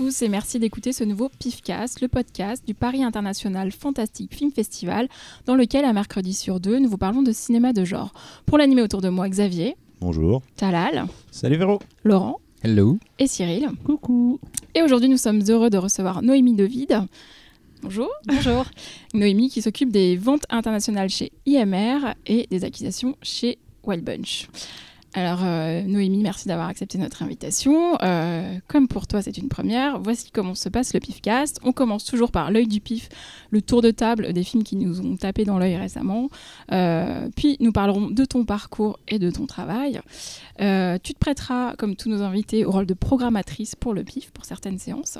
Tous et merci d'écouter ce nouveau PIFcast, le podcast du Paris International Fantastic Film Festival, dans lequel, à mercredi sur deux, nous vous parlons de cinéma de genre. Pour l'animer autour de moi, Xavier, Bonjour. Talal, Salut Véro. Laurent Hello. et Cyril. Coucou. Et aujourd'hui, nous sommes heureux de recevoir Noémie Devide. Bonjour. Bonjour. Noémie qui s'occupe des ventes internationales chez IMR et des acquisitions chez Wild Bunch. Alors, euh, Noémie, merci d'avoir accepté notre invitation. Euh, comme pour toi, c'est une première. Voici comment se passe le PIFcast. On commence toujours par l'œil du PIF, le tour de table des films qui nous ont tapé dans l'œil récemment. Euh, puis, nous parlerons de ton parcours et de ton travail. Tu te prêteras, comme tous nos invités, au rôle de programmatrice pour le PIF, pour certaines séances.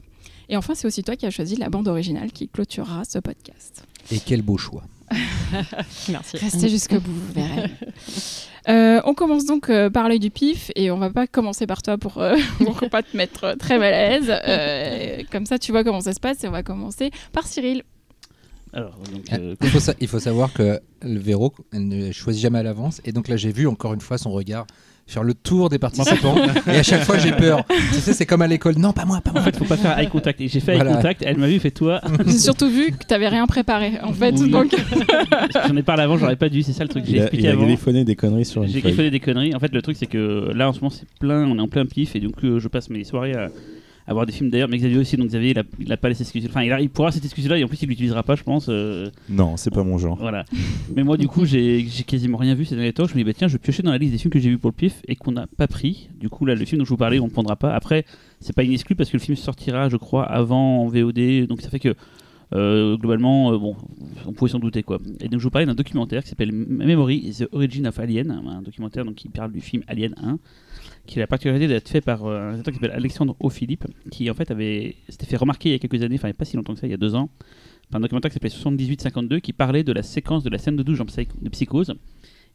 Et enfin, c'est aussi toi qui as choisi la bande originale qui clôturera ce podcast. Et quel beau choix. Merci. Restez jusqu'au bout, vous verrez. Euh, on commence donc euh, par l'œil du pif et on va pas commencer par toi pour, euh, pour pas te mettre très mal à l'aise. Euh, comme ça, tu vois comment ça se passe et on va commencer par Cyril. Alors, donc, Il faut, sa- il faut savoir que le Véro, elle ne choisit jamais à l'avance. Et donc là, j'ai vu encore une fois son regard faire le tour des participants. et à chaque fois, j'ai peur. Tu sais, c'est comme à l'école. Non, pas moi, pas en moi. fait, faut pas faire eye contact. Et j'ai fait Voilà. eye contact. Elle m'a vu, fait toi. J'ai surtout vu que tu n'avais rien préparé en fait. Oui. Donc, J'en ai parlé avant, j'aurais pas dû. C'est ça le truc que j'ai expliqué il a avant. griffonné des conneries sur une J'ai griffonné des conneries. En fait, le truc, c'est que là, en ce moment, c'est plein. On est en plein pif. Et donc, euh, je passe mes soirées à, à voir des films d'ailleurs. Mais Xavier aussi. Donc, Xavier, il a, il a pas laissé cette excuse. Enfin, il, a- il pourra cette excuse-là. Et en plus, il l'utilisera pas, je pense. euh, Non, c'est pas mon genre. Voilà. Mais moi, du coup, j'ai quasiment rien vu ces derniers temps. Je me dis, bah, tiens, je vais piocher dans la liste des films que j'ai vus pour le pif et qu'on n'a pas pris. Du coup, là, le film dont je vous parlais, on ne prendra pas. Après, c'est pas inexclu parce que le film sortira, je crois, avant en VOD. Donc, ça fait que. euh, globalement, euh, bon, on pouvait s'en douter quoi. Et donc je vous parlais d'un documentaire qui s'appelle Memory The Origin of Alien, un documentaire donc, qui parle du film Alien 1, qui a la particularité d'être fait par euh, un réalisateur qui s'appelle Alexandre O'Philippe, qui en fait avait s'était fait remarquer il y a quelques années, enfin pas si longtemps que ça, il y a deux ans, un documentaire qui s'appelait 7852 qui parlait de la séquence de la scène de douche de psychose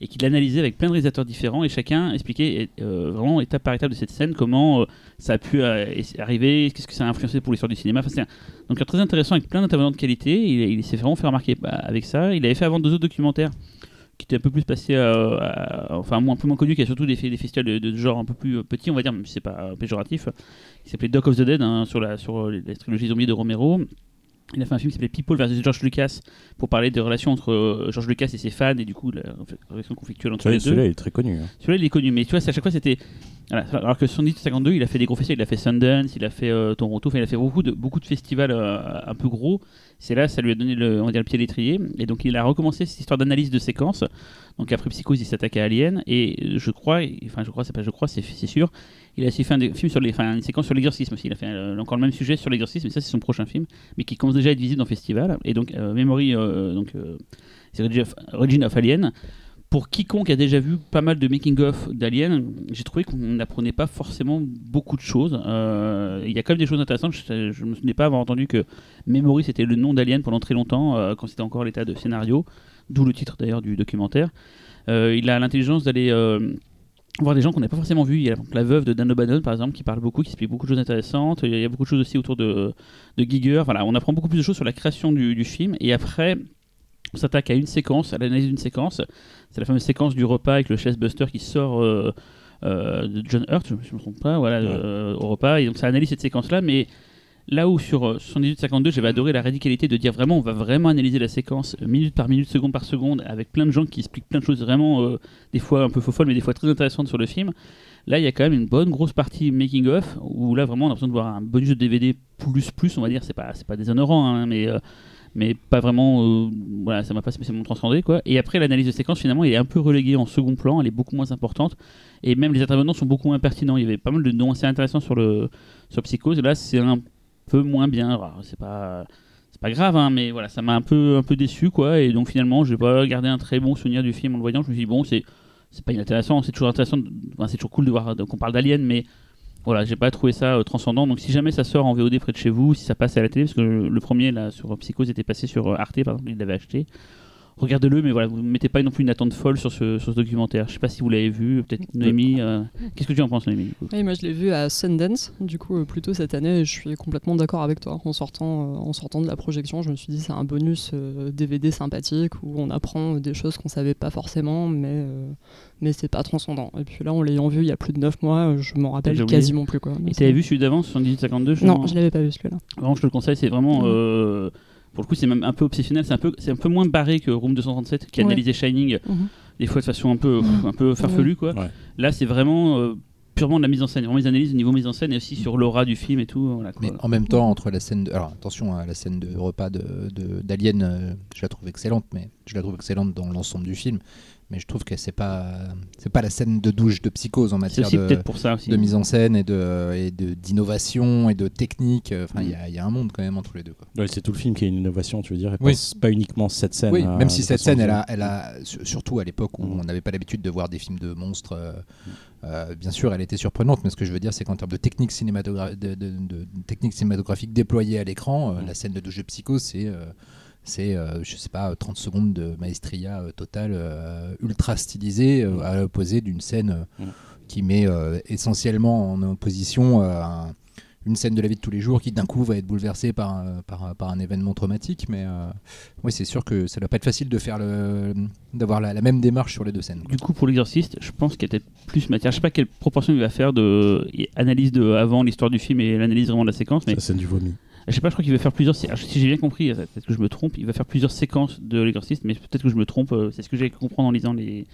et qui l'analysait avec plein de réalisateurs différents et chacun expliquait euh, vraiment étape par étape de cette scène comment euh, ça a pu arriver, qu'est-ce que ça a influencé pour l'histoire du cinéma. Enfin, un- donc très intéressant avec plein d'intervenants de qualité. Il, il s'est vraiment fait remarquer bah, avec ça. Il avait fait avant deux autres documentaires qui étaient un peu plus passés, à- à- enfin moins, un peu moins connus, qui a surtout des, festivals de, de genre un peu plus euh, petits, on va dire, même si c'est pas euh, péjoratif, qui s'appelait Doc of the Dead hein, sur la sur euh, la trilogie zombie de Romero. Il a fait un film qui s'appelait People vs George Lucas pour parler des relations entre euh, George Lucas et ses fans et du coup la relation conflictuelle entre les Ouais, deux. Celui-là, il est très connu. hein. Celui-là, il est connu, mais tu vois, à chaque fois, c'était. Alors que 52, il a fait des gros festivals, il a fait Sundance, il a fait euh, Toronto, il a fait beaucoup de, beaucoup de festivals euh, un peu gros. C'est là, ça lui a donné le, on va dire, le pied à. Et donc, il a recommencé cette histoire d'analyse de séquences. Donc, après Psychose, il s'attaque à Alien. Et je crois, enfin, je crois, c'est pas je crois, c'est sûr. Il a aussi fait un des films sur les, enfin, une séquence sur l'exorcisme aussi. Il a fait euh, encore le même sujet sur l'exorcisme, mais ça, c'est son prochain film, mais qui commence déjà à être visible dans le festival. Et donc, euh, Memory, donc, c'est Origin of Alien pour quiconque a déjà vu pas mal de making-of d'Alien, j'ai trouvé qu'on n'apprenait pas forcément beaucoup de choses. Euh, Il y a quand même des choses intéressantes. Je ne me souvenais pas avoir entendu que Memory c'était le nom d'Alien pendant très longtemps, euh, quand c'était encore l'état de scénario, d'où le titre d'ailleurs du documentaire. Euh, il a l'intelligence d'aller voir des gens qu'on n'a pas forcément vus. Il y a la veuve de Dan O'Bannon par exemple qui parle beaucoup, qui explique beaucoup de choses intéressantes. Il y a, beaucoup de choses aussi autour de, de Giger. Voilà, on apprend beaucoup plus de choses sur la création du film. Et après, on s'attaque à une séquence, à l'analyse d'une séquence. C'est la fameuse séquence du repas avec le chef Buster qui sort euh, euh, de John Hurt, je ne me trompe pas, voilà, Ouais. euh, au repas. Et donc ça analyse cette séquence-là, mais là où sur euh, 78-52, j'avais adoré la radicalité de dire vraiment, on va vraiment analyser la séquence minute par minute, seconde par seconde, avec plein de gens qui expliquent plein de choses vraiment, des fois un peu faux folles, mais des fois très intéressantes sur le film. Là, il y a quand même une bonne grosse partie making of où là vraiment on a l'impression de voir un bonus de DVD plus plus, on va dire. C'est pas c'est pas déshonorant, hein, mais euh, mais pas vraiment. euh, voilà, ça m'a pas spécialement transcendé quoi. Et après l'analyse de séquence finalement, elle est un peu reléguée en second plan, elle est beaucoup moins importante et même les intervenants sont beaucoup moins pertinents. Il y avait pas mal de noms assez intéressants sur le sur Psychose. Là, c'est un peu moins bien. Alors, C'est pas c'est pas grave, hein, mais voilà, ça m'a un peu un peu déçu quoi. Et donc finalement, j'ai pas gardé un très bon souvenir du film en le voyant. Je me suis dit bon, c'est c'est pas inintéressant, c'est toujours intéressant, enfin, c'est toujours cool de voir qu'on parle d'Alien, mais voilà, j'ai pas trouvé ça euh, transcendant. Donc si jamais ça sort en VOD près de chez vous, si ça passe à la télé, parce que le, premier là sur Psychose était passé sur euh, Arte, par exemple, il l'avait acheté. Regardez-le, mais voilà, vous ne mettez pas non plus une attente folle sur ce, sur ce documentaire. Je sais pas si vous l'avez vu, peut-être Noémie. euh, Qu'est-ce que tu en penses, Noémie Oui, moi je l'ai vu à Sundance, du coup, euh, plus tôt cette année, et je suis complètement d'accord avec toi. En sortant, euh, en sortant de la projection, je me suis dit c'est un bonus euh, DVD sympathique où on apprend des choses qu'on savait pas forcément, mais, euh, mais c'est pas transcendant. Et puis là, en l'ayant vu il y a plus de 9 mois, je m'en rappelle quasiment plus. Quoi. Et tu avais vu celui d'avant, 78-52 Non, je l'avais pas vu celui-là. Vraiment, je te le conseille, c'est vraiment. Pour le coup, c'est même un peu obsessionnel, c'est un peu, c'est un peu moins barré que Room 237 qui Ouais. analysait Shining, Mhm. des fois de façon un peu, Mhm. un peu farfelue. Quoi. Ouais. Là, c'est vraiment euh, purement de la mise en scène. Vraiment, ils analysent au niveau mise en scène et aussi sur l'aura du film et tout. Voilà, quoi. Mais en même temps, entre la scène. De... Alors attention à la scène de repas d'Alien, de, d'Alien, euh, je la trouve excellente, mais je la trouve excellente dans l'ensemble du film. Mais je trouve que c'est pas c'est pas la scène de douche de psychose en matière de, pour ça de mise en scène et de et de d'innovation et de technique. Enfin, il y Mm. a- il y, a un monde quand même entre les deux. Ouais, c'est tout le film qui est une innovation, tu veux dire, et Oui. pas, pas uniquement cette scène. Oui, euh, même si cette scène, elle a, elle a su- surtout à l'époque où Mm. on n'avait pas l'habitude de voir des films de monstres, euh, euh, bien sûr, elle était surprenante, mais ce que je veux dire, c'est qu'en termes de technique, cinématogra- de, de- de- de technique cinématographique déployée à l'écran, euh, Mm. la scène de douche de psycho, c'est, euh, c'est euh, je sais pas, 30 secondes de maestria euh, totale, euh, ultra stylisée, euh, à l'opposé d'une scène euh, Mm. qui met euh, essentiellement en opposition euh, un- une scène de la vie de tous les jours qui d'un coup va être bouleversée par, un- par, un- par un événement traumatique. Mais euh, oui, c'est sûr que ça doit pas être facile de faire le, d'avoir la, la même démarche sur les deux scènes. Du coup, pour l'exorciste, je pense qu'il y a peut-être plus matière. Je sais pas quelle proportion il va faire de analyse de avant l'histoire du film et l'analyse vraiment de la séquence, mais La scène du vomi. Je sais pas. Je crois qu'il va faire plusieurs. Si j'ai bien compris, euh, peut-être que je me trompe, il va faire plusieurs séquences de l'exorciste, mais peut-être que je me trompe. euh, C'est ce que j'ai compris en lisant les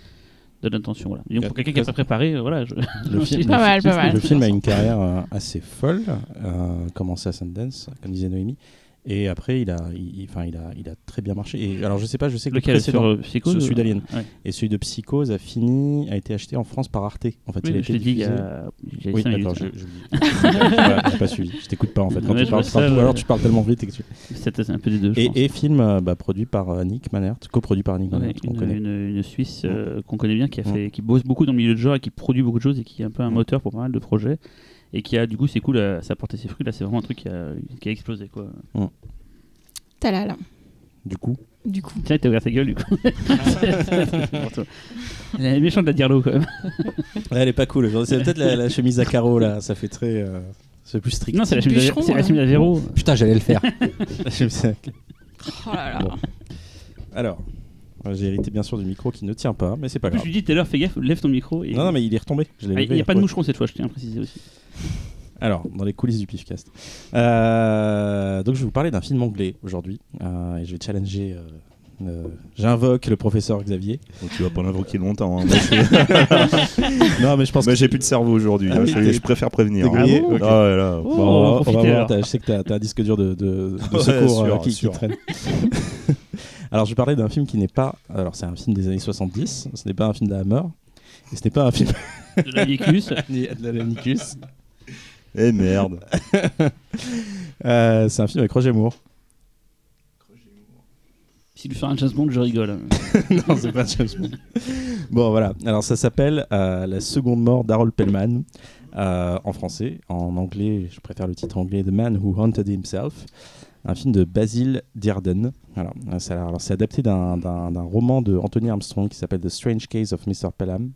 de l'intention. Voilà. Et donc, pour quelqu'un qui n'est pas préparé, euh, voilà. Je... Le film, Pas le mal, film- pas mal. le film a une carrière assez folle, euh, commencé à Sundance, comme disait Noémie, et après il a, il, enfin, il a, il a très bien marché. Et alors je sais pas, je sais que Lequel le sur précédent, euh, Psychose celui euh, d'Alien. ouais. et celui de Psychose a fini, a été acheté en France par Arte. En fait, Oui, il a je été dit diffusé. a, Oui, d'accord, je, je, j'ai pas, suivi. Je t'écoute pas en fait. Quand Ouais, tu je parles, ça, ouais. alors tu parles tellement vite et que tu... C'était un peu des deux. je. Et, et film euh, bah, produit par Nick Manert, coproduit par Nick Manert, une, une- une Suisse euh, qu'on connaît bien, qui, a fait, qui bosse beaucoup dans le milieu de genre et qui produit beaucoup de choses et qui est un peu un moteur pour pas mal de projets. Et qui a, du coup, c'est cool, euh, ça a porté ses fruits. Là, c'est vraiment un truc qui a, qui a explosé. Quoi. Talal. Du coup, Du coup. Tiens, t'as ouvert ta gueule, du coup. C'est pour toi. Elle est méchante, la Dirlo, quand même. elle est pas cool. C'est peut-être la, la chemise à carreaux là, ça fait très. euh, c'est plus strict. Non, c'est la chemise à- la hein. chemise à Véro. Putain, j'allais le faire. La chemise à- Oh là là. Bon. Alors, j'ai hérité bien sûr du micro qui ne tient pas, mais c'est pas En plus, grave. je lui dis tout à l'heure, fais gaffe, lève ton micro. Et... Non, non, mais il est retombé. Je Ah, il n'y a pas de moucheron cette fois, je tiens à préciser aussi. Alors, dans les coulisses du Pifcast. Euh, donc, je vais vous parler d'un film anglais aujourd'hui. euh, et je vais challenger. euh, euh, J'invoque le professeur Xavier. Donc, tu vas pas l'invoquer longtemps. hein. Non, mais je pense Mais que j'ai plus de cerveau aujourd'hui. Ah hein. je, préfère prévenir. hein. Ah Ok. ouais, là. Oh, Bon, on va on voir. t'as- Je sais que tu as, un disque dur de, de, de Ouais, secours sûr, euh, qui, qui traîne. alors, je vais parler d'un film qui n'est pas. Alors, c'est un film des années 70. Ce n'est pas un film de la Hammer. Et ce n'est pas un film De la Vicus. de. Eh merde. Euh, c'est un film avec Roger Moore. Si tu fais un James Bond, je rigole. non, c'est pas James Bond. Bon, voilà. Alors, ça s'appelle euh, La seconde mort d'Harold Pellman euh, en français. En anglais, je préfère le titre anglais The Man Who Haunted Himself. Un film de Basil Dearden. Alors, euh, c'est alors, c'est adapté d'un- d'un roman de Anthony Armstrong qui s'appelle The Strange Case of Mr. Pelham.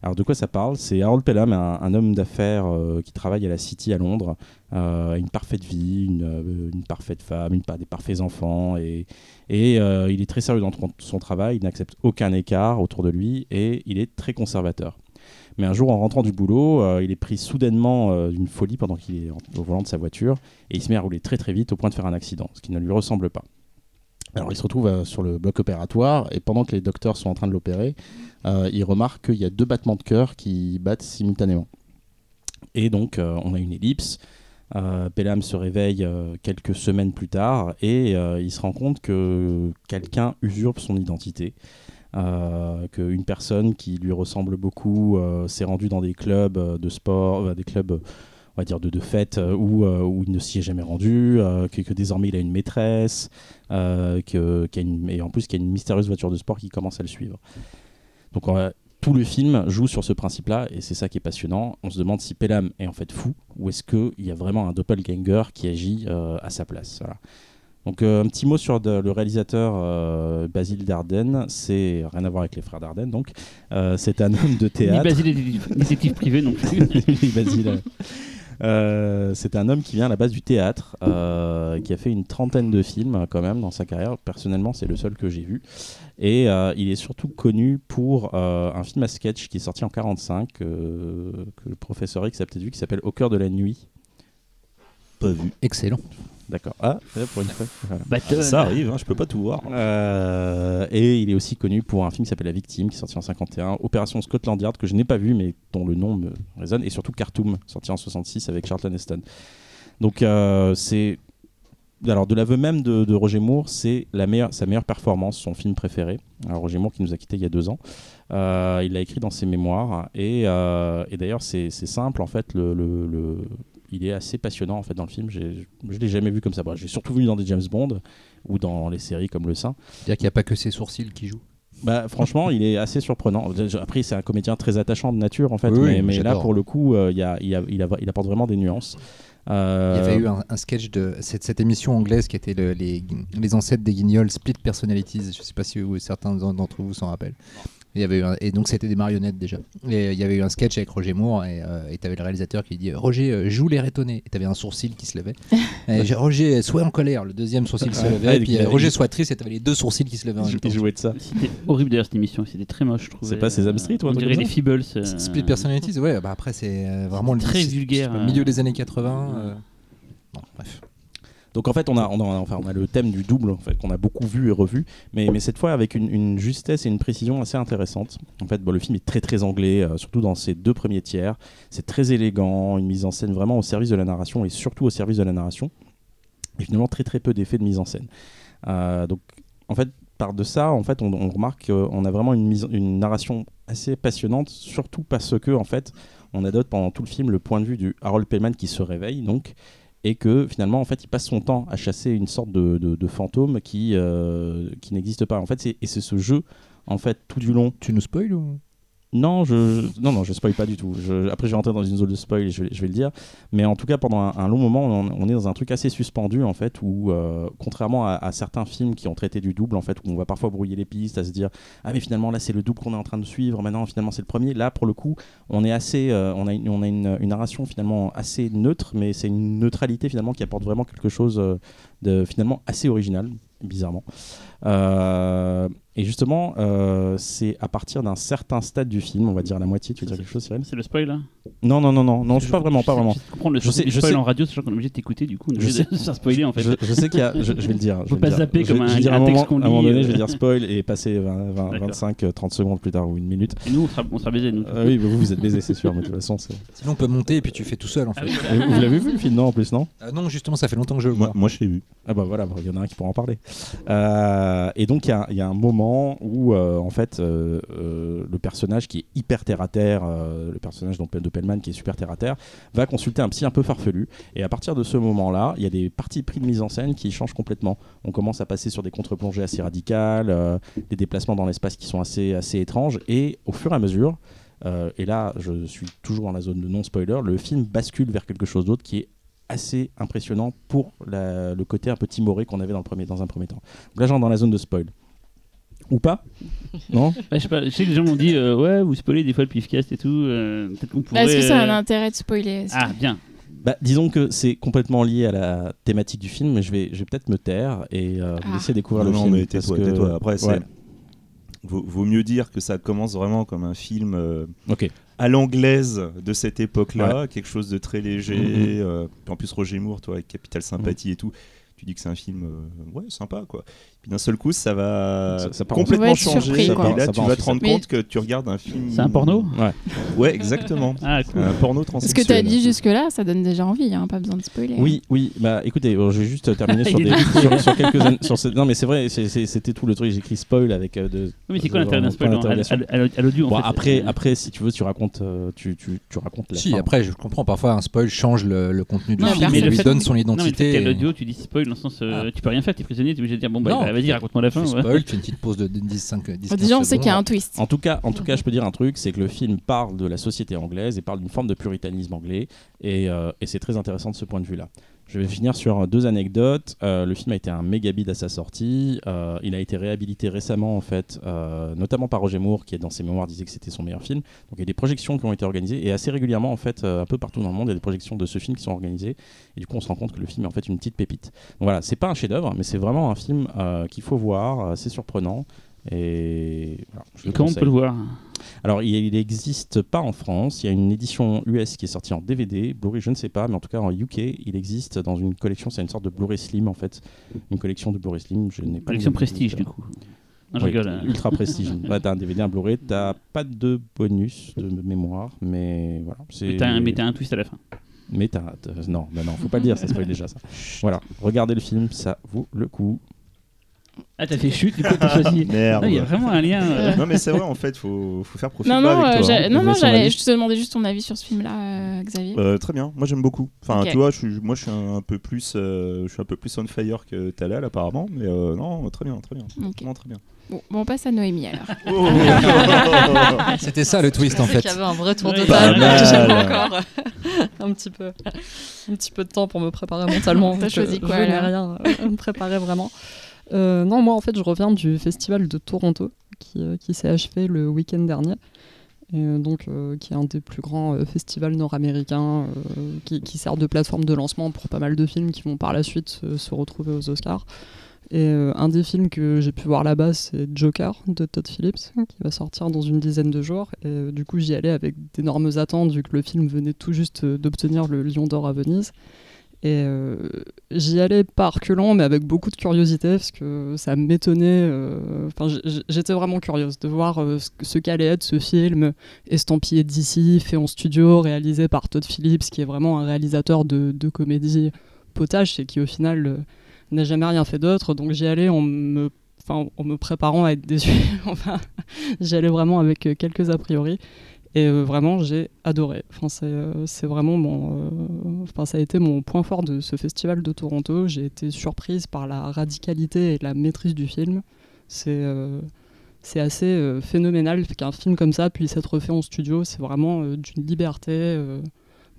Alors, de quoi ça parle? C'est Harold Pelham, un, homme d'affaires euh, qui travaille à la City à Londres, euh, une parfaite vie, une, euh, une parfaite femme, une, des parfaits enfants, et, et euh, il est très sérieux dans son travail, il n'accepte aucun écart autour de lui, et il est très conservateur. Mais un jour, en rentrant du boulot, euh, il est pris soudainement euh, d'une folie pendant qu'il est au volant de sa voiture, et il se met à rouler très très vite au point de faire un accident, ce qui ne lui ressemble pas. Alors il se retrouve euh, sur le bloc opératoire, et pendant que les docteurs sont en train de l'opérer, il remarque qu'il y a deux battements de cœur qui battent simultanément. Et donc, on a une ellipse. Euh, Pelham se réveille quelques semaines plus tard et il se rend compte que quelqu'un usurpe son identité. Euh, qu'une personne qui lui ressemble beaucoup euh, s'est rendue dans des clubs euh, de sport, des clubs, on va dire, de, de fête où, où il ne s'y est jamais rendu, que, désormais il a une maîtresse, que, y a une- et en plus qu'il y a une mystérieuse voiture de sport qui commence à le suivre. Donc tout le film joue sur ce principe-là et c'est ça qui est passionnant. On se demande si Pelham est en fait fou ou est-ce qu'il y a vraiment un doppelganger qui agit à sa place. Donc euh, un petit mot sur de- le réalisateur euh, Basile Dardenne, c'est rien à voir avec les frères Dardenne, donc Euh, c'est un homme de Ni théâtre. Basile est détective- privé non plus. Oui, Basile. Euh, c'est un homme qui vient à la base du théâtre, euh, qui a fait une trentaine de films quand même dans sa carrière. Personnellement, c'est le seul que j'ai vu. Et euh, il est surtout connu pour euh, un film à sketch qui est sorti en 45, euh, que le professeur X a peut-être vu, qui s'appelle Au cœur de la nuit. Pas vu. Excellent. D'accord. Ah, pour une fois. Voilà. Battle. Ça arrive, hein, je peux pas tout voir. Euh, et il est aussi connu pour un film qui s'appelle La Victime, qui est sorti en 51, Opération Scotland Yard, que je n'ai pas vu, mais dont le nom me résonne, et surtout Khartoum, sorti en 66 avec Charlton Heston. Donc euh, c'est... Alors de l'aveu même de, de Roger Moore, c'est la meilleure, sa meilleure performance, son film préféré. Alors, Roger Moore qui nous a quittés il y a deux ans. Euh, il l'a écrit dans ses mémoires. Et, et d'ailleurs c'est c'est simple, en fait, le, le- le- il est assez passionnant en fait dans le film. Je ne l'ai jamais vu comme ça. Bon, J'ai surtout vu dans des James Bond ou dans les séries comme Le Saint. C'est-à-dire qu'il n'y a pas que ses sourcils qui jouent? Bah, franchement, il est assez surprenant. Après, c'est un comédien très attachant de nature, en fait. Oui, mais oui, mais là, pour le coup, euh, il y a- il y a- il a- il apporte vraiment des nuances. Euh, Il y avait eu un, un sketch de cette, cette émission anglaise qui était le- les, les ancêtres des guignols, Split Personalities. Je ne sais pas si vous- certains d'entre vous s'en rappellent. Il y avait eu un- et donc c'était des marionnettes déjà. Et il y avait eu un sketch avec Roger Moore et tu avais le réalisateur qui dit Roger euh, joue les rétonnés et tu avais un sourcil qui se levait. et Roger sois en colère, le deuxième sourcil se levait. ouais, et puis euh, avait- Roger soit triste et tu avais les deux sourcils qui se levaient en il même temps. jouait de ça. C'était horrible d'ailleurs cette émission, c'était très moche je trouvais. C'est pas Sesame Street ou un On dirait les Feebles. euh, Split Personalities, ouais, bah après c'est euh, vraiment le Très vulgaire, euh. milieu des années 80. euh, bon, bref. Donc en fait, on a, enfin, on a le thème du double qu'on a beaucoup vu et revu, mais, cette fois avec une, justesse et une précision assez intéressante. En fait, le film est très très anglais, euh, surtout dans ses deux premiers tiers. C'est très élégant, une mise en scène vraiment au service de la narration et surtout au service de la narration. Et finalement très très peu d'effets de mise en scène. Euh, donc en fait, par de ça, en fait, on, on remarque qu'on a vraiment une, mise, une narration assez passionnante, surtout parce que en fait, on adopte pendant tout le film le point de vue du Harold Pellman qui se réveille donc et que finalement en fait il passe son temps à chasser une sorte de, fantôme qui, euh, qui n'existe pas. En fait et c'est ce jeu en fait tout du long Tu nous spoil ou non je, non non je spoil pas du tout. Je- après je vais rentrer dans une zone de spoil et je vais, le dire. Mais en tout cas pendant un, long moment on, est dans un truc assez suspendu en fait où euh, contrairement à, certains films qui ont traité du double en fait où on va parfois brouiller les pistes à se dire ah mais finalement là c'est le double qu'on est en train de suivre. Maintenant finalement c'est le premier là pour le coup on est assez euh, on a, une, on a une narration finalement assez neutre mais c'est une neutralité finalement qui apporte vraiment quelque chose euh, de finalement assez original bizarrement Euh, et justement euh, c'est à partir d'un certain stade du film on va dire la moitié tu veux dire quelque chose Cyril C'est le spoil là non non non non non c'est pas vraiment pas vraiment le Je sais- le je spoil sais- en radio, sachant qu'on est obligé de t'écouter, du coup, on est Je obligé sais- de se faire spoiler en fait. je, je sais qu'il y a je, je vais le dire je Faut pas zapper Je- comme je un- vais dire un un texte moment- qu'on à un moment lit, donné euh. je vais dire spoil et passer 20, 20, D'accord. 25 euh, 30 secondes plus tard ou une minute Et nous, on sera, on sera baisés, nous. Euh, oui bah vous vous êtes baisés c'est sûr mais de toute façon c'est Sinon on peut monter et puis tu fais tout seul en Ah fait. vous l'avez vu le film non en plus non? Ah non justement ça fait longtemps que je le Moi, vois. moi, je l'ai vu. Ah bah voilà, il y en a un qui pourra en parler. Euh, et donc il y a- un moment où euh, en fait euh, euh, le personnage qui est hyper terre à terre, euh, le personnage de Pellman qui est super terre à terre, va consulter un psy un peu farfelu. Et à partir de ce moment-là, il y a des parties pris de mise en scène qui changent complètement. On commence à passer sur des contre-plongées assez radicales, euh, des déplacements dans l'espace qui sont assez, assez étranges. Et au fur et à mesure, euh, et là je suis toujours dans la zone de non-spoiler, le film bascule vers quelque chose d'autre qui est assez impressionnant pour la- le côté un peu timoré qu'on avait dans, le premier, dans un premier temps. Donc là, j'entre dans la zone de spoil. Ou pas Non je, sais pas, je sais que les gens m'ont dit euh, Ouais, vous spoilez des fois le pifcast et tout. euh, Peut-être qu'on pourrait. Est-ce que ça a un euh, intérêt de spoiler Ah, bien. bah, Disons que c'est complètement lié à la thématique du film, mais je vais, je vais peut-être me taire et euh, vous Ah. laisser découvrir Non, le non, film. mais parce tais-toi, que- tais-toi. Après, c'est- Ouais. Vaut, vaut mieux dire que ça commence vraiment comme un film euh, Ok. À l'anglaise de cette époque-là, quelque chose de très léger. Puis en plus, Roger Moore, toi, avec Capital Sympathie et tout, tu dis que c'est un film euh, ouais, sympa, quoi. Puis d'un seul coup, ça va Ça- ça complètement changer. surpris, et là, Ça tu vas te rendre Mais- compte que tu regardes un film. C'est un porno Ouais. Ouais, exactement. Ah, cool. un porno Ce que transsexuel. tu as dit jusque-là, ça donne déjà envie, hein, pas besoin de spoiler. Oui, oui. Bah, écoutez, je vais juste terminer sur, des, sur, sur quelques an- sur ce- Non, mais c'est vrai, c'était tout le truc. J'ai écrit spoil avec euh, de. Oui, mais c'est quoi l'intérêt d'un spoil à, à- à- à l'audio en Bon, fait après, après, si tu veux, tu racontes, euh, tu, tu, tu racontes la Si, fin. après je comprends, parfois un spoil change le, le contenu du Non, film, mais et le lui fait- donne son identité. et- l'audio, tu dis spoil dans le sens. euh, Ah. Tu peux rien faire, t'es prisonnier, t'es obligé de dire Bon, bah, Bah, vas-y, raconte-moi la fin. ouais. spoil, tu fais une petite pause de 10, 5, 10 Bon, déjà, on sait qu'il y a un twist. En tout cas, en tout cas, je peux dire un truc, c'est que le film parle de la société anglaise et parle d'une forme de puritanisme anglais, et, euh, et c'est très intéressant de ce point de vue-là. Je vais finir sur deux anecdotes. Euh, le film a été un méga bid à sa sortie. Euh, il a été réhabilité récemment, en fait, euh, notamment par Roger Moore, qui dans ses mémoires disait que c'était son meilleur film. Donc il y a des projections qui ont été organisées et assez régulièrement, en fait, euh, un peu partout dans le monde, il y a des projections de ce film qui sont organisées. Et du coup, on se rend compte que le film est en fait une petite pépite. Donc voilà, c'est pas un chef-d'œuvre, mais c'est vraiment un film euh, qu'il faut voir. euh, c'est surprenant. Et je Comment on peut le voir Alors, il n'existe pas en France. Il y a une édition US qui est sortie en DVD. Blu-ray, je ne sais pas, mais en tout cas en UK, il existe dans une collection. C'est une sorte de Blu-ray Slim en fait. Une collection de Blu-ray Slim. Je n'ai pas Collection le- prestige, du coup. Non, je Oui, rigole. hein. Ultra prestige. ouais, t'as un DVD, un Blu-ray. T'as pas de bonus de mémoire, mais voilà. c'est- Mais t'as un, mais t'as un twist à la fin. mais t'as- non, bah non, faut pas le dire, ça spoil déjà ça. Voilà, regardez le film, ça vaut le coup. Ah, t'as fait chute, du coup, t'as choisi. Merde. Non, Il y a vraiment un lien. euh, Non, mais c'est vrai, en fait, faut, faut faire profil Non, bas non, avec euh, toi. hein. non, non, Donner son j'allais- avis. je te demandais juste ton avis sur ce film-là, euh, Xavier. Euh, très bien, moi j'aime beaucoup. Enfin, Ok. tu vois, je suis, moi je suis un peu plus, euh, je suis un peu plus on fire que Talal apparemment, mais euh, non, très bien, très bien, Ok. vraiment très bien. Bon, bon, on passe à Noémie alors. C'était ça le twist en fait. qu'il y avait un vrai tour de Ouais. table. Pas mal. J'avais encore un petit peu, un petit peu de temps pour me préparer mentalement. T'as choisi quoi, Je n'ai alors rien euh, me préparer vraiment. Euh, non, moi en fait, je reviens du festival de Toronto qui, euh, s'est achevé le week-end dernier. Et euh, donc, qui est un des plus grands festivals nord-américains, qui, qui sert de plateforme de lancement pour pas mal de films qui vont par la suite se, retrouver aux Oscars. Et un des films que j'ai pu voir là-bas, c'est Joker de Todd Phillips, qui va sortir dans une dizaine de jours. Et du coup, j'y allais avec d'énormes attentes, vu que le film venait tout juste d'obtenir le Lion d'Or à Venise. Et euh, j'y allais pas reculant, mais avec beaucoup de curiosité, parce que ça m'étonnait. euh, Enfin, j'étais vraiment curieuse de voir euh, ce, qu'allait être ce film estampillé d'ici, fait en studio, réalisé par Todd Phillips, qui est vraiment un réalisateur de, de comédie potage et qui au final n'a jamais rien fait d'autre. Donc j'y allais en me, en me préparant à être déçu. enfin, j'y allais vraiment avec quelques a priori. Et euh, vraiment, j'ai adoré. Enfin, c'est, euh, vraiment mon. euh, enfin, ça a été mon point fort de ce festival de Toronto. J'ai été surprise par la radicalité et la maîtrise du film. C'est. c'est assez euh, phénoménal qu'un film comme ça puisse être fait en studio. C'est vraiment d'une liberté,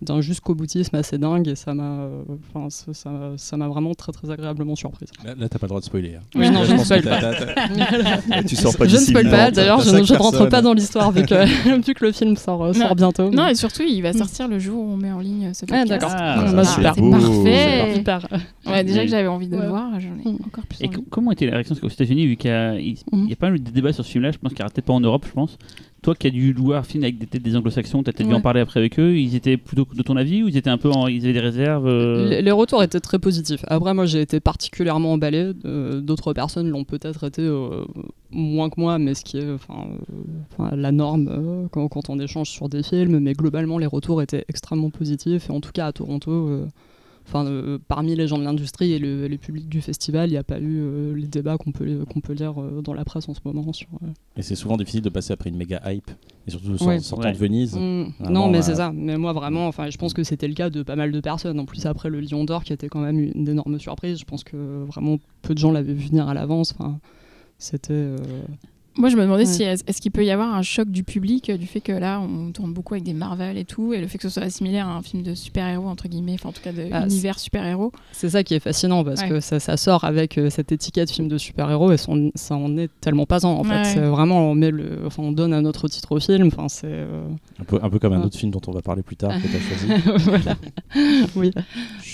d'un jusqu'au boutisme assez dingue. Et ça m'a, euh, enfin, ça, ça- ça m'a vraiment très très agréablement surprise. Là, là, t'as pas le droit de spoiler. hein. Oui, non, Là, je ne spoil pas. tu sors pas je ne spoil pas, d'ailleurs, je, ne rentre pas dans l'histoire vu que, vu que le film sort, euh, Non. sort bientôt. Non, et surtout, il va sortir le jour où on met en ligne ce Ah, podcast. d'accord. Ah, Ah, bah, super. Parfait. Super. Ouais, déjà que j'avais envie de Ouais. le voir, j'en ai Mm. encore plus Et envie. comment était la réaction? Qu'aux États-Unis, vu qu'il y a, il, il y a pas mal de débats sur ce film-là, je pense qu'il n'y aura peut-être pas en Europe, je pense. Toi qui as dû le voir film avec des, des anglo-saxons, tu as peut-être dû en parler après avec eux, ils étaient plutôt de ton avis ou ils étaient un peu en- ils avaient des réserves euh, Les, les retours étaient très positifs. Après, moi, j'ai été particulièrement emballé. Euh, D'autres personnes l'ont peut-être été euh, moins que moi, mais ce qui est enfin, la norme quand, quand on échange sur des films. Mais globalement, les retours étaient extrêmement positifs. Et en tout cas, à Toronto, enfin, euh, parmi les gens de l'industrie et le, les publics du festival, il n'y a pas eu euh, les débats qu'on peut, qu'on peut lire euh, dans la presse en ce moment. Sur, euh, Et c'est souvent difficile de passer après une méga hype, et surtout Ouais. en sortant Ouais. de Venise. Mm. Vraiment, non, mais c'est ça. Mais moi, vraiment, enfin, je pense que c'était le cas de pas mal de personnes. En plus, après le Lion d'Or, qui était quand même une énorme surprise, je pense que vraiment peu de gens l'avaient vu venir à l'avance. Enfin, c'était. Moi, je me demandais Ouais. si est- est-ce qu'il peut y avoir un choc du public euh, du fait que là, on tourne beaucoup avec des Marvel et tout, et le fait que ce soit similaire à un film de super-héros entre guillemets, enfin en tout cas de Ah, univers super-héros. C'est ça qui est fascinant parce Ouais. que ça, ça sort avec euh, cette étiquette film de super-héros et son- ça en est tellement pas en. En fait, c'est vraiment on met le, enfin, on donne un autre titre au film. Enfin, c'est euh, Un peu, un peu comme un Ouais. autre film dont on va parler plus tard que tu as choisi. voilà. oui.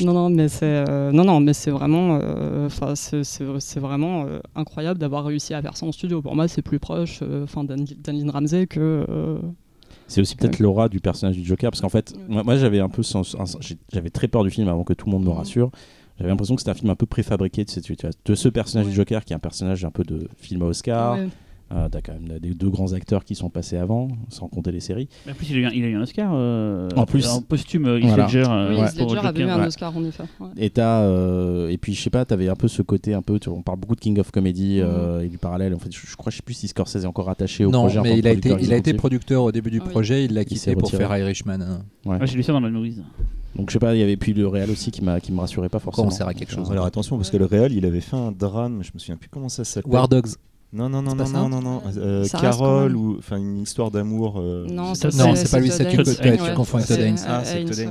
Non, non, mais c'est euh, non, non, mais c'est vraiment, enfin, c'est- vraiment euh, incroyable d'avoir réussi à faire ça en studio. Pour moi, c'est plus proche, euh, enfin, d'Anne d'Anne Ramsey que. euh, C'est aussi peut-être l'aura du personnage du Joker, parce qu'en fait, moi, moi, j'avais un peu, j'avais très peur du film avant que tout le monde me rassure. J'avais l'impression que c'était un film un peu préfabriqué de, cette- de ce personnage Ouais. du Joker, qui est un personnage un peu de film à Oscar. ouais. Euh, T'as quand même des deux grands acteurs qui sont passés avant, sans compter les séries. En plus, il a eu un, il a eu un Oscar euh, En plus. en posthume, euh, Heath Voilà. Ledger. euh, Oui, ouais. Ledger avait eu un ouais. Oscar en effet. ouais. Et t'as, euh, et puis je sais pas, t'avais un peu ce côté un peu, tu on parle beaucoup de King of Comedy euh, et du parallèle. En fait, je, je crois, je sais plus si Scorsese est encore attaché au Non, projet. tant mais il a, été, producteur il a été exécutif. producteur au début du Ah oui. projet, il l'a s'est quitté pour retiré. faire Irishman. hein. J'ai lu ça dans la nourrice. Donc je sais pas, il y avait puis le réel aussi qui m'a qui me rassurait pas forcément. on sert à quelque chose Alors attention, parce que le réel, il avait fait un drame, je me souviens plus comment ça s'appelle. War Dogs. Non, non, non, non, non, non, non. Euh, Carole ou enfin une histoire d'amour. euh, Non, c'est pas- lui, c'est tu, confonds avec Todd Haynes. Ah.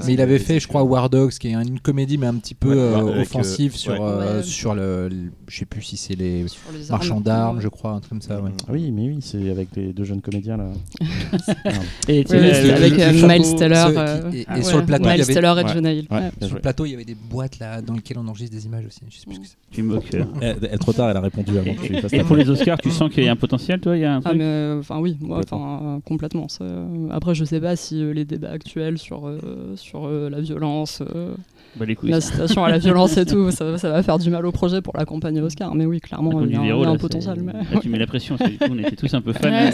Mais il avait fait, je crois, War Dogs, qui est une comédie, mais un petit peu euh, euh, offensive sur, ouais. euh, sur le, Je sais plus si c'est les Sur les marchands armes. d'armes, je crois, un truc comme ça. ouais. Ah oui, mais oui, c'est avec les deux jeunes comédiens là. Et avec euh, Miles Teller. euh, et- sur le plateau, il y Miles avait- Teller et Hill. Bien Sur le plateau, il y avait des boîtes là dans lesquelles on enregistre des images aussi. Je sais plus ce que c'est. Tu me moques. euh. Elle, elle, trop tard, elle a répondu avant que tu fasses Et pour les Oscars, tu sens qu'il y a un potentiel, toi Il y a un Ah mais euh, enfin oui, moi, Complètement. enfin euh, complètement. ça, euh, Après je sais pas si euh, les débats actuels sur euh, sur euh, la violence, euh, Bah, les couilles. l'incitation à la violence et tout, ça, ça va faire du mal au projet pour la campagne Oscar. Mais oui, clairement il y a, un- y a là, un c'est- potentiel. Mais... Là, tu mets la pression, on était tous un peu fans, Ouais,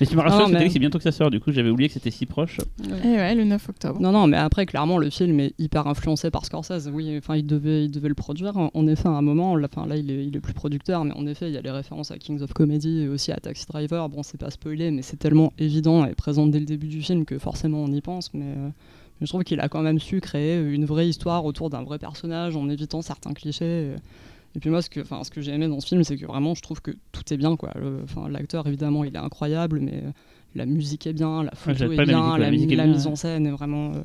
Mais tu mais- que c'est bientôt que ça sort, du coup, j'avais oublié que c'était si proche. Et ouais, le 9 octobre. Non, non, mais après, clairement, le film est hyper influencé par Scorsese. Oui, enfin, il devait, il devait le produire. En- effet, à un moment, là, là, il est, il est plus producteur, mais en effet, il y a les références à Kings of Comedy et aussi à Taxi Driver. Bon, c'est pas spoilé, mais c'est tellement évident et présent dès le début du film que forcément on y pense. Mais, euh, mais je trouve qu'il a quand même su créer une vraie histoire autour d'un vrai personnage en évitant certains clichés. Et puis moi, ce que, enfin, ce que j'ai aimé dans ce film, c'est que vraiment, je trouve que tout est bien, quoi. L'acteur, évidemment, il est incroyable, mais euh, la musique est bien, la photo j'aime est bien, musique, la, la musique est la bien, mise en scène est vraiment. euh,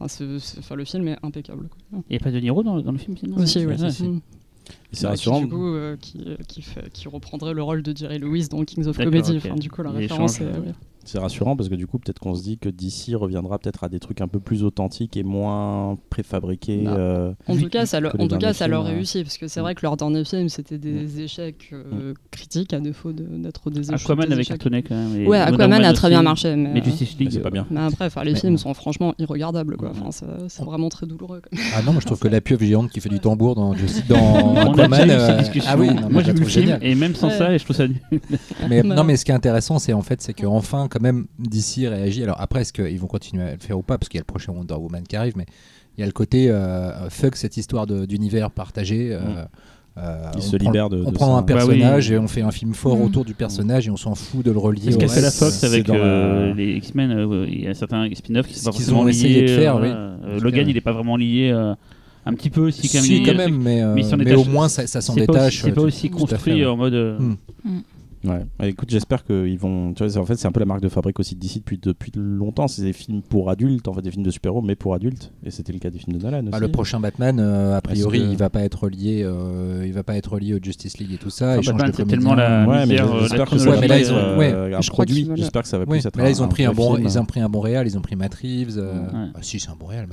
Enfin, le film est impeccable. Quoi. Il n'y a pas de Niro dans, dans le film, Aussi. Ouais, c'est- Bah, rassurant. Qui, du coup, euh, qui, qui, fait- qui reprendrait le rôle de Jerry Lewis dans Kings of Comedy. Enfin, du coup, la référence est. euh, ouais. C'est rassurant parce que du coup, peut-être qu'on se dit que d'ici reviendra peut-être à des trucs un peu plus authentiques et moins préfabriqués. Euh, En tout cas, ça, que en tout cas, ça leur réussit parce que c'est vrai que leur dernier film, c'était des échecs euh, critiques à défaut de- d'être des échecs. Aquaman des avait échecs. cartonné quand même. et Ouais, Aquaman a très bien marché, mais, Mais euh, Justice League. c'est pas bien. mais après, enfin, les Mais- films sont franchement irregardables, quoi. Enfin, c'est vraiment très douloureux. quoi. Ah non, moi je trouve que la pieuvre géante qui fait du tambour dans, dans Aquaman. euh, ah oui, moi je j'ai vu le trouve film et même sans ça, je trouve ça nul. Mais, non, mais ce qui est intéressant, c'est en fait, c'est qu'enfin, quand même, DC réagit. Alors après, est-ce qu'ils vont continuer à le faire ou pas? Parce qu'il y a le prochain Wonder Woman qui arrive, mais il y a le côté euh, fuck cette histoire d'univers partagé. euh, Mm. euh, Il on se prend- libère de- On de prend ça. un Bah oui. personnage et on fait un film fort Mm. autour du personnage et on s'en fout de le relier. Au qu'a fait la. Fox c'est avec euh, la- les X-Men, euh, il y a certains spin-offs qui sont forcément ont essayé liés, de faire, euh, oui. Euh, Logan, il est pas vraiment lié euh, un petit peu aussi quand même. Si, quand même, mais, euh, mais il s'en mais détache. au moins ça, ça s'en c'est pas aussi- détache. C'est pas aussi construit en mode. euh, Mm. Ouais. Ouais, écoute, j'espère qu'ils vont. Tu vois, c'est- en fait, c'est un peu la marque de fabrique aussi d'ici depuis depuis longtemps. C'est des films pour adultes, en fait, des films de super-héros, mais pour adultes. Et c'était le cas des films de Nolan aussi. Ah, le prochain Batman, euh, a priori, que- il va pas être lié, euh, il va pas être lié au Justice League et tout ça. Enfin, Batman, c'est tellement la Ouais, mais j'espère que ça Ouais, va mais là, plus ils ont- être, produit. J'espère que ça va Oui, plus être mais là, ils ont pris un bon, film. ils ont pris un bon réal, ils ont pris Matt Reeves. euh, Ouais. ah, si, c'est un bon réal.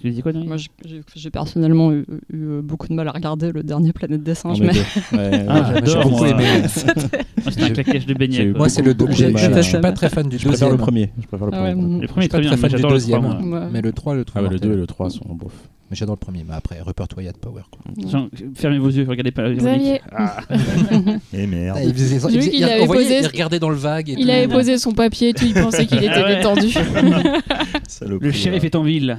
Tu dis quoi, Moi, j'ai- personnellement eu, beaucoup de mal à regarder le dernier Planète des Singes, mais j'adore, moi. Ah, C'était un claquage de beignet. Moi, c'est le deux. beaucoup j'ai- de Je suis pas très fan du Je préfère deuxième. le premier. Je préfère le ouais, premier. Le premier Je est suis très pas bien, très mais fan du j'adore le deuxième. moi. Ouais. Mais le 3, le 3. Ah le 2 et le 3 sont bof. Mais j'adore le premier. Mais après, Rupert Wyatt Power. Genre, fermez vos yeux, regardez pas. Xavier. Ah, Et merde. Ah, il faisait- il J'ai vu faisait- qu'il il- avait on voyait, posé- il regardait dans le vague. Et Il tout. avait posé son papier et tout, il pensait qu'il était détendu. Le shérif est en ville.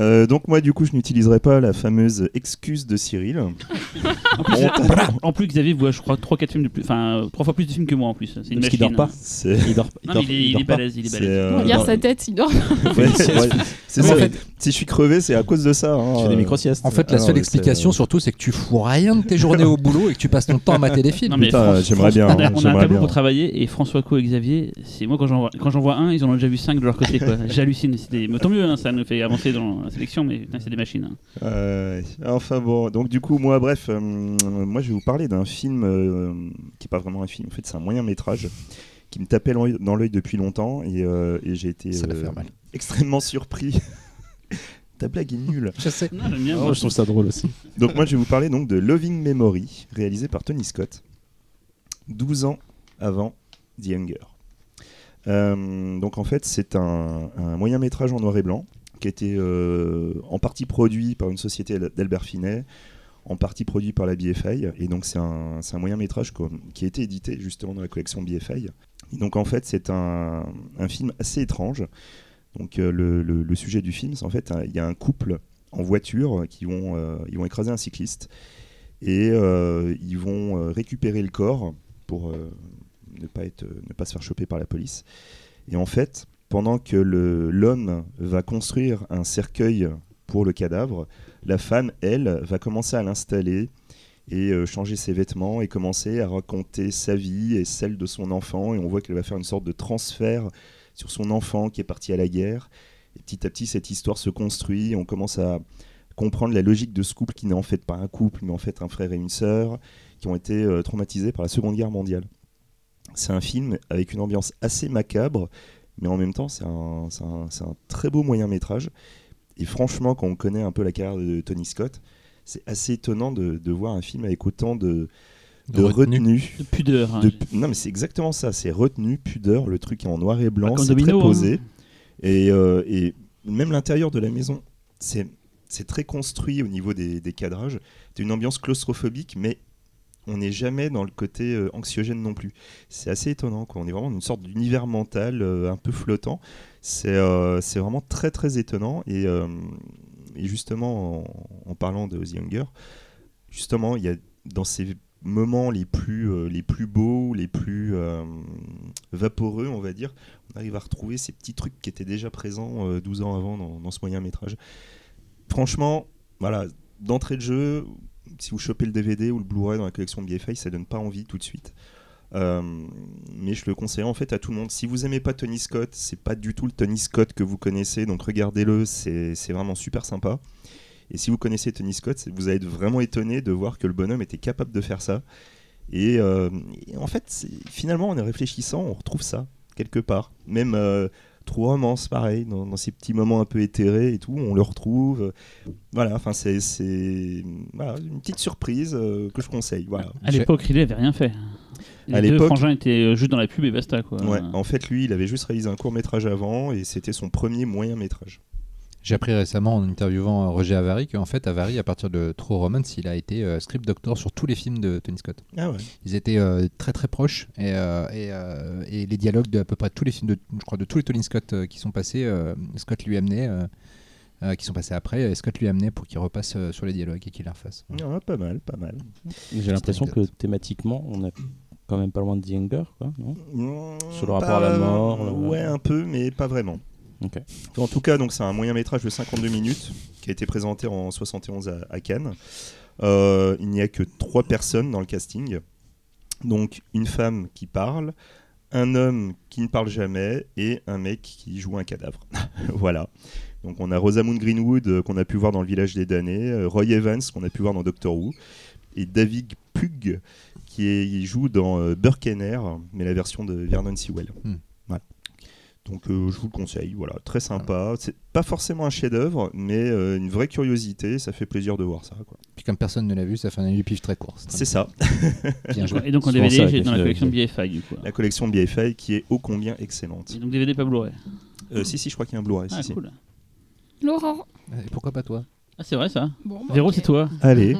Euh, donc moi du coup je n'utiliserai pas la fameuse excuse de Cyril. En plus, en plus, Xavier voit, je crois, 3-4 films de plus. Enfin, 3 fois plus de films que moi en plus. C'est une Parce qu'il dort pas. C'est Il dort, Non, dort- mais il est, il dort est pas. balèze, il est balèze. euh, Regarde sa tête, il dort. Ouais, ouais, c'est Mais ça. en fait- Si je suis crevé, c'est à cause de ça. hein. Je fais des micro-siestes. En fait, la Ah, seule ouais, explication, c'est- surtout, c'est que tu fous rien de tes journées au boulot et que tu passes ton temps à mater des films. Non, mais Putain, Fran- j'aimerais bien, On a, hein, on a un tableau bien. pour travailler et François Co et Xavier, c'est moi quand j'en vois, quand j'en vois un, ils en ont déjà vu 5 de leur côté. quoi. J'hallucine. mais Tant mieux, hein, ça nous fait avancer dans la sélection, mais c'est des machines. hein. Euh, enfin bon, donc du coup, moi, bref, euh, moi je vais vous parler d'un film euh, qui est pas vraiment un film, en fait, c'est un moyen métrage qui me tapait dans l'œil depuis longtemps et, euh, et j'ai été euh, extrêmement surpris. Ta blague est nulle. Je sais. Non, bien. Oh, moi. je trouve ça drôle aussi. Donc moi je vais vous parler donc de Loving Memory, réalisé par Tony Scott, 12 ans avant The Hunger. Euh, donc en fait c'est un, un moyen métrage en noir et blanc qui a été euh, en partie produit par une société d'Albert Finet, en partie produit par la BFI, et donc c'est un, un moyen métrage qui a été édité justement dans la collection BFI. Donc en fait c'est un, un film assez étrange. Donc euh, le, le- sujet du film c'est en fait il y a un couple en voiture qui vont, euh, ils vont écraser un cycliste et euh, ils vont récupérer le corps pour ne, pas être, ne pas se faire choper par la police. Et en fait, pendant que l'homme va construire un cercueil pour le cadavre, la femme, elle, va commencer à l'installer et euh, changer ses vêtements et commencer à raconter sa vie et celle de son enfant. Et on voit qu'elle va faire une sorte de transfert sur son enfant qui est parti à la guerre. Et petit à petit, cette histoire se construit. On commence à comprendre la logique de ce couple qui n'est en fait pas un couple, mais en fait un frère et une sœur qui ont été euh, traumatisés par la Seconde Guerre mondiale. C'est un film avec une ambiance assez macabre, mais en même temps, c'est un, très beau moyen métrage. Et franchement, quand on connaît un peu la carrière de Tony Scott, c'est assez étonnant de, de voir un film avec autant de, de, De retenue. retenue. De pudeur. hein. de non, mais c'est exactement ça. C'est retenue, pudeur. Le truc est en noir et blanc. Bah, c'est très posé. hein. Et, euh, et même l'intérieur de la maison, c'est très construit au niveau des, des cadrages. C'est une ambiance claustrophobique, mais on n'est jamais dans le côté euh, anxiogène non plus. C'est assez étonnant. Quoi. On est vraiment dans une sorte d'univers mental euh, un peu flottant. C'est euh, c'est vraiment très très étonnant. Et, justement, en, parlant de The Younger, justement, il y a dans ces moments les plus, les plus beaux, les plus vaporeux, on va dire, on arrive à retrouver ces petits trucs qui étaient déjà présents euh, 12 ans avant dans, dans ce moyen métrage. Franchement, voilà, d'entrée de jeu, si vous chopez le DVD ou le Blu-ray dans la collection BFI, ça donne pas envie tout de suite. Euh, mais je le conseille en fait à tout le monde. Si vous aimez pas Tony Scott, c'est pas du tout le Tony Scott que vous connaissez, donc regardez-le, c'est vraiment super sympa. Et si vous connaissez Tony Scott, vous allez être vraiment étonné de voir que le bonhomme était capable de faire ça. Et, euh, en fait, finalement, en réfléchissant, on retrouve ça quelque part. Même euh, True Romance, pareil, dans, dans ces petits moments un peu éthérés et tout, on le retrouve. Voilà, enfin, c'est voilà, une petite surprise euh, que je conseille. Voilà. À l'époque, Ridley avait rien fait. Les À deux l'époque- frangins étaient euh, juste dans la pub et basta. Quoi. Ouais, en fait, lui, il avait juste réalisé un court métrage avant et c'était son premier moyen métrage. J'ai appris récemment en interviewant euh, Roger Avary qu'en fait, Avary, à partir de True Romance, il a été euh, script doctor sur tous les films de Tony Scott. Ah ouais. Ils étaient euh, très très proches et, euh, et, euh, et les dialogues de à peu près tous les films, de, je crois, de tous les Tony Scott euh, qui sont passés, euh, Scott lui amenait, euh, euh, qui sont passés après, et Scott lui amenait pour qu'il repasse euh, sur les dialogues et qu'il les refasse. Ah, pas mal, pas mal. J'ai l'impression que thématiquement, on est quand même pas loin de The Younger, quoi, non? Mmh, Sur le rapport à la mort, Ouais, un peu, mais pas vraiment. En tout cas, donc c'est un moyen métrage de 52 minutes qui a été présenté en 71 à, à Cannes. Euh, il n'y a que trois personnes dans le casting. Donc une femme qui parle, un homme qui ne parle jamais et un mec qui joue un cadavre. voilà. Donc on a Rosamund Greenwood euh, qu'on a pu voir dans Le Village des damnés, euh, Roy Evans qu'on a pu voir dans Doctor Who et David Pugh qui est- il joue dans euh, Burke and Hare, mais la version de Vernon Sewell. Hmm. Donc euh, je vous le conseille, voilà, très sympa. C'est pas forcément un chef-d'œuvre, mais euh, une vraie curiosité, ça fait plaisir de voir ça. quoi. Puis comme personne ne l'a vu, ça fait un avis pif très court. C'est ça, Bien joué. Et donc en DVD, j'ai dans la collection de- BFI du coup. la collection BFI qui est ô combien excellente. Et donc DVD pas Blu-ray. Euh, si si, je crois qu'il y a un Blu-ray. Ah si, si. cool. Laurent. Et pourquoi pas toi? Ah c'est vrai ça. Bon, bah, Véro, c'est toi. Allez,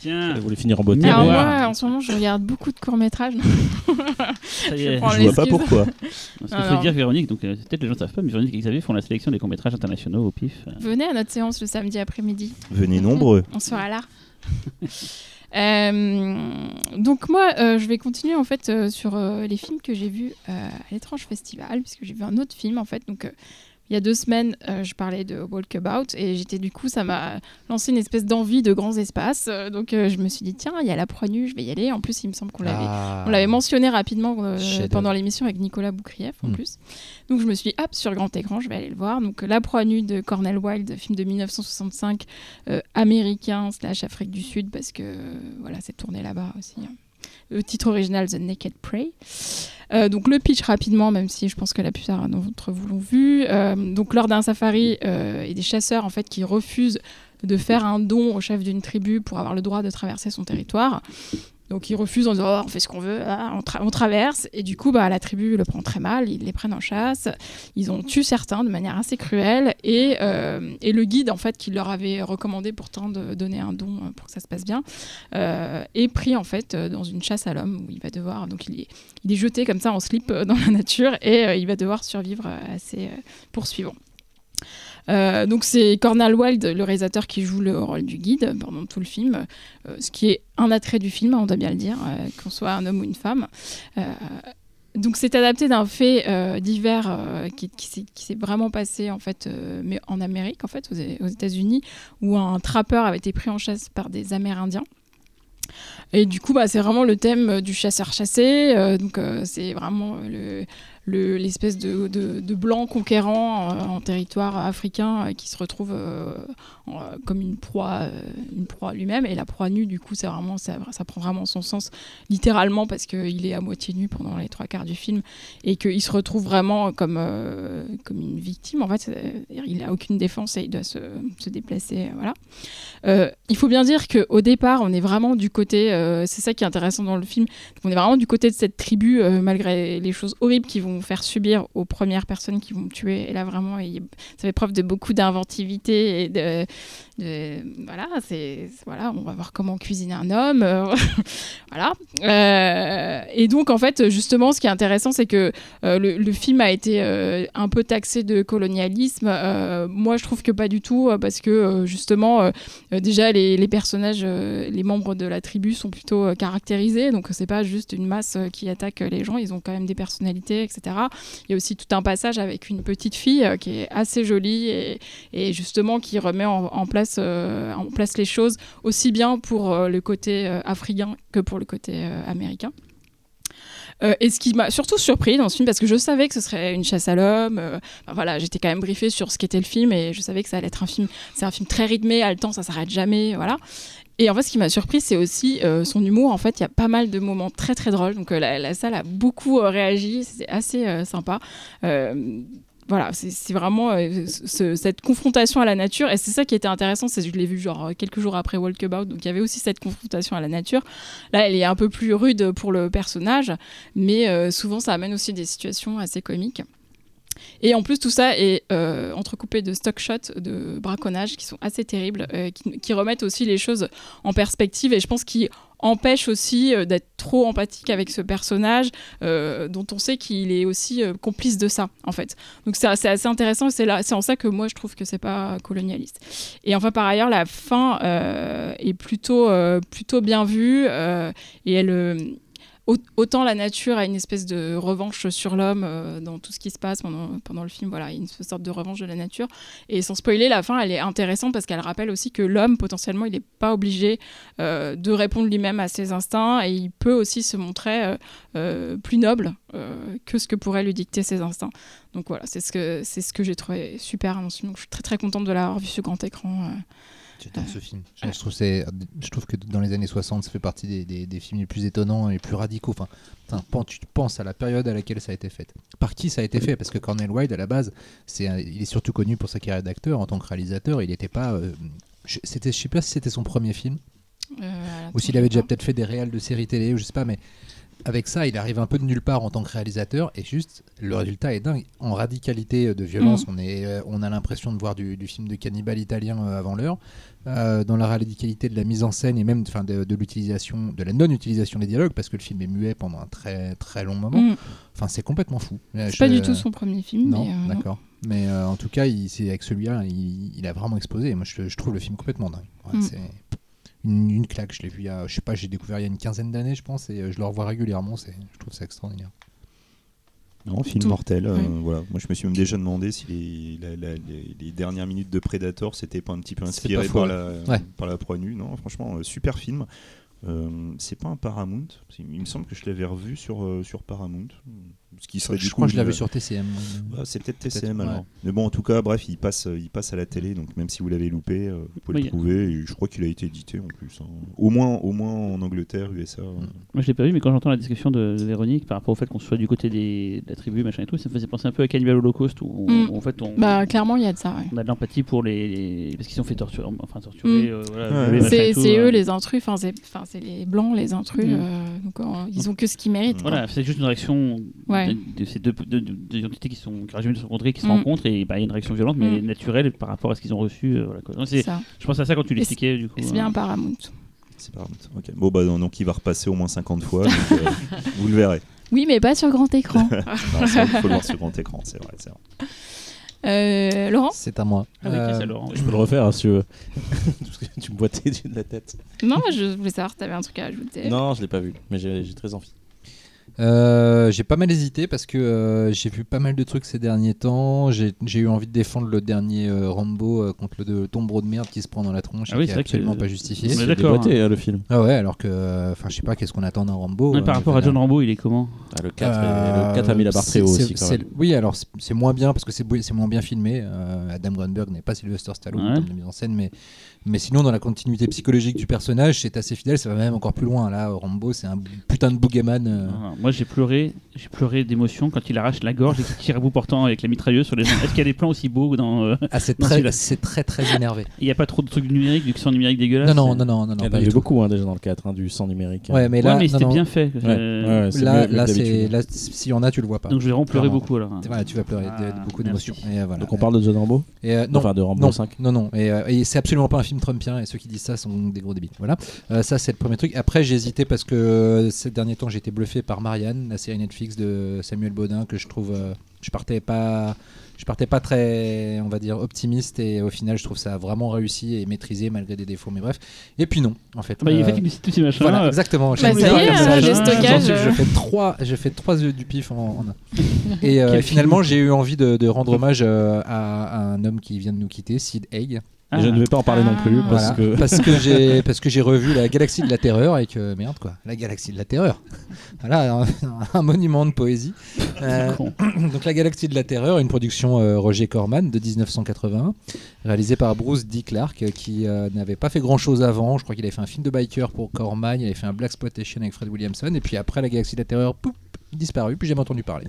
Tiens. Vous voulez finir en beauté Alors moi, en ce moment, je regarde beaucoup de courts-métrages. Ça y Je est. je vois pas pourquoi. Ce que non. dire Véronique, donc euh, peut-être les gens ne savent pas, mais Véronique et Xavier font la sélection des courts-métrages internationaux au pif. Euh, Venez à notre séance le samedi après-midi. Venez nombreux. On sera là. Euh, donc moi, euh, je vais continuer en fait euh, sur euh, les films que j'ai vus euh, à l'étrange festival, puisque j'ai vu un autre film en fait. Donc euh, il y a deux semaines, euh, je parlais de Walkabout et j'étais du coup, ça m'a lancé une espèce d'envie de grands espaces. Euh, donc euh, je me suis dit tiens, il y a la Proie Nue, je vais y aller. En plus, il me semble qu'on l'avait Ah. on l'avait mentionné rapidement euh, pendant l'émission avec Nicolas Boukrieff en Hmm. plus. Donc je me suis dit, hop, sur grand écran, je vais aller le voir. Donc La proie nue de Cornel Wilde, film de 1965, euh, américain slash Afrique du Sud, parce que voilà, c'est tourné là-bas aussi. hein. Le titre original, The Naked Prey. Euh, donc le pitch rapidement, même si je pense que la plupart d'entre vous l'ont vu. Euh, donc lors d'un safari euh, et des chasseurs en fait qui refusent de faire un don au chef d'une tribu pour avoir le droit de traverser son territoire. Donc ils refusent en disant Oh, on fait ce qu'on veut, ah, on, tra- on traverse. Et du coup bah, la tribu le prend très mal, ils les prennent en chasse, ils ont tué certains de manière assez cruelle. Et, euh, et le guide en fait qui leur avait recommandé pourtant de donner un don euh, pour que ça se passe bien euh, est pris en fait dans une chasse à l'homme où il va devoir donc il est, il est jeté comme ça en slip dans la nature. Et il va devoir survivre à ses poursuivants. Euh, donc c'est Cornel Wilde, le réalisateur, qui joue le rôle du guide pendant tout le film, euh, ce qui est un attrait du film, on doit bien le dire, euh, qu'on soit un homme ou une femme. Donc c'est adapté d'un fait divers qui, s'est- vraiment passé en fait, mais en Amérique en fait, aux, États-Unis, où un trappeur avait été pris en chasse par des Amérindiens. Et du coup, bah, c'est vraiment le thème du chasseur-chassé. euh, donc, c'est vraiment le le- l'espèce de, blanc conquérant euh, en territoire africain euh, qui se retrouve euh, comme une proie, une proie lui-même. Et la proie nue, du coup, c'est vraiment, ça, ça prend vraiment son sens littéralement parce qu'il est à moitié nu pendant les trois quarts du film et qu'il se retrouve vraiment comme, comme une victime. En fait, il n'a aucune défense et il doit se, se déplacer. Voilà. Il faut bien dire qu'au départ, on est vraiment du côté, c'est ça qui est intéressant dans le film, on est vraiment du côté de cette tribu, malgré les choses horribles qu'ils vont faire subir aux premières personnes qui vont tuer. Et là, vraiment, ça fait preuve de beaucoup d'inventivité et de, voilà, c'est voilà, on va voir comment cuisiner un homme, euh, voilà. Euh, et donc, en fait, justement, ce qui est intéressant, c'est que euh, le, film a été un peu taxé de colonialisme. Moi, je trouve que pas du tout, parce que justement, déjà, les, les personnages, les membres de la tribu sont plutôt caractérisés, donc c'est pas juste une masse qui attaque les gens, ils ont quand même des personnalités, etc. Il y a aussi tout un passage avec une petite fille euh, qui est assez jolie et, justement qui remet en, en place, euh, en place les choses aussi bien pour euh, le côté africain que pour le côté américain. Et ce qui m'a surtout surpris dans ce film, parce que je savais que ce serait une chasse à l'homme, voilà, j'étais quand même briefée sur ce qu'était le film et je savais que ça allait être un film, c'est un film très rythmé, haletant, ça s'arrête jamais, voilà. Et en fait, ce qui m'a surpris, c'est aussi euh, son humour. En fait, il y a pas mal de moments très très drôles. Donc euh, la, salle a beaucoup euh, réagi, c'est assez sympa. Voilà, c'est vraiment ce- cette confrontation à la nature. Et c'est ça qui était intéressant, c'est je l'ai vu genre quelques jours après Walkabout. Donc il y avait aussi cette confrontation à la nature. Là, elle est un peu plus rude pour le personnage, mais souvent ça amène aussi des situations assez comiques. Et en plus, tout ça est euh, entrecoupé de stock shots de braconnage qui sont assez terribles, euh, qui, qui remettent aussi les choses en perspective et je pense qu'ils empêchent aussi euh, d'être trop empathique avec ce personnage dont on sait qu'il est aussi complice de ça, en fait. Donc c'est assez intéressant et c'est en ça que moi je trouve que c'est pas colonialiste. Et enfin, par ailleurs, la fin est plutôt, plutôt bien vue et elle. Au- Autant la nature a une espèce de revanche sur l'homme euh, dans tout ce qui se passe pendant, le film, voilà, une sorte de revanche de la nature. Et sans spoiler, la fin, elle est intéressante parce qu'elle rappelle aussi que l'homme, potentiellement, il n'est pas obligé euh, de répondre lui-même à ses instincts et il peut aussi se montrer euh, plus noble que ce que pourraient lui dicter ses instincts. Donc voilà, c'est ce que, ce que j'ai trouvé super. Donc, je suis très très contente de l'avoir vu sur grand écran. J'adore ce film. Je, je trouve c'est, je trouve que dans les années 60, ça fait partie des, des- des films les plus étonnants et les plus radicaux. Enfin, tu penses à la période à laquelle ça a été fait. Par qui ça a été fait? Parce que Cornel Wilde, à la base, c'est, il est surtout connu pour sa carrière d'acteur. En tant que réalisateur, il n'était pas. euh, je, c'était, je sais pas si c'était son premier film. Euh, Ou s'il avait déjà peut-être fait des réals de séries télé, ou je sais pas, mais avec ça, il arrive un peu de nulle part en tant que réalisateur, et juste, le résultat est dingue. En radicalité de violence, on, est, euh, on a l'impression de voir du, du film de cannibale italien euh, avant l'heure. Euh, dans la radicalité de la mise en scène et même de, de l'utilisation, de la non-utilisation des dialogues, parce que le film est muet pendant un très très long moment. Mm. Enfin, c'est complètement fou. C'est pas du tout son premier film. Non, euh, d'accord. Mais euh, en tout cas, il, c'est avec celui-là, il, il a vraiment explosé. Moi, je, je trouve le film complètement dingue. Ouais, Mm. C'est une, une claque. Je l'ai vu il y a, je sais pas, j'ai découvert il y a une quinzaine d'années, je pense, et euh, je le revois régulièrement. C'est, je trouve ça extraordinaire. Non, film Tout- mortel. euh, voilà. Moi, je me suis même déjà demandé si les, la- la- les, les dernières minutes de Predator c'était pas un petit peu inspiré par, la, Ouais. par la proie nue. Non, franchement, euh, super film. Euh, c'est pas un Paramount. Il me semble que je l'avais revu sur, euh, sur Paramount. Ce qui serait je du crois coup que je l'avais sur TCM. moi, mais- Ah, c'est peut-être TCM ouais. alors. Mais bon, en tout cas, bref, il passe, euh, il passe à la télé, donc même si vous l'avez loupé, euh, vous pouvez Oui. le trouver. Et je crois qu'il a été édité en plus. hein. Au, moins, au moins en Angleterre, USA. euh. Moi je l'ai pas vu, mais quand j'entends la discussion de, de Véronique par rapport au fait qu'on soit du côté des, de la tribu, machin et tout, ça me faisait penser un peu à Cannibal Holocaust où, Mm. où, en fait on, Bah, clairement, il y a de ça. ouais. on a de l'empathie pour les, les- parce qu'ils sont fait torturer, enfin torturer. Mm. euh, voilà, C'est euh. eux les intrus, enfin c'est enfin, c'est les blancs les intrus, Mm. euh, donc euh, ils ont que ce qu'ils méritent. Voilà, c'est juste une réaction Ouais. De, de ces deux, deux- deux- deux entités qui sont qui de se rencontrer, qui se Mm. rencontrent et bah, il y a une réaction violente mais Mm. naturelle par rapport à ce qu'ils ont reçu. euh, voilà, quoi. Donc, c'est- Ça. je pense à ça quand tu l'expliquais du coup. Et c'est euh. bien Paramount. C'est Paramount. Ok. Bon, bah, non, donc il va repasser au moins 50 fois. donc, euh, vous le verrez. Oui, mais pas sur grand écran. Non, ça, il faut le voir sur grand écran, c'est vrai. c'est vrai. Euh, Laurent? C'est à moi. Ah Euh, Je peux le refaire hein, si tu veux. Parce que tu me boitais de la tête. Non, je voulais savoir si t'avais un truc à ajouter. Non, je l'ai pas vu, mais j'ai j'ai très envie. Euh, j'ai pas mal hésité parce que euh, j'ai vu pas mal de trucs ces derniers temps. J'ai eu envie de défendre le dernier euh, Rambo euh, contre le de, tombereau de merde qui se prend dans la tronche Ah et oui, qui c'est est vrai que- absolument pas justifié. On est C'est d'accord, déboîté, hein, le film. Ah ouais, alors que, enfin, je sais pas, qu'est-ce qu'on attend d'un Rambo Ouais, par euh, rapport à. John Rambo, il est comment? Ah, le 4, Euh, le 4 a mis la barre très haut aussi. Quand c'est- même. Oui, alors c'est- moins bien parce que c'est moins bien filmé. Euh, Adam Grunberg n'est pas Sylvester Stallone Ouais. en termes de mise en scène, mais, mais sinon, dans la continuité psychologique du personnage, c'est assez fidèle. Ça va même encore plus loin. Là, Rambo, c'est un putain de boogeyman. euh. Ah, Moi j'ai pleuré, j'ai pleuré d'émotion quand il arrache la gorge et qu'il tire à bout portant avec la mitrailleuse sur les gens. Est-ce qu'il y a des plans aussi beaux dans euh, Ah, c'est Non, très, celui-là. c'est très, très énervé. Il n'y a pas trop de trucs numériques, du sang numérique dégueulasse. Non, non, c'est- non, non, non, non, Il y en pas a du eu tout. beaucoup hein, déjà dans le 4, hein, du sang numérique. Ouais, mais Ouais, là, mais non, c'était non. bien fait. Ouais, Euh, ouais, c'est là, mieux que là, c'est, d'habitude. là, s'il y en a, tu le vois pas. Donc je vais vraiment pleurer Clairement. beaucoup alors. Voilà, tu vas pleurer de- de, Ah, beaucoup merci. d'émotions. Et, euh, voilà. Donc on parle de John Rambo Et, euh, non, Enfin, de Rambo non, 5. non, non. Et, euh, et c'est absolument pas un film trumpien. Et ceux qui disent ça sont des gros débiles. Voilà. Euh, ça, c'est le premier truc. Après, j'ai hésité parce que euh, ces derniers temps, j'ai été bluffé par Marianne, la série Netflix de Samuel Baudin, que je trouve. euh, je partais pas. Je partais pas très, on va dire, optimiste et au final, je trouve ça a vraiment réussi et maîtrisé malgré des défauts. Mais bref. Et puis non, en fait. Bah, il fait une tous ces machins. voilà, exactement. Bah, ça y je- fais trois, je fais trois œufs du pif en, en un. Et finalement, j'ai eu envie de, de rendre hommage à, à un homme qui vient de nous quitter, Sid Haig. Je ne vais pas en parler non plus Ah. parce Voilà. que. parce que j'ai parce que j'ai revu la Galaxie de la Terreur et que merde quoi, la Galaxie de la Terreur. Voilà un, un monument de poésie. Euh, donc la Galaxie de la Terreur, une production euh, Roger Corman de 1981, réalisée par Bruce D. Clark, euh, qui euh, n'avait pas fait grand chose avant. Je crois qu'il avait fait un film de biker pour Corman, il avait fait un Black Exploitation avec Fred Williamson, et puis après la Galaxie de la Terreur, poup, disparu, puis j'ai entendu parler.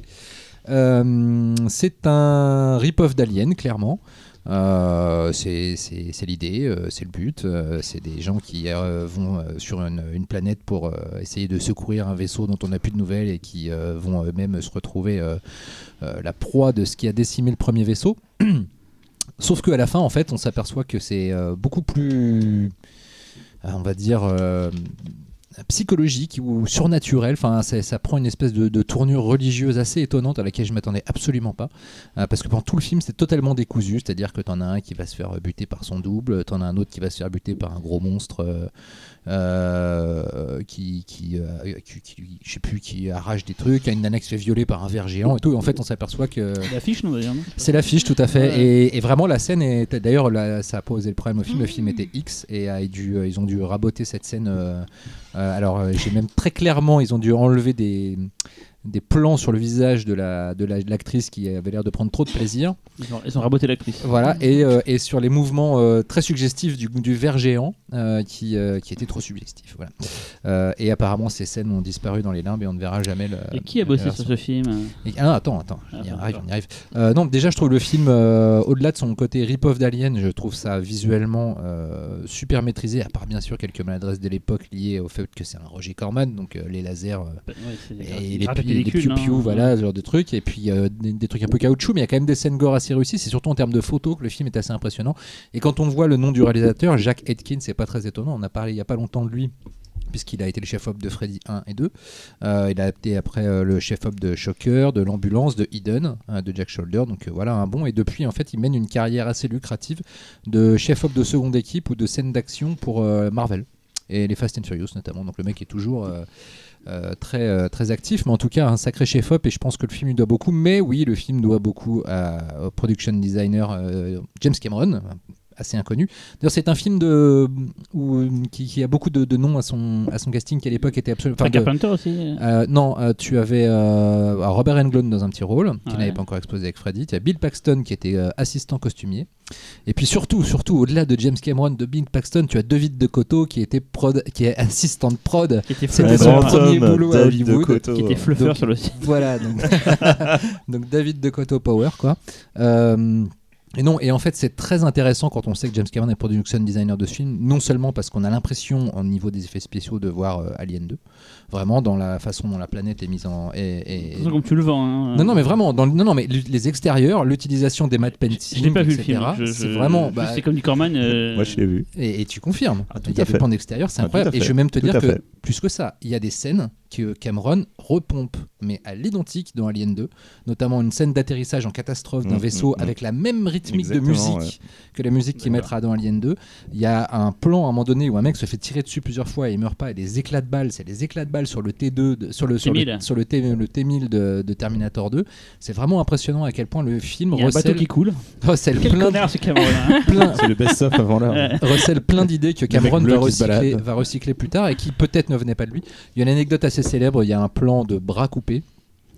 C'est un rip-off d'Alien, clairement. Euh, c'est l'idée, euh, c'est le but. euh, c'est des gens qui vont sur une, une planète pour essayer de secourir un vaisseau dont on n'a plus de nouvelles et qui vont eux-mêmes se retrouver la proie de ce qui a décimé le premier vaisseau. Sauf qu'à la fin, en fait, on s'aperçoit que c'est beaucoup plus, on va dire, psychologique ou surnaturel. Enfin, ça, prend une espèce de, tournure religieuse assez étonnante à laquelle je m'attendais absolument pas. Euh, parce que pendant tout le film, c'est totalement décousu. C'est-à-dire que t'en as un qui va se faire buter par son double, t'en as un autre qui va se faire buter par un gros monstre euh, qui, qui, euh, qui- qui- je sais plus, qui arrache des trucs. Il y a une nana qui se fait violer par un ver géant et tout. Et en fait, on s'aperçoit que L'affiche, non? D'ailleurs c'est l'affiche, tout à fait. Ouais. Et, et vraiment, la scène est. D'ailleurs, ça a posé le problème au film. Le film était X et a dû, euh, ils ont dû raboter cette scène. euh, alors, j'ai même très clairement, ils ont dû enlever des, des plans sur le visage de la de la- de l'actrice qui avait l'air de prendre trop de plaisir. ils ont, ils ont raboté l'actrice. Voilà, et, euh, et sur les mouvements euh, très suggestifs du, du ver géant euh, qui, euh, qui étaient trop suggestifs. Voilà. Euh, et apparemment, ces scènes ont disparu dans les limbes et on ne verra jamais le. Et qui a bossé sur ce film Et- ah, non, attends, attends, Ah, on y arrive, on y arrive. Euh, non, déjà, je trouve le film, euh, au-delà de son côté rip-off d'Alien, je trouve ça visuellement euh, super maîtrisé, à part bien sûr quelques maladresses de l'époque liées au fait que c'est un Roger Corman, donc euh, les lasers. euh, Bah, ouais, et les, rate la pi- les pellicule, piou-piou, hein. voilà, ce genre de trucs. Et puis euh, des, des trucs un peu caoutchouc, mais il y a quand même des scènes gore assez réussies. C'est surtout en termes de photos que le film est assez impressionnant. Et quand on voit le nom du réalisateur, Jack Atkins, c'est pas très étonnant. On a parlé il y a pas longtemps de lui. Puisqu'il a été le chef-op de Freddy 1 et 2. Euh, il a été après euh, le chef-op de Shocker, de l'ambulance, de Eden, euh, de Jack Shoulder. Donc euh, voilà un bon. Et depuis, en fait, il mène une carrière assez lucrative de chef-op de seconde équipe ou de scène d'action pour Marvel. Et les Fast and Furious notamment. Donc le mec est toujours. Euh, euh, très, actif, mais en tout cas un sacré chef-op et je pense que le film lui doit beaucoup. Mais oui, le film doit beaucoup à- au production designer euh, James Cameron, assez inconnu. D'ailleurs, c'est un film de, où, qui, qui a beaucoup de, de noms à son, à son casting qui à l'époque était absolument. Enfin, Carpenter aussi. euh, non, euh, tu avais euh, Robert Englund dans un petit rôle, qui Ouais. n'avait pas encore explosé avec Freddy. Tu as Bill Paxton qui était euh, assistant costumier. Et puis surtout, surtout au-delà de James Cameron, de Bill Paxton, tu as David de Coteau qui était prod, qui est assistant de prod. Qui était C'était son premier homme, boulot à David de Hollywood, Coteau. qui était fluffeur Donc- sur le site. Voilà, donc, donc David de Coteau Power, quoi. Euh, et non, et en fait, c'est très intéressant quand on sait que James Cameron est production designer de ce film, non seulement parce qu'on a l'impression, au niveau des effets spéciaux, de voir euh, Alien 2, vraiment dans la façon dont la planète est mise en. C'est comme tu le vends. hein. Non, non, mais vraiment, dans non, non, mais les extérieurs, l'utilisation des matte paintings, Je l'ai pas vu le etc., c'est vraiment. je- bah, C'est comme du Corman. euh, Moi, je l'ai vu. et, et tu confirmes. Ah, tout il y a fait. plans d'extérieur, c'est Ah, incroyable. Et je vais même te Tout dire que fait. plus que ça, il y a des scènes que Cameron repompe, mais à l'identique dans Alien 2, notamment une scène d'atterrissage en catastrophe d'un Mm, vaisseau mm, mm. avec la même rythmique de musique que la musique qu'il mettra dans Alien 2. Il y a un plan à un moment donné où un mec se fait tirer dessus plusieurs fois et il meurt pas, et des éclats de balles, c'est des éclats de balles sur le T2, de- sur le, sur le, T1000. sur le, T, le T1000 de, de Terminator 2. C'est vraiment impressionnant à quel point le film Il y a un bateau recèle, qui coule. recèle Quel plein, connard ce Cameron. hein. plein, C'est le best-of avant l'heure. Ouais. recèle plein d'idées que Cameron va recycler, va recycler plus tard et qui peut-être ne venaient pas de lui. Il y a une anecdote assez célèbre, il y a un plan de bras coupés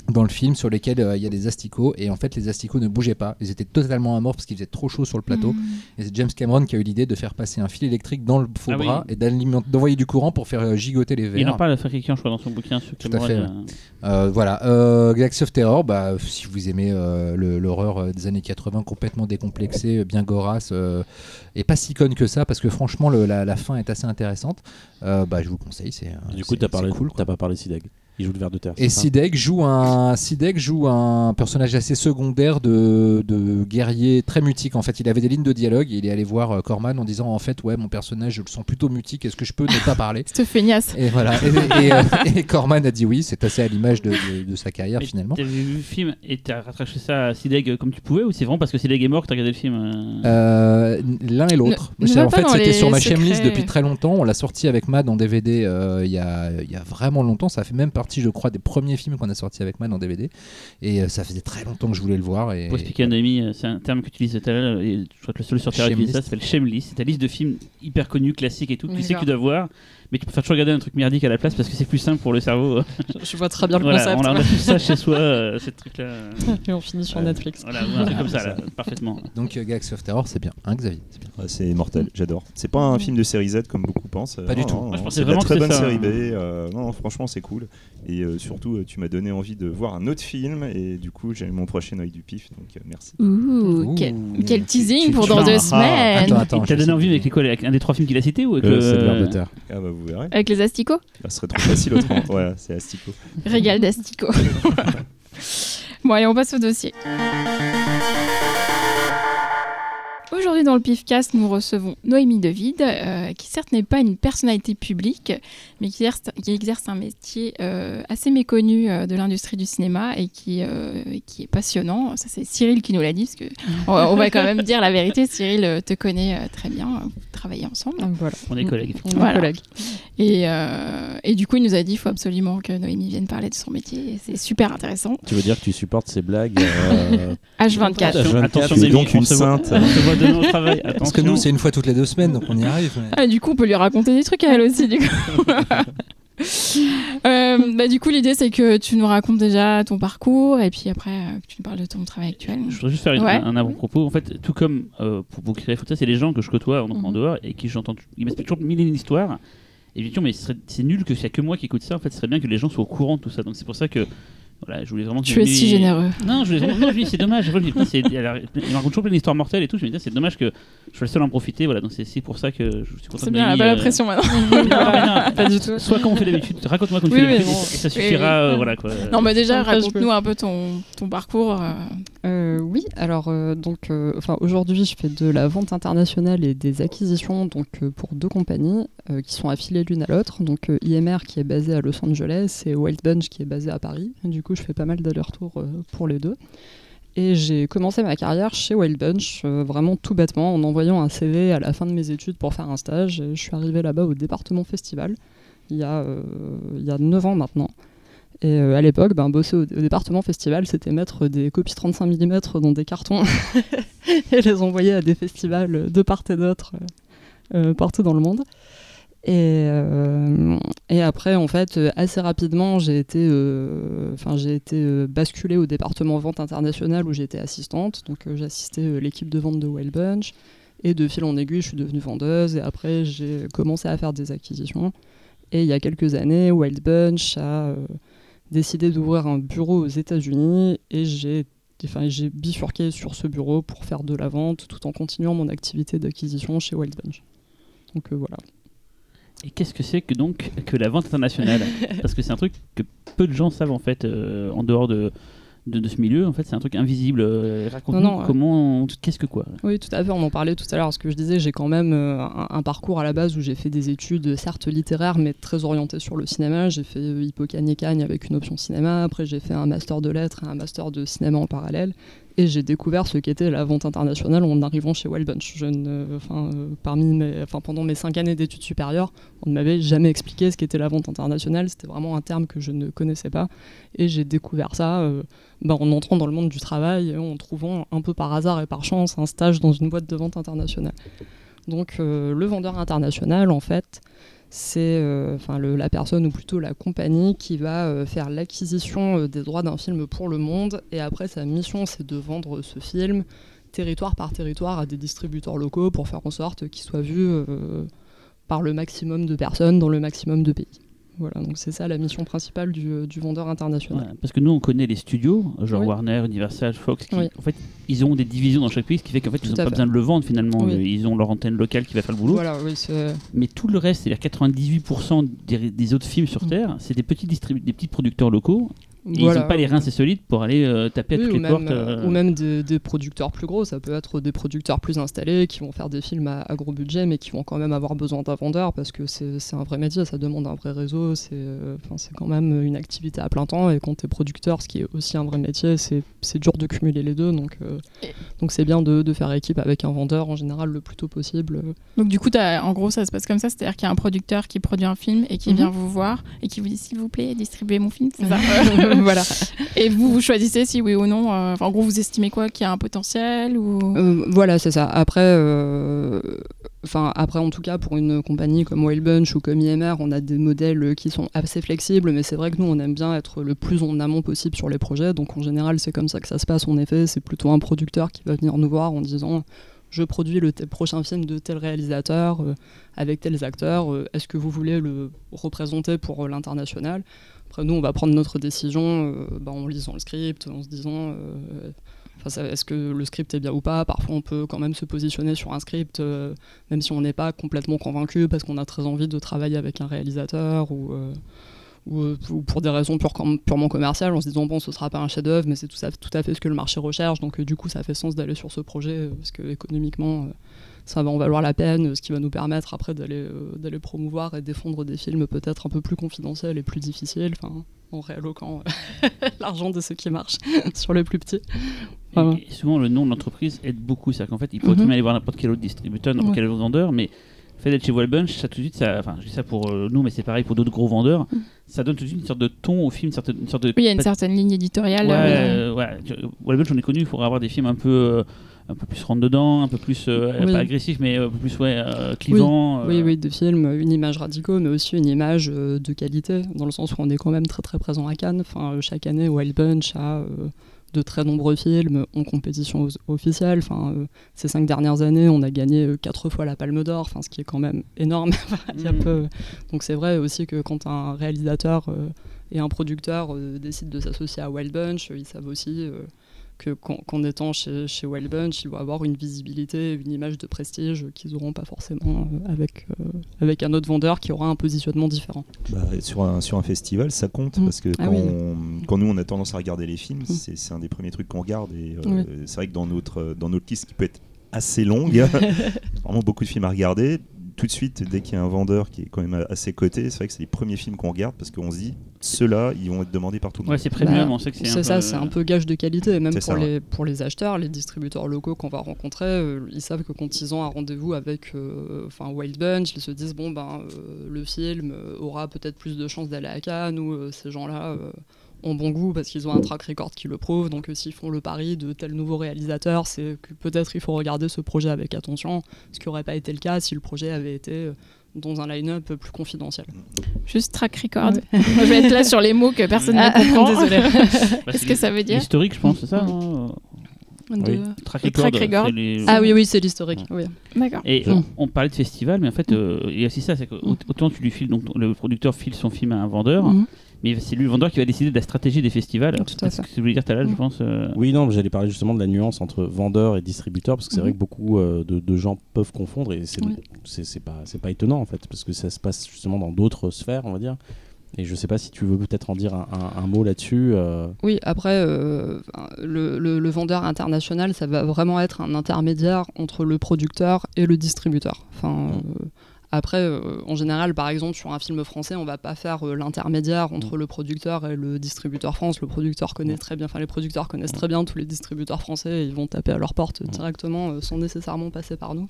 dans le film sur lesquels euh, il y a des asticots et en fait les asticots ne bougeaient pas, ils étaient totalement amorphes parce qu'il faisait trop chaud sur le plateau Mm. et c'est James Cameron qui a eu l'idée de faire passer un fil électrique dans le faux Ah oui. bras et d'envoyer du courant pour faire euh, gigoter les Il verres. en parle à Frédéric je crois, dans son bouquin sur Tout à fait, euh, Euh, voilà, euh, Galaxy of Terror, bah, si vous aimez euh, l'horreur des années 80 complètement décomplexée, bien gorasse, euh, et pas si conne que ça, parce que franchement le- la, la fin est assez intéressante, euh, bah, je vous conseille. C'est, Du coup, t'as parlé, cool. t'as pas parlé Sideg. Il joue le ver de terre. Et c'est Sidek joue un Sidek joue un personnage assez secondaire de, de guerrier très mutique. En fait, il avait des lignes de dialogue. Et il est allé voir euh, Corman en disant en fait ouais mon personnage je le sens plutôt mutique. Est-ce que je peux ne pas parler Cette feignasse. Et voilà. Et, et, euh, et Corman a dit oui. C'est assez à l'image de, de- de sa carrière mais finalement. T'avais vu le film et t'as rattraché ça à Sideg euh, comme tu pouvais ou c'est vraiment parce que Sideg est mort que t'as regardé le film euh L'un et l'autre. C'est- En fait, c'était sur ma chaîne depuis très longtemps. On l'a sorti avec Mad en DVD euh, il y, a, il y a vraiment longtemps. Ça fait même partie, je crois, des premiers films qu'on a sortis avec Mad en DVD. Et euh, ça faisait très longtemps que je voulais le voir. Et, Pour expliquer à Noémie, euh, c'est un terme que tu utilises tout à l'heure, et je crois que le seul sur Terre qui utilise ça, s'appelle Shamelist. C'est ta liste de films hyper connus, classiques et tout, tu sais que tu dois voir, mais tu préfères toujours regarder un truc merdique à la place parce que c'est plus simple pour le cerveau. Je, vois très bien le voilà, concept. on a, on a tout ça chez soi, euh, ces trucs-là. Et on finit sur. Netflix. Voilà, un truc comme ça, là, parfaitement. Donc euh, Galaxy of Terror, c'est bien, hein, Xavier C'est bien. Ouais, c'est mortel, j'adore. C'est pas un film de série Z comme beaucoup pensent. Pas du tout. Moi, je pensais c'est vraiment très bonne ça, série hein. B. euh, non, franchement, c'est cool. Et euh, surtout, euh, tu m'as donné envie de voir un autre film. Et du coup, j'ai mon prochain œil du pif. Donc, euh, merci. Ouh, quel, Ouh. quel teasing Tu- pour tu- dans tu- deux Ah, semaines. Attends, attends. T'as donné envie avec, les quoi, avec un des trois films qu'il a cité ou avec Euh, le- Bah, vous verrez. Avec les asticots Ça serait trop facile autrement. voilà, c'est Astico. Régal d'asticots. bon, allez, on passe au dossier. Aujourd'hui, dans le PIFcast, nous recevons Noémie Devide, euh, qui certes n'est pas une personnalité publique, mais qui exerce, qui exerce un métier euh, assez méconnu euh, de l'industrie du cinéma et qui, euh, qui est passionnant. Ça, c'est Cyril qui nous l'a dit, parce que on, on va quand même dire la vérité. Cyril te connaît euh, très bien, vous travaillez ensemble. Voilà. On est collègues. On est Voilà. collègues. Et, euh, et du coup, il nous a dit qu'il faut absolument que Noémie vienne parler de son métier. et C'est super intéressant. Tu veux dire que tu supportes ces blagues euh, H24. Attention, H24, attention, c'est Noémie, donc on une sainte. On se voit demain Parce que nous, c'est une fois toutes les deux semaines, donc on y arrive. mais- Ah, du coup, on peut lui raconter des trucs à elle aussi, du coup. Euh, bah, du coup, l'idée, c'est que tu nous racontes déjà ton parcours et puis après, euh, que tu nous parles de ton travail actuel. Je voudrais juste faire une- Ouais. un avant-propos. En fait, tout comme euh, pour vous créer c'est les gens que je côtoie en, en Mhm. dehors et qui j'entends. Ils m'expliquent toujours mille et une histoires. Et bien sûr, mais c'est nul que s'il n'y a que moi qui écoute ça. En fait, ce serait bien que les gens soient au courant de tout ça. Donc c'est pour ça que voilà, je voulais vraiment. Tu es si généreux. Non, je voulais vraiment- non, je me dis, c'est dommage. Je me dis, il me raconte toujours plein d'histoires mortelles et tout. Je me dis, c'est dommage que je sois le seul à en profiter. Voilà, donc c'est pour ça que je suis content. C'est bien, pas la euh, pression maintenant. non, Pas du tout. Soit comme on fait d'habitude, raconte-moi comme tu fais d'habitude, ça suffira. oui. euh, voilà quoi. Non, mais déjà, raconte-nous un peu ton, ton parcours. Euh. Oui, alors euh, donc, euh, aujourd'hui, je fais de la vente internationale et des acquisitions donc pour deux compagnies qui sont affiliées l'une à l'autre. Donc IMR qui est basé à Los Angeles et Wild Bunch qui est basé à Paris. Du coup, je fais pas mal d'allers-retours pour les deux. Et j'ai commencé ma carrière chez Wild Bunch vraiment tout bêtement en envoyant un CV à la fin de mes études pour faire un stage. Je suis arrivé là-bas au département festival il y a il y a 9 ans maintenant. Et euh, à l'époque, ben, bosser au, département festival, c'était mettre des copies 35 mm dans des cartons et les envoyer à des festivals de part et d'autre, euh, euh, partout dans le monde. Et, après, en fait, assez rapidement, j'ai été, enfin, j'ai été basculée au département vente internationale où j'étais assistante. Donc, j'assistais l'équipe de vente de Wild Bunch. Et de fil en aiguille, je suis devenue vendeuse. Et après, j'ai commencé à faire des acquisitions. Et il y a quelques années, Wild Bunch a décidé d'ouvrir un bureau aux États-Unis et j'ai enfin, bifurqué sur ce bureau pour faire de la vente tout en continuant mon activité d'acquisition chez Wild Bunch. Donc euh, voilà. Et qu'est-ce que c'est que donc que la vente internationale? Parce que c'est un truc que peu de gens savent en fait euh, en dehors de de, de ce milieu. En fait, c'est un truc invisible. Euh, Raconte-nous comment, qu'est-ce que quoi Oui, tout à fait. On en parlait tout à l'heure. Ce que je disais, j'ai quand même euh, un, un parcours à la base où j'ai fait des études, certes littéraires, mais très orientées sur le cinéma. J'ai fait euh, Hippocagne et Cagne avec une option cinéma. Après, j'ai fait un master de lettres et un master de cinéma en parallèle. Et j'ai découvert ce qu'était la vente internationale en arrivant chez Wild Bunch. Je ne, enfin, euh, parmi mes, enfin, pendant mes cinq années d'études supérieures, on ne m'avait jamais expliqué ce qu'était la vente internationale. C'était vraiment un terme que je ne connaissais pas. Et j'ai découvert ça euh, bah, en entrant dans le monde du travail et en trouvant un peu par hasard et par chance un stage dans une boîte de vente internationale. Donc euh, le vendeur international, en fait, c'est euh, enfin la personne ou plutôt la compagnie qui va euh, faire l'acquisition des droits d'un film pour le monde et après sa mission c'est de vendre ce film territoire par territoire à des distributeurs locaux pour faire en sorte qu'il soit vu par le maximum de personnes dans le maximum de pays. Voilà, donc c'est ça la mission principale du, euh, du vendeur international. Ouais, Parce que nous, on connaît les studios, genre Oui. Warner, Universal, Fox, qui, Oui. en fait, ils ont des divisions dans chaque pays, ce qui fait qu'en fait, ils n'ont pas fait. besoin de le vendre finalement. Oui. Ils ont leur antenne locale qui va faire le boulot. Voilà, Mais tout le reste, c'est-à-dire 98% des, des autres films sur Mm. Terre, c'est des petits des petits producteurs locaux. Ils n'ont pas les reins assez solides pour aller euh, taper à Oui, toutes ou les même, portes. euh, ou même des, des producteurs plus gros. Ça peut être des producteurs plus installés qui vont faire des films à, à gros budget, mais qui vont quand même avoir besoin d'un vendeur parce que c'est c'est un vrai métier, ça demande un vrai réseau. C'est euh, enfin, c'est quand même une activité à plein temps. Et quand tu es producteur, ce qui est aussi un vrai métier, c'est c'est dur de cumuler les deux. Donc euh, c'est bien de, de faire équipe avec un vendeur en général le plus tôt possible. Donc du coup, t'as- en gros, ça se passe comme ça, c'est-à-dire qu'il y a un producteur qui produit un film et qui Mhm. vient vous voir et qui vous dit s'il vous plaît, distribuez mon film, c'est ça voilà. Et vous, vous choisissez si oui ou non. euh, en gros, vous estimez quoi qu'il y a un potentiel ou? Euh, voilà, c'est ça. Après, euh, enfin, après, en tout cas, pour une compagnie comme Wild Bunch ou comme IMR, on a des modèles qui sont assez flexibles, mais c'est vrai que nous, on aime bien être le plus en amont possible sur les projets. Donc, en général, c'est comme ça que ça se passe. En effet, c'est plutôt un producteur qui va venir nous voir en disant je produis le prochain film de tel réalisateur euh, avec tels acteurs. euh, Est-ce que vous voulez le représenter pour euh, l'international? Nous, on va prendre notre décision euh, bah, en lisant le script, en se disant euh, Est-ce que le script est bien ou pas? Parfois, on peut quand même se positionner sur un script, euh, même si on n'est pas complètement convaincu, parce qu'on a très envie de travailler avec un réalisateur ou, ou, ou pour des raisons purement commerciales, en se disant bon, ce sera pas un chef-d'œuvre, mais c'est tout, à- fait ce que le marché recherche. Donc, du coup, ça fait sens d'aller sur ce projet, parce que économiquement, ça va en valoir la peine, ce qui va nous permettre après d'aller euh, d'aller promouvoir et défendre des films peut-être un peu plus confidentiels et plus difficiles, enfin, en réalloquant euh, l'argent de ceux qui marchent sur le plus petit. Et, Ouais. et souvent, le nom de l'entreprise aide beaucoup. C'est-à-dire qu'en fait, il pourrait Mhm. très bien aller voir n'importe quel autre distributeur, n'importe Ouais. quel autre vendeur, mais le fait d'être chez Wild Bunch, ça tout de suite, ça, enfin, je dis ça pour euh, nous, mais c'est pareil pour d'autres gros vendeurs, Mhm. ça donne tout de suite une sorte de ton au film, une sorte, une sorte de. Oui, il y a une certaine ligne éditoriale. Ouais, euh, ouais. On est connu pour avoir des films un peu. euh, un peu plus rentre dedans, un peu plus euh, Oui. pas agressif, mais un peu plus ouais, euh, clivant. Oui, euh, oui, de films, une image radicaux, mais aussi une image euh, de qualité, dans le sens où on est quand même très très présent à Cannes. Enfin, chaque année, Wild Bunch a de très nombreux films en compétition officielle. Enfin, euh, ces cinq dernières années, on a gagné euh, quatre fois la Palme d'Or, enfin, ce qui est quand même énorme. Il y a peu- Donc c'est vrai aussi que quand un réalisateur euh, et un producteur décident de s'associer à Wild Bunch, ils savent aussi que qu'en étant chez, chez Wild Bunch, ils vont avoir une visibilité, une image de prestige qu'ils n'auront pas forcément euh, avec, euh, avec un autre vendeur qui aura un positionnement différent. Bah, sur, un, sur un festival, ça compte Mm. parce que Ah quand, oui. on- quand nous on a tendance à regarder les films, Mm. c'est un des premiers trucs qu'on regarde et euh, Oui. c'est vrai que dans notre, dans notre liste qui peut être assez longue, vraiment beaucoup de films à regarder. Tout de suite, dès qu'il y a un vendeur qui est quand même à ses côtés, c'est vrai que c'est les premiers films qu'on regarde parce qu'on se dit ceux-là, ils vont être demandés par tout le monde. Ouais, c'est premium, Bah, on sait que c'est C'est un ça, peu- c'est un peu gage de qualité. Et même pour, ça, ouais. les, pour les acheteurs, les distributeurs locaux qu'on va rencontrer, euh, ils savent que quand ils ont un rendez-vous avec euh, enfin, Wild Bunch, ils se disent bon, ben, euh, le film aura peut-être plus de chances d'aller à Cannes ou euh, ces gens-là. euh, ont bon goût parce qu'ils ont un track record qui le prouve donc euh, s'ils font le pari de tel nouveau réalisateur c'est que peut-être il faut regarder ce projet avec attention ce qui n'aurait pas été le cas si le projet avait été euh, dans un line-up plus confidentiel Juste track record. Moi, je vais être là sur les mots que personne Ah, ne comprend. désolée. Bah, Qu'est-ce c'est que ça veut dire L'historique, je pense, c'est ça De- Track record. track record. c'est les- ah oui oui c'est l'historique oui. D'accord. Et Mm. on, on parlait de festival, mais en fait, euh, il y a aussi ça, c'est que Mm. autant tu lui files, donc le producteur file son film à un vendeur, Mhm. Mais c'est lui le vendeur qui va décider de la stratégie des festivals. Tout à C'est ce que tu voulais dire tout à l'heure, je Mm. pense. euh, Oui, non, j'allais parler justement de la nuance entre vendeur et distributeur, parce que c'est vrai que beaucoup euh, de, de gens peuvent confondre, et c'est Oui. pas, étonnant en fait, parce que ça se passe justement dans d'autres sphères, on va dire. Et je sais pas si tu veux peut-être en dire un, un- un mot là-dessus. euh, Oui, après, euh, le, le- le vendeur international, ça va vraiment être un intermédiaire entre le producteur et le distributeur. Enfin, euh, après, euh, en général, par exemple, sur un film français, on va pas faire euh, l'intermédiaire entre le producteur et le distributeur France. Le producteur connaît très bien, enfin, les producteurs connaissent très bien tous les distributeurs français et ils vont taper à leur porte directement euh, sans nécessairement passer par nous.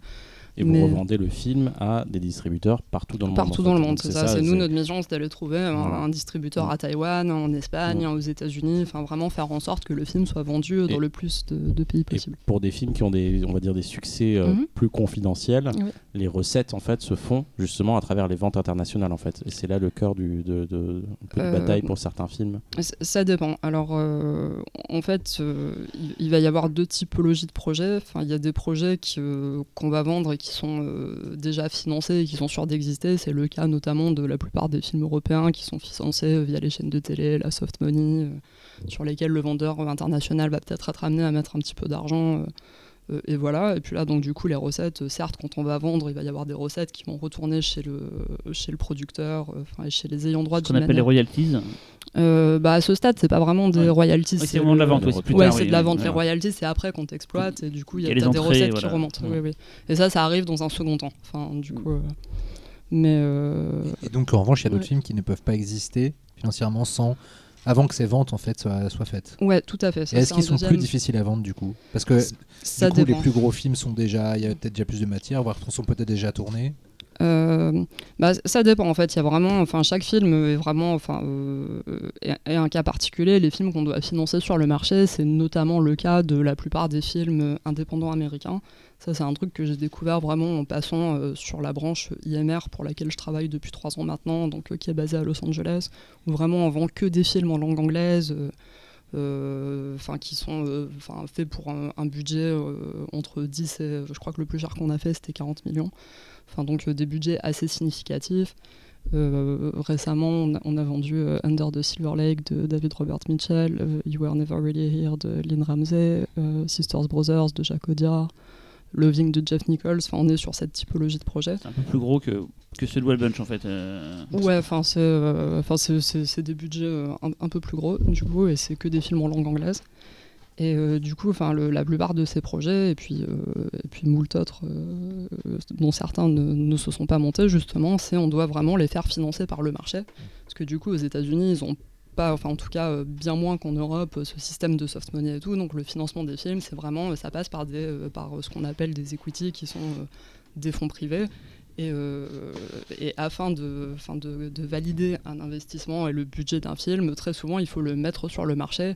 Et vous Mais- revendez le film à des distributeurs partout dans le monde. Partout en dans fait. le monde, c'est ça. C'est nous, notre mission, c'est d'aller trouver un, Voilà. un distributeur Mm. à Taïwan, en Espagne, Mm. aux États-Unis. Enfin, vraiment faire en sorte que le film soit vendu dans le plus de, de pays Et possible. pour des films qui ont des, on va dire, des succès euh, Mhm. plus confidentiels, Oui. les recettes en fait se font justement à travers les ventes internationales en fait. Et c'est là le cœur du, de, de, Euh, bataille pour certains films. Ça dépend. Alors, euh, en fait, euh, il, va y avoir deux typologies de projets. Enfin, il y a des projets euh, qu'on va vendre et qui sont euh, déjà financés et qui sont sûrs d'exister. C'est le cas notamment de la plupart des films européens qui sont financés via les chaînes de télé, la soft money, euh, sur lesquels le vendeur international va peut-être être amené à mettre un petit peu d'argent. Euh, euh, et voilà, et puis là, donc du coup, les recettes, euh, certes, quand on va vendre, il va y avoir des recettes qui vont retourner chez le, chez le producteur, euh, enfin, et chez les ayants droit Ce qu'on appelle les manière- royalties. Euh, bah, à ce stade, c'est pas vraiment des Ouais. royalties. Oui, c'est vraiment de la vente, oui, c'est plus Ouais, tard, c'est oui, de la vente. Les royalties, c'est après qu'on t'exploite et du coup, il y a, y les des recettes qui remontent. Oui, oui. Et ça, ça arrive dans un second temps. Enfin, du coup. euh, Mais. euh, Et donc en revanche, il y a d'autres Ouais. films qui ne peuvent pas exister financièrement sans avant que ces ventes en fait soient, soient faites. Ouais, tout à fait. Est-ce qu'ils sont deuxième- plus difficiles à vendre du coup? Parce que Ça du coup, les plus gros films sont déjà, il y a peut-être déjà plus de matière, voire sont peut-être déjà tournés. Euh, bah, ça dépend en fait. Il y a vraiment, enfin, chaque film est vraiment, enfin, euh, est, un cas particulier. Les films qu'on doit financer sur le marché, c'est notamment le cas de la plupart des films indépendants américains. Ça, c'est un truc que j'ai découvert vraiment en passant euh, sur la branche IMR pour laquelle je travaille depuis trois ans maintenant, donc qui est basée à Los Angeles, où vraiment on vend que des films en langue anglaise. enfin qui sont faits pour un, budget entre 10 et je crois que le plus cher qu'on a fait c'était 40 millions enfin donc des budgets assez significatifs Euh, récemment on a, on a vendu euh, Under the Silver Lake de David Robert Mitchell euh, You Were Never Really Here de Lynn Ramsey euh, Sisters Brothers de Jacques Audiard Loving de Jeff Nichols enfin on est sur cette typologie de projet C'est un peu plus gros que, que ceux de Wild Bunch en fait. Ouais, enfin c'est, c'est, des budgets un, un peu plus gros du coup et c'est que des films en langue anglaise. Et euh, du coup, enfin la plupart de ces projets et puis euh, et puis moult autres euh, dont certains ne, se sont pas montés justement, c'est on doit vraiment les faire financer par le marché parce que du coup aux États-Unis ils ont pas, enfin en tout cas euh, bien moins qu'en Europe, ce système de soft money et tout. Donc le financement des films, c'est vraiment, ça passe par des, par ce qu'on appelle des equity, qui sont des fonds privés. Et, et afin de, de, de valider un investissement et le budget d'un film, très souvent il faut le mettre sur le marché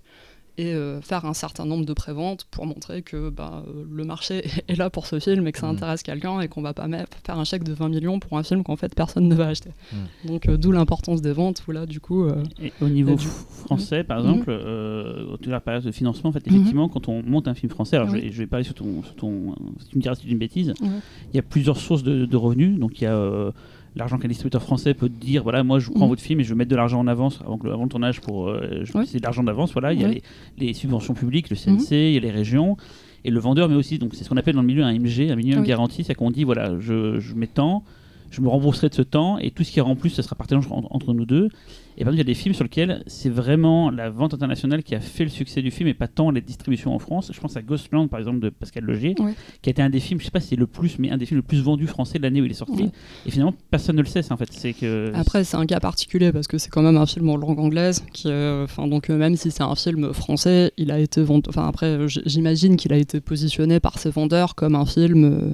et euh, faire un certain nombre de préventes pour montrer que bah, euh, le marché est là pour ce film et que ça Mhm. intéresse quelqu'un et qu'on va pas faire un chèque de 20 millions pour un film qu'en fait personne ne va acheter. Mhm. Donc euh, d'où l'importance des ventes où là du coup euh, Et au niveau Et du- f- français, par exemple, euh, au la période de financement, en fait, effectivement, quand on monte un film français, alors je, Oui. je vais parler sur ton, sur ton, tu me diras si c'est une bêtise, il y a plusieurs sources de, de revenus, donc il y a euh, l'argent qu'un distributeur français peut dire, voilà, moi je prends Mhm. votre film et je vais mettre de l'argent en avance avant, que le, avant le tournage pour, euh, c'est de l'argent d'avance, voilà, il y a les, les subventions publiques, le CNC, il y a les régions. Et le vendeur, mais aussi, donc c'est ce qu'on appelle dans le milieu un MG, un minimum Oui. garanti, c'est qu'on dit voilà, je, je mets tant, je me rembourserai de ce temps, et tout ce qui ira en plus, ça sera partagé entre, entre nous deux. Et par exemple, il y a des films sur lesquels c'est vraiment la vente internationale qui a fait le succès du film et pas tant les distributions en France. Je pense à Ghostland, par exemple, de Pascal Logier, Ouais. qui a été un des films, je sais pas si c'est le plus, mais un des films le plus vendus français de l'année où il est sorti. Ouais. Et finalement, personne ne le sait, ça, en fait. C'est que. Après, c'est un cas particulier parce que c'est quand même un film en langue anglaise. Qui, euh, donc, euh, même si c'est un film français, il a été vendu. Enfin, après, j'imagine qu'il a été positionné par ses vendeurs comme un film euh,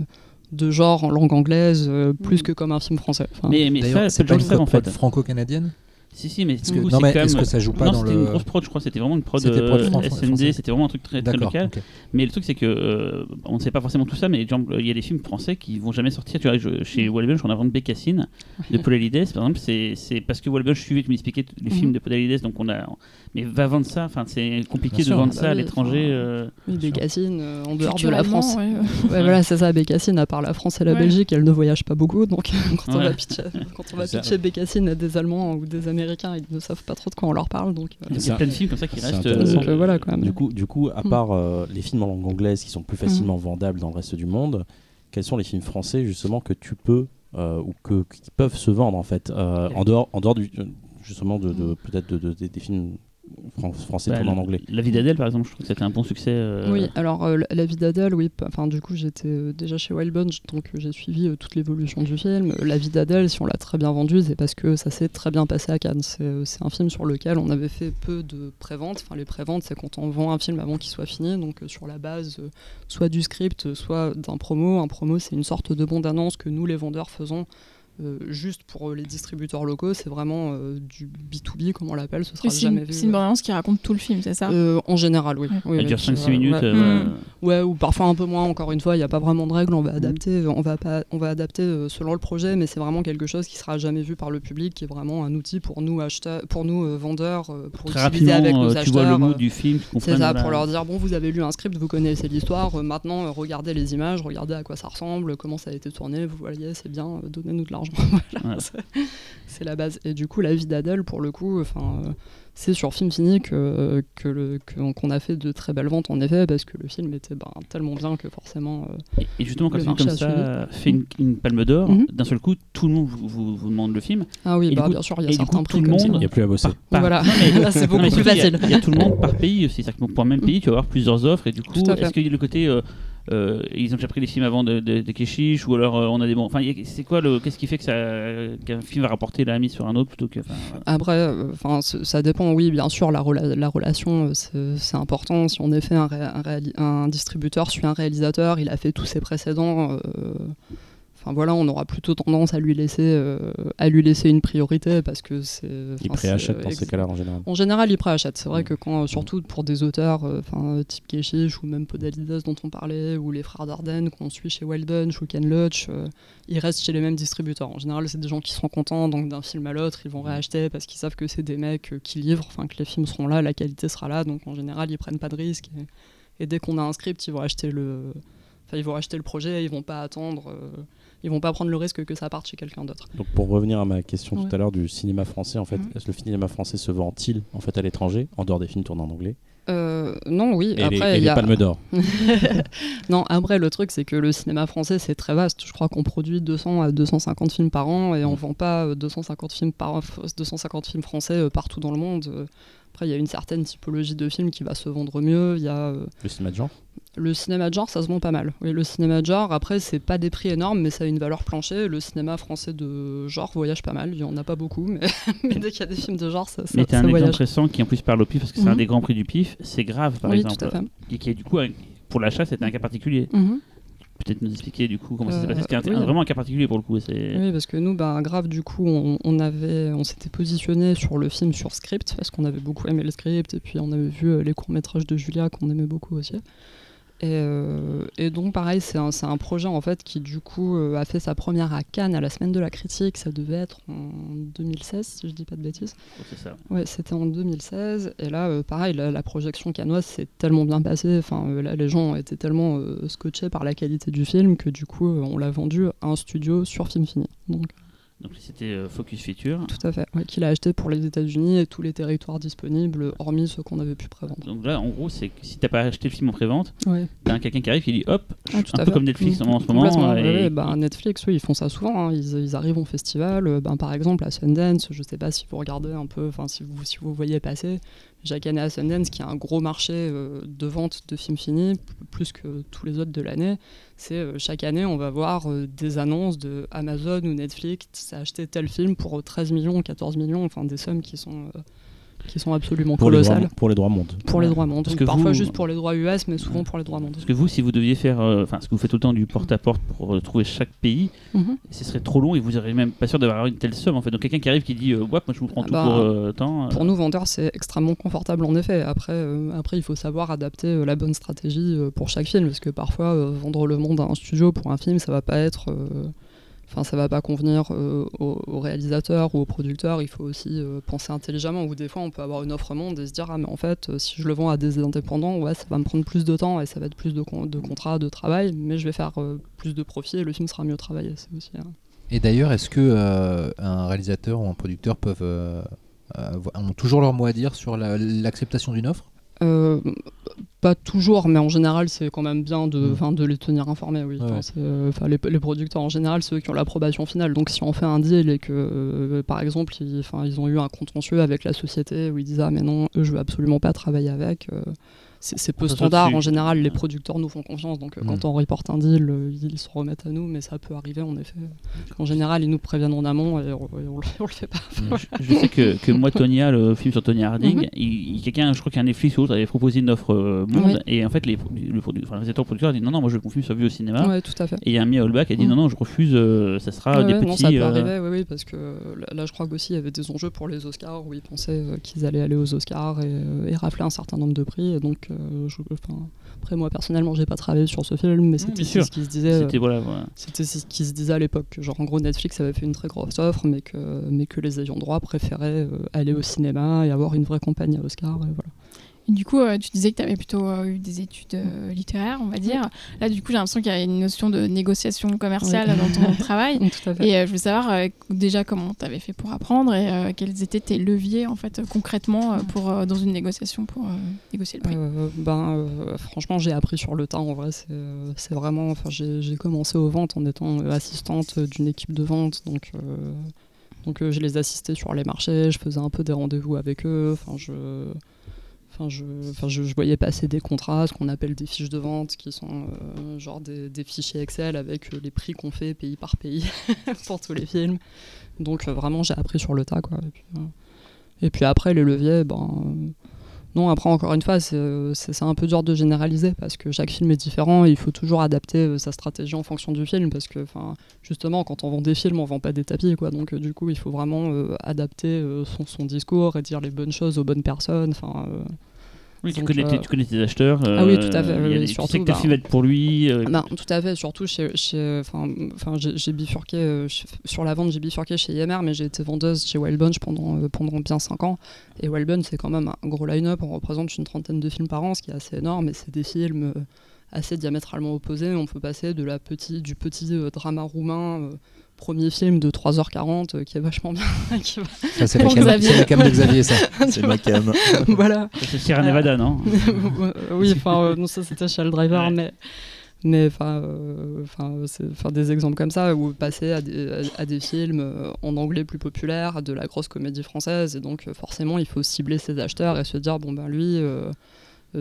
de genre en langue anglaise, euh, plus Mm. que comme un film français. Enfin, Mais, ça, c'est pas une en fait. franco-canadienne? Si, si, mais Parce que- coup, non, c'est mais quand est-ce même- que ça joue pas non, dans c'était le- une grosse prod, je crois. C'était vraiment une prod, C'était prod euh, française. c'était vraiment un truc très, très D'accord. local. ok. Mais le truc, c'est que euh, on ne sait pas forcément tout ça, mais genre, il y a des films français qui vont jamais sortir. Tu vois, je- chez Wallbench, on a vendu Bécassine de Paul Alides, par exemple. C'est c'est parce que Wallbench suivait, tu m'expliquais t- les Mhm. films de Paul Alides, donc on a. Mais va vendre ça. Enfin, c'est compliqué Bien de sûr. vendre Bah ça à oui, l'étranger. euh. oui, Bécassine, euh, en dehors de la Culturellement, France. ouais. Ouais, voilà, c'est ça, Bécassine, à part la France et la Ouais. Belgique, elle ne voyage pas beaucoup. Donc, quand on Ouais. va pitcher, quand on va Ça- pitcher Bécassine à des Allemands ou des Américains, ils ne savent pas trop de quoi on leur parle. Donc, euh, Il y a C'est plein de films comme ça qui restent. Donc, euh, voilà, quand même. Du coup, du coup, à Mm. part euh, les films en langue anglaise qui sont plus facilement vendables dans le reste du monde, quels sont les films français justement que tu peux euh, ou que, qui peuvent se vendre en fait euh, en dehors, en dehors du. euh, justement de, de- peut-être de, de- des- des films français Bah, en anglais. La vie d'Adèle, par exemple, je trouve que c'était un bon succès. euh, Oui, alors euh, la- vie d'Adèle, oui. Enfin, du coup, j'étais euh, déjà chez Wild Bunch, donc j'ai suivi euh, toute l'évolution du film. La vie d'Adèle, si on l'a très bien vendu, c'est parce que ça s'est très bien passé à Cannes. C'est c'est un film sur lequel on avait fait peu de préventes. Enfin, les préventes, c'est quand on vend un film avant qu'il soit fini, donc euh, sur la base euh, soit du script, soit d'un promo. Un promo, c'est une sorte de bande-annonce que nous, les vendeurs, faisons. Euh, juste pour euh, les distributeurs locaux, c'est vraiment euh, du B2B, comme on l'appelle, ce sera jamais une, vu. c'est une bande-annonce qui raconte tout le film, c'est ça? Euh, en général, oui. Ouais. oui dure qui 5-6 va- minutes. ouais. euh, Mm. Ouais, ou parfois un peu moins, encore une fois, il n'y a pas vraiment de règles, on va Mhm. adapter, on va, pas, on va adapter euh, selon le projet, mais c'est vraiment quelque chose qui sera jamais vu par le public, qui est vraiment un outil pour nous, acheteurs, pour nous euh, vendeurs, euh, pour Très utiliser avec nos tu vois le acheteurs. euh, du film, c'est ça, pour leur dire, bon, vous avez lu un script, vous connaissez l'histoire, euh, maintenant euh, regardez les images, regardez à quoi ça ressemble, comment ça a été tourné, vous voyez, c'est bien, euh, donnez-nous de l'argent. Voilà, Ouais. c'est- la base. Et du coup, la vie d'Adèle, pour le coup, enfin, euh, c'est sur Film Fini que, que le- que- qu'on a fait de très belles ventes, en effet, parce que le film était ben, tellement bien que forcément. euh, Et- Et justement, quand Le un film comme ça fait une, une palme d'or, Mhm. d'un seul coup, tout le monde vous, vous- vous demande le film. Ah oui, bah, coup- bien sûr, il y a certains coup, prix tout le monde- Il n'y a plus à bosser. Par- Voilà, là c'est beaucoup plus il y facile. Il y, a tout le monde par pays aussi. C'est-à-dire que pour le même pays, tu vas avoir plusieurs offres. Et du coup, est-ce qu'il y a le côté. euh, euh, ils ont déjà pris les films avant de, de, de ou alors euh, on a des bons. Enfin, c'est quoi le. Qu'est-ce qui fait que ça, qu'un film va rapporter la mise sur un autre plutôt que. voilà. Après, euh, enfin, ça dépend. Oui, bien sûr, la, rela- la relation, euh, c'est important. Si est fait un, un distributeur suit un réalisateur, il a fait tous ses précédents. Enfin voilà, on aura plutôt tendance à lui laisser, euh, à lui laisser une priorité parce que c'est. Il préachète dans ces cas-là en général. En général, il préachète. C'est vrai que quand, surtout pour des auteurs, euh, enfin type Keshish ou même Podalides dont on parlait, ou les frères Dardenne qu'on suit chez Bunch ou Ken Loach, euh, ils restent chez les mêmes distributeurs. En général, c'est des gens qui sont contents, donc d'un film à l'autre, ils vont réacheter parce qu'ils savent que c'est des mecs qui livrent, enfin que les films seront là, la qualité sera là, donc en général, ils prennent pas de risques. Et, et dès qu'on a un script, ils vont acheter le, enfin ils vont acheter le projet, ils vont pas attendre. euh, ils vont pas prendre le risque que ça parte chez quelqu'un d'autre. Donc pour revenir à ma question Ouais. tout à l'heure du cinéma français, en fait, Mhm. est-ce que le cinéma français se vend-il en fait à l'étranger, en dehors des films tournés en anglais? Euh, non, oui. Et après, les, et il y les a... palmes d'or. non, après, le truc, c'est que le cinéma français, c'est très vaste. Je crois qu'on produit 200 à 250 films par an et on Mm. vend pas euh, 250 films, par... 250 films français euh, partout dans le monde. Après, il y a une certaine typologie de films qui va se vendre mieux. Il y a euh, Le cinéma de genre le cinéma de genre, ça se vend pas mal. Oui, le cinéma de genre, après, c'est pas des prix énormes, mais ça a une valeur plancher. Le cinéma français de genre voyage pas mal. Il y en a pas beaucoup, mais, mais dès qu'il y a des films de genre, ça, ça, Mais t'as ça un voyage. exemple récent qui en plus parle au pif parce que c'est un Mhm. des grands prix du pif. C'est grave, par oui, exemple. tout à fait. Et qui est du coup, pour l'achat, c'était un cas particulier. Mhm. Peut-être nous expliquer du coup comment ça s'est Euh, passé. Oui. un- vraiment un cas particulier pour le coup. Oui, parce que nous, bah, grave, du coup, on, on avait, on s'était positionné sur le film sur script parce qu'on avait beaucoup aimé le script et puis on avait vu euh, les courts métrages de Julia qu'on aimait beaucoup aussi. Et, euh, et donc, pareil, c'est un, projet en fait qui, du coup, euh, a fait sa première à Cannes à la semaine de la critique. Ça devait être en 2016, si je dis pas de bêtises. c'est ça. Ouais, c'était en 2016. Et là, euh, pareil, la, la projection canoise s'est tellement bien passée. Enfin, là, les gens étaient tellement scotchés par la qualité du film que du coup, on l'a vendu à un studio sur Film Fini. Donc, Donc c'était euh, Focus Feature. tout à fait. Ouais, qu'il a acheté pour les États-Unis et tous les territoires disponibles, hormis ceux qu'on avait pu prévendre. Donc là, en gros, c'est que si t'as pas acheté le film en prévente, Ouais. t'as quelqu'un qui arrive qui dit hop, Ah, tout un à peu fait. comme Netflix Mm, en ce moment. et- ouais, bah, Netflix, oui, ils font ça souvent. hein. Ils, ils arrivent au festival. euh, ben, par exemple, à Sundance, je sais pas si vous regardez un peu, enfin, si vous, si vous voyez passer, année à Sundance, qui est un gros marché euh, de vente de films finis, plus que tous les autres de l'année, c'est euh, chaque année, on va voir euh, des annonces de Amazon ou Netflix, ça a acheté tel film pour 13 millions, 14 millions, enfin, des sommes qui sont, qui sont absolument pour les, droits, colossales. pour les droits mondes. Pour les droits mondes. Parce que parfois vous- juste pour les droits US, mais souvent pour les droits mondes. Parce que vous, si vous deviez faire, euh, enfin, ce que vous faites autant du porte-à-porte pour euh, trouver chaque pays, Mhm. ce serait trop long et vous n'aurez même pas sûr d'avoir une telle somme en fait. Donc quelqu'un qui arrive qui dit, euh, ouais, moi je vous prends Ah tout bah, pour euh, euh, Pour nous, vendeurs, c'est extrêmement confortable en effet. Après, euh, après il faut savoir adapter euh, la bonne stratégie euh, pour chaque film, parce que parfois, euh, vendre le monde à un studio pour un film, ça va pas être. Enfin, ça va pas convenir euh, au, au réalisateur ou au producteur. Il faut aussi euh, penser intelligemment. Ou des fois, on peut avoir une offre monde et se dire ah mais en fait, euh, si je le vends à des indépendants, ouais, ça va me prendre plus de temps et ça va être plus de, con- de contrats, de travail, mais je vais faire euh, plus de profit et le film sera mieux travaillé. C'est aussi. Et d'ailleurs, est-ce que un réalisateur ou un producteur peuvent ont toujours leur mot à dire sur la- l'acceptation d'une offre? Euh, pas toujours, mais en général, c'est quand même bien de, Mm. de les tenir informés. Oui. Ouais, Enfin, euh, les, les producteurs en général, c'est eux qui ont l'approbation finale. Donc si on fait un deal et que, euh, par exemple, ils, ils ont eu un contentieux avec la société où ils disent ah mais non, eux je veux absolument pas travailler avec. euh, c'est, peu standard. En général, les producteurs nous font confiance. Donc euh, Mm. quand on reporte un deal, euh, ils se remettent à nous, mais ça peut arriver en effet. En général, ils nous préviennent en amont et on, et on le- on le fait pas. Je, je sais que, que moi, Tonya, le film sur Tony Harding, Mhm. il, il- quelqu'un, je crois qu'un Netflix ou autre, avait proposé une offre euh, monde, Oui. et en fait, les, le, enfin, réalisateur producteur a dit non, non, moi je veux que mon film soit vu au cinéma. Ouais, tout à fait. Et il y a un mis à Hallback qui a dit Mhm. non, non, je refuse, euh, ça sera des ouais, petits. non, ça peut arriver, oui, oui, parce que là, je crois qu'aussi il y avait des enjeux pour les Oscars où ils pensaient qu'ils allaient aller aux Oscars et, et rafler un certain nombre de prix. Et donc, je- enfin, après, moi personnellement, j'ai pas travaillé sur ce film, mais c'était ce qui se disait. euh, C'était voilà, voilà. C'était ce qui se disait à l'époque, que genre en gros Netflix avait fait une très grosse offre, mais que, mais que les ayants droit préféraient euh, aller au cinéma et avoir une vraie compagnie à Oscar. Et voilà. Et du coup, euh, tu disais que tu avais plutôt euh, eu des études euh, littéraires, on va dire. Là, du coup, j'ai l'impression qu'il y a une notion de négociation commerciale Oui. dans ton travail. Tout à fait. Et je veux savoir déjà comment tu avais fait pour apprendre et quels étaient tes leviers en fait concrètement pour, dans une négociation pour négocier le prix. Ben, franchement, j'ai appris sur le tas. En vrai, c'est vraiment. Enfin, j'ai commencé aux ventes en étant assistante d'une équipe de vente, donc. donc euh, je les assistais sur les marchés, je faisais un peu des rendez-vous avec eux. Enfin, je, enfin, je, enfin, je, voyais passer des contrats, ce qu'on appelle des fiches de vente, qui sont euh, genre des, fichiers Excel avec euh, les prix qu'on fait pays par pays pour tous les films. Donc euh, vraiment, j'ai appris sur le tas, quoi. Et puis, et puis après, les leviers, ben. Non, après, encore une fois, c'est euh, c'est- un peu dur de généraliser parce que chaque film est différent et il faut toujours adapter euh, sa stratégie en fonction du film parce que, justement, quand on vend des films, on vend pas des tapis, quoi. Donc, euh, du coup, il faut vraiment adapter son, discours et dire les bonnes choses aux bonnes personnes. Enfin, Oui, tu Donc, connais, tes- euh, tu connais tes acheteurs. Ah oui, tout à fait, euh, oui, des- surtout, tu sais que bah, film va être pour lui. euh, ben, tout à fait, surtout chez, chez- j'ai bifurqué euh, sur la vente, j'ai bifurqué chez IMR, mais j'ai été vendeuse chez Wild Bunch pendant, euh, pendant bien 5 ans. Et Wild Bunch, c'est quand même un gros line-up, on représente une trentaine de films par an, ce qui est assez énorme, et c'est des films euh, assez diamétralement opposés. On peut passer de la petit, du petit euh, drama roumain. Euh, Premier film de 3h40 euh, qui est vachement bien. qui va- Ça, c'est la, la cam de Xavier, ça. C'est ma cam. voilà. C'est Sierra Nevada, non oui, enfin, euh, non, ça c'était chez le driver, Ouais. mais. Mais enfin, euh, enfin, des exemples comme ça où passer à des, à, à des films euh, en anglais plus populaires, de la grosse comédie française, et donc euh, forcément il faut cibler ses acheteurs et se dire bon ben lui, euh, euh,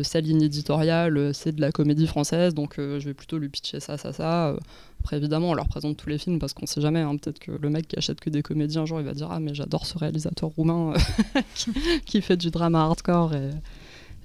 sa ligne éditoriale euh, c'est de la comédie française, donc euh, je vais plutôt lui pitcher ça, ça, ça. Euh, Après évidemment on leur présente tous les films parce qu'on sait jamais, hein, peut-être que le mec qui achète que des comédies un jour il va dire ah mais j'adore ce réalisateur roumain euh, qui, qui fait du drama hardcore et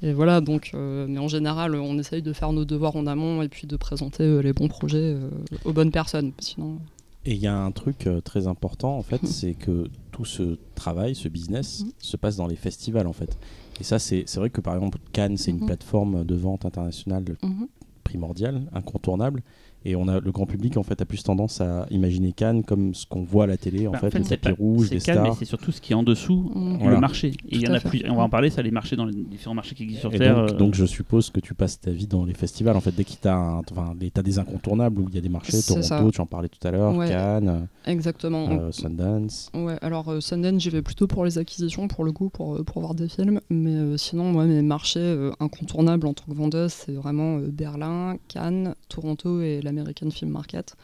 et voilà, donc, euh, mais en général, on essaye de faire nos devoirs en amont et puis de présenter euh, les bons projets euh, aux bonnes personnes. Sinon, Et il y a un truc euh, très important en fait, Mhm. c'est que tout ce travail, ce business, Mhm. se passe dans les festivals en fait. Et ça, c'est c'est vrai que par exemple, Cannes, c'est une Mhm. plateforme de vente internationale Mhm. primordiale, incontournable. Et on a le grand public en fait a plus tendance à imaginer Cannes comme ce qu'on voit à la télé en Bah, fait, le c'est tapis pas- rouge, c'est les mais stars. c'est surtout ce qui est en dessous. Voilà. le marché. Et il y en a fait. plus. On va en parler, ça, les marchés dans les différents marchés qui existent sur Et Terre. donc, euh, donc je suppose que tu passes ta vie dans les festivals. En fait, dès que tu as, enfin, des- t'as des incontournables où il y a des marchés. Toronto, tu en parlais tout à l'heure, Ouais. Cannes, exactement. euh, Sundance. Ouais, alors euh, Sundance, j'y vais plutôt pour les acquisitions, pour le coup, pour, euh, pour voir des films. Mais euh, sinon, moi, mes marchés euh, incontournables en tant que vendeuse, c'est vraiment euh, Berlin, Cannes, Toronto et l'American Film Market.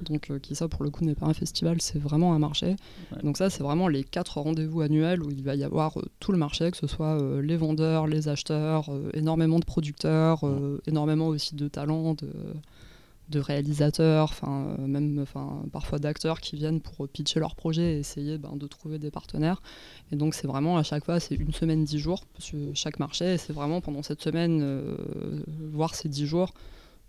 Donc, euh, qui ça, pour le coup, n'est pas un festival, c'est vraiment un marché. Ouais. Donc, ça, c'est vraiment les quatre rendez-vous annuels où il va y avoir euh, tout le marché, que ce soit euh, les vendeurs, les acheteurs, énormément de producteurs, énormément aussi de talents, de, de réalisateurs, enfin même enfin parfois d'acteurs qui viennent pour pitcher leur projet et essayer ben, de trouver des partenaires. Et donc c'est vraiment à chaque fois c'est une semaine dix jours chaque marché et c'est vraiment pendant cette semaine voire ces dix jours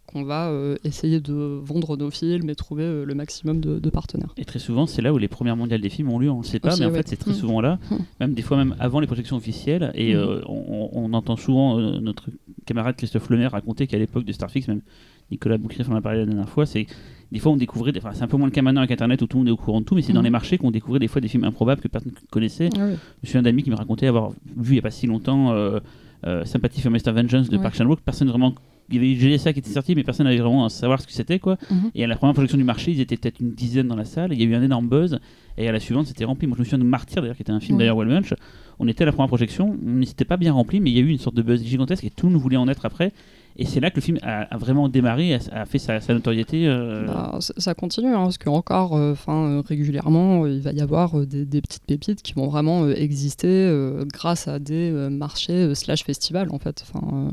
qu'on va euh, essayer de vendre nos films et trouver euh, le maximum de, de partenaires. Et très souvent, c'est là où les premières mondiales des films ont lieu. On ne sait pas, Aussi, mais en ouais. fait, c'est très Mm. souvent là. Mm. Même des fois, même avant les projections officielles. Et Mm. euh, on, on entend souvent notre camarade Christophe Lemaire raconter qu'à l'époque de Starfix, même Nicolas Boucrief en a parlé la dernière fois, c'est des fois on découvrait, des- enfin c'est un peu moins le cas maintenant avec Internet où tout le monde est au courant de tout, mais c'est dans les marchés qu'on découvrait des fois des films improbables que personne ne connaissait. Ah oui. Je suis un ami qui me racontait avoir vu il n'y a pas si longtemps euh, euh, Sympathy for Mr. Vengeance de. Park Chan-wook. Personne vraiment il y avait eu GSA qui était sorti, mais personne n'avait vraiment à savoir ce que c'était, quoi. Mhm. Et à la première projection du marché, ils étaient peut-être une dizaine dans la salle. Il y a eu un énorme buzz. Et à la suivante, c'était rempli. Moi, je me souviens de Martyr, d'ailleurs, qui était un film Ouais. d'ailleurs Well Munch. On était à la première projection, on n'était pas bien rempli, mais il y a eu une sorte de buzz gigantesque et tout le monde voulait en être après. Et c'est là que le film a, a vraiment démarré, a, a fait sa, sa notoriété. euh, Bah, ça- continue, hein, parce qu'encore, euh, enfin, régulièrement, euh, il va y avoir euh, des, des petites pépites qui vont vraiment euh, exister euh, grâce à des euh, marchés euh, slash festivals, en fait. Enfin, euh,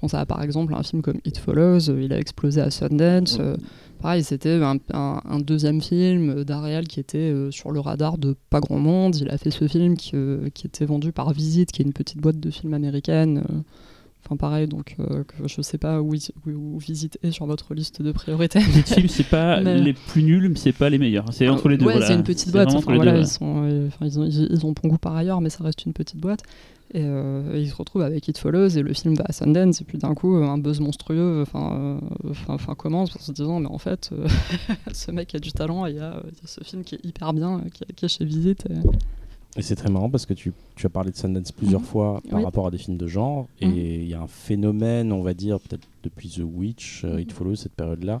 pense à, par exemple, un film comme It Follows, euh, il a explosé à Sundance. euh, pareil, c'était un, deuxième film d'Ariel qui était euh, sur le radar de pas grand monde. Il a fait ce film qui, qui était vendu par Visite, qui est une petite boîte de films américaine. Euh, Enfin pareil, donc euh, que je sais pas où, où, où Visite est sur votre liste de priorités. Les films, c'est pas Mais- les plus nuls, mais c'est pas les meilleurs. C'est entre les deux. Ouais, voilà. c'est une petite boîte. Enfin, voilà, deux, ils, sont, euh, ils, ont, ils, ils ont bon goût par ailleurs, mais ça reste une petite boîte. Et euh, ils se retrouvent avec It Follows et le film va à Sundance. Et puis d'un coup, un buzz monstrueux enfin, euh, enfin, commence en se disant Mais en fait, euh, ce mec a du talent. et Il y, a, il y a ce film qui est hyper bien, euh, qui, qui est chez Visite. et- Et c'est très marrant parce que tu, tu as parlé de Sundance plusieurs Mhm. fois par Oui. rapport à des films de genre. Et Mhm. il y a un phénomène, on va dire, peut-être depuis The Witch, euh, It Follows, cette période-là,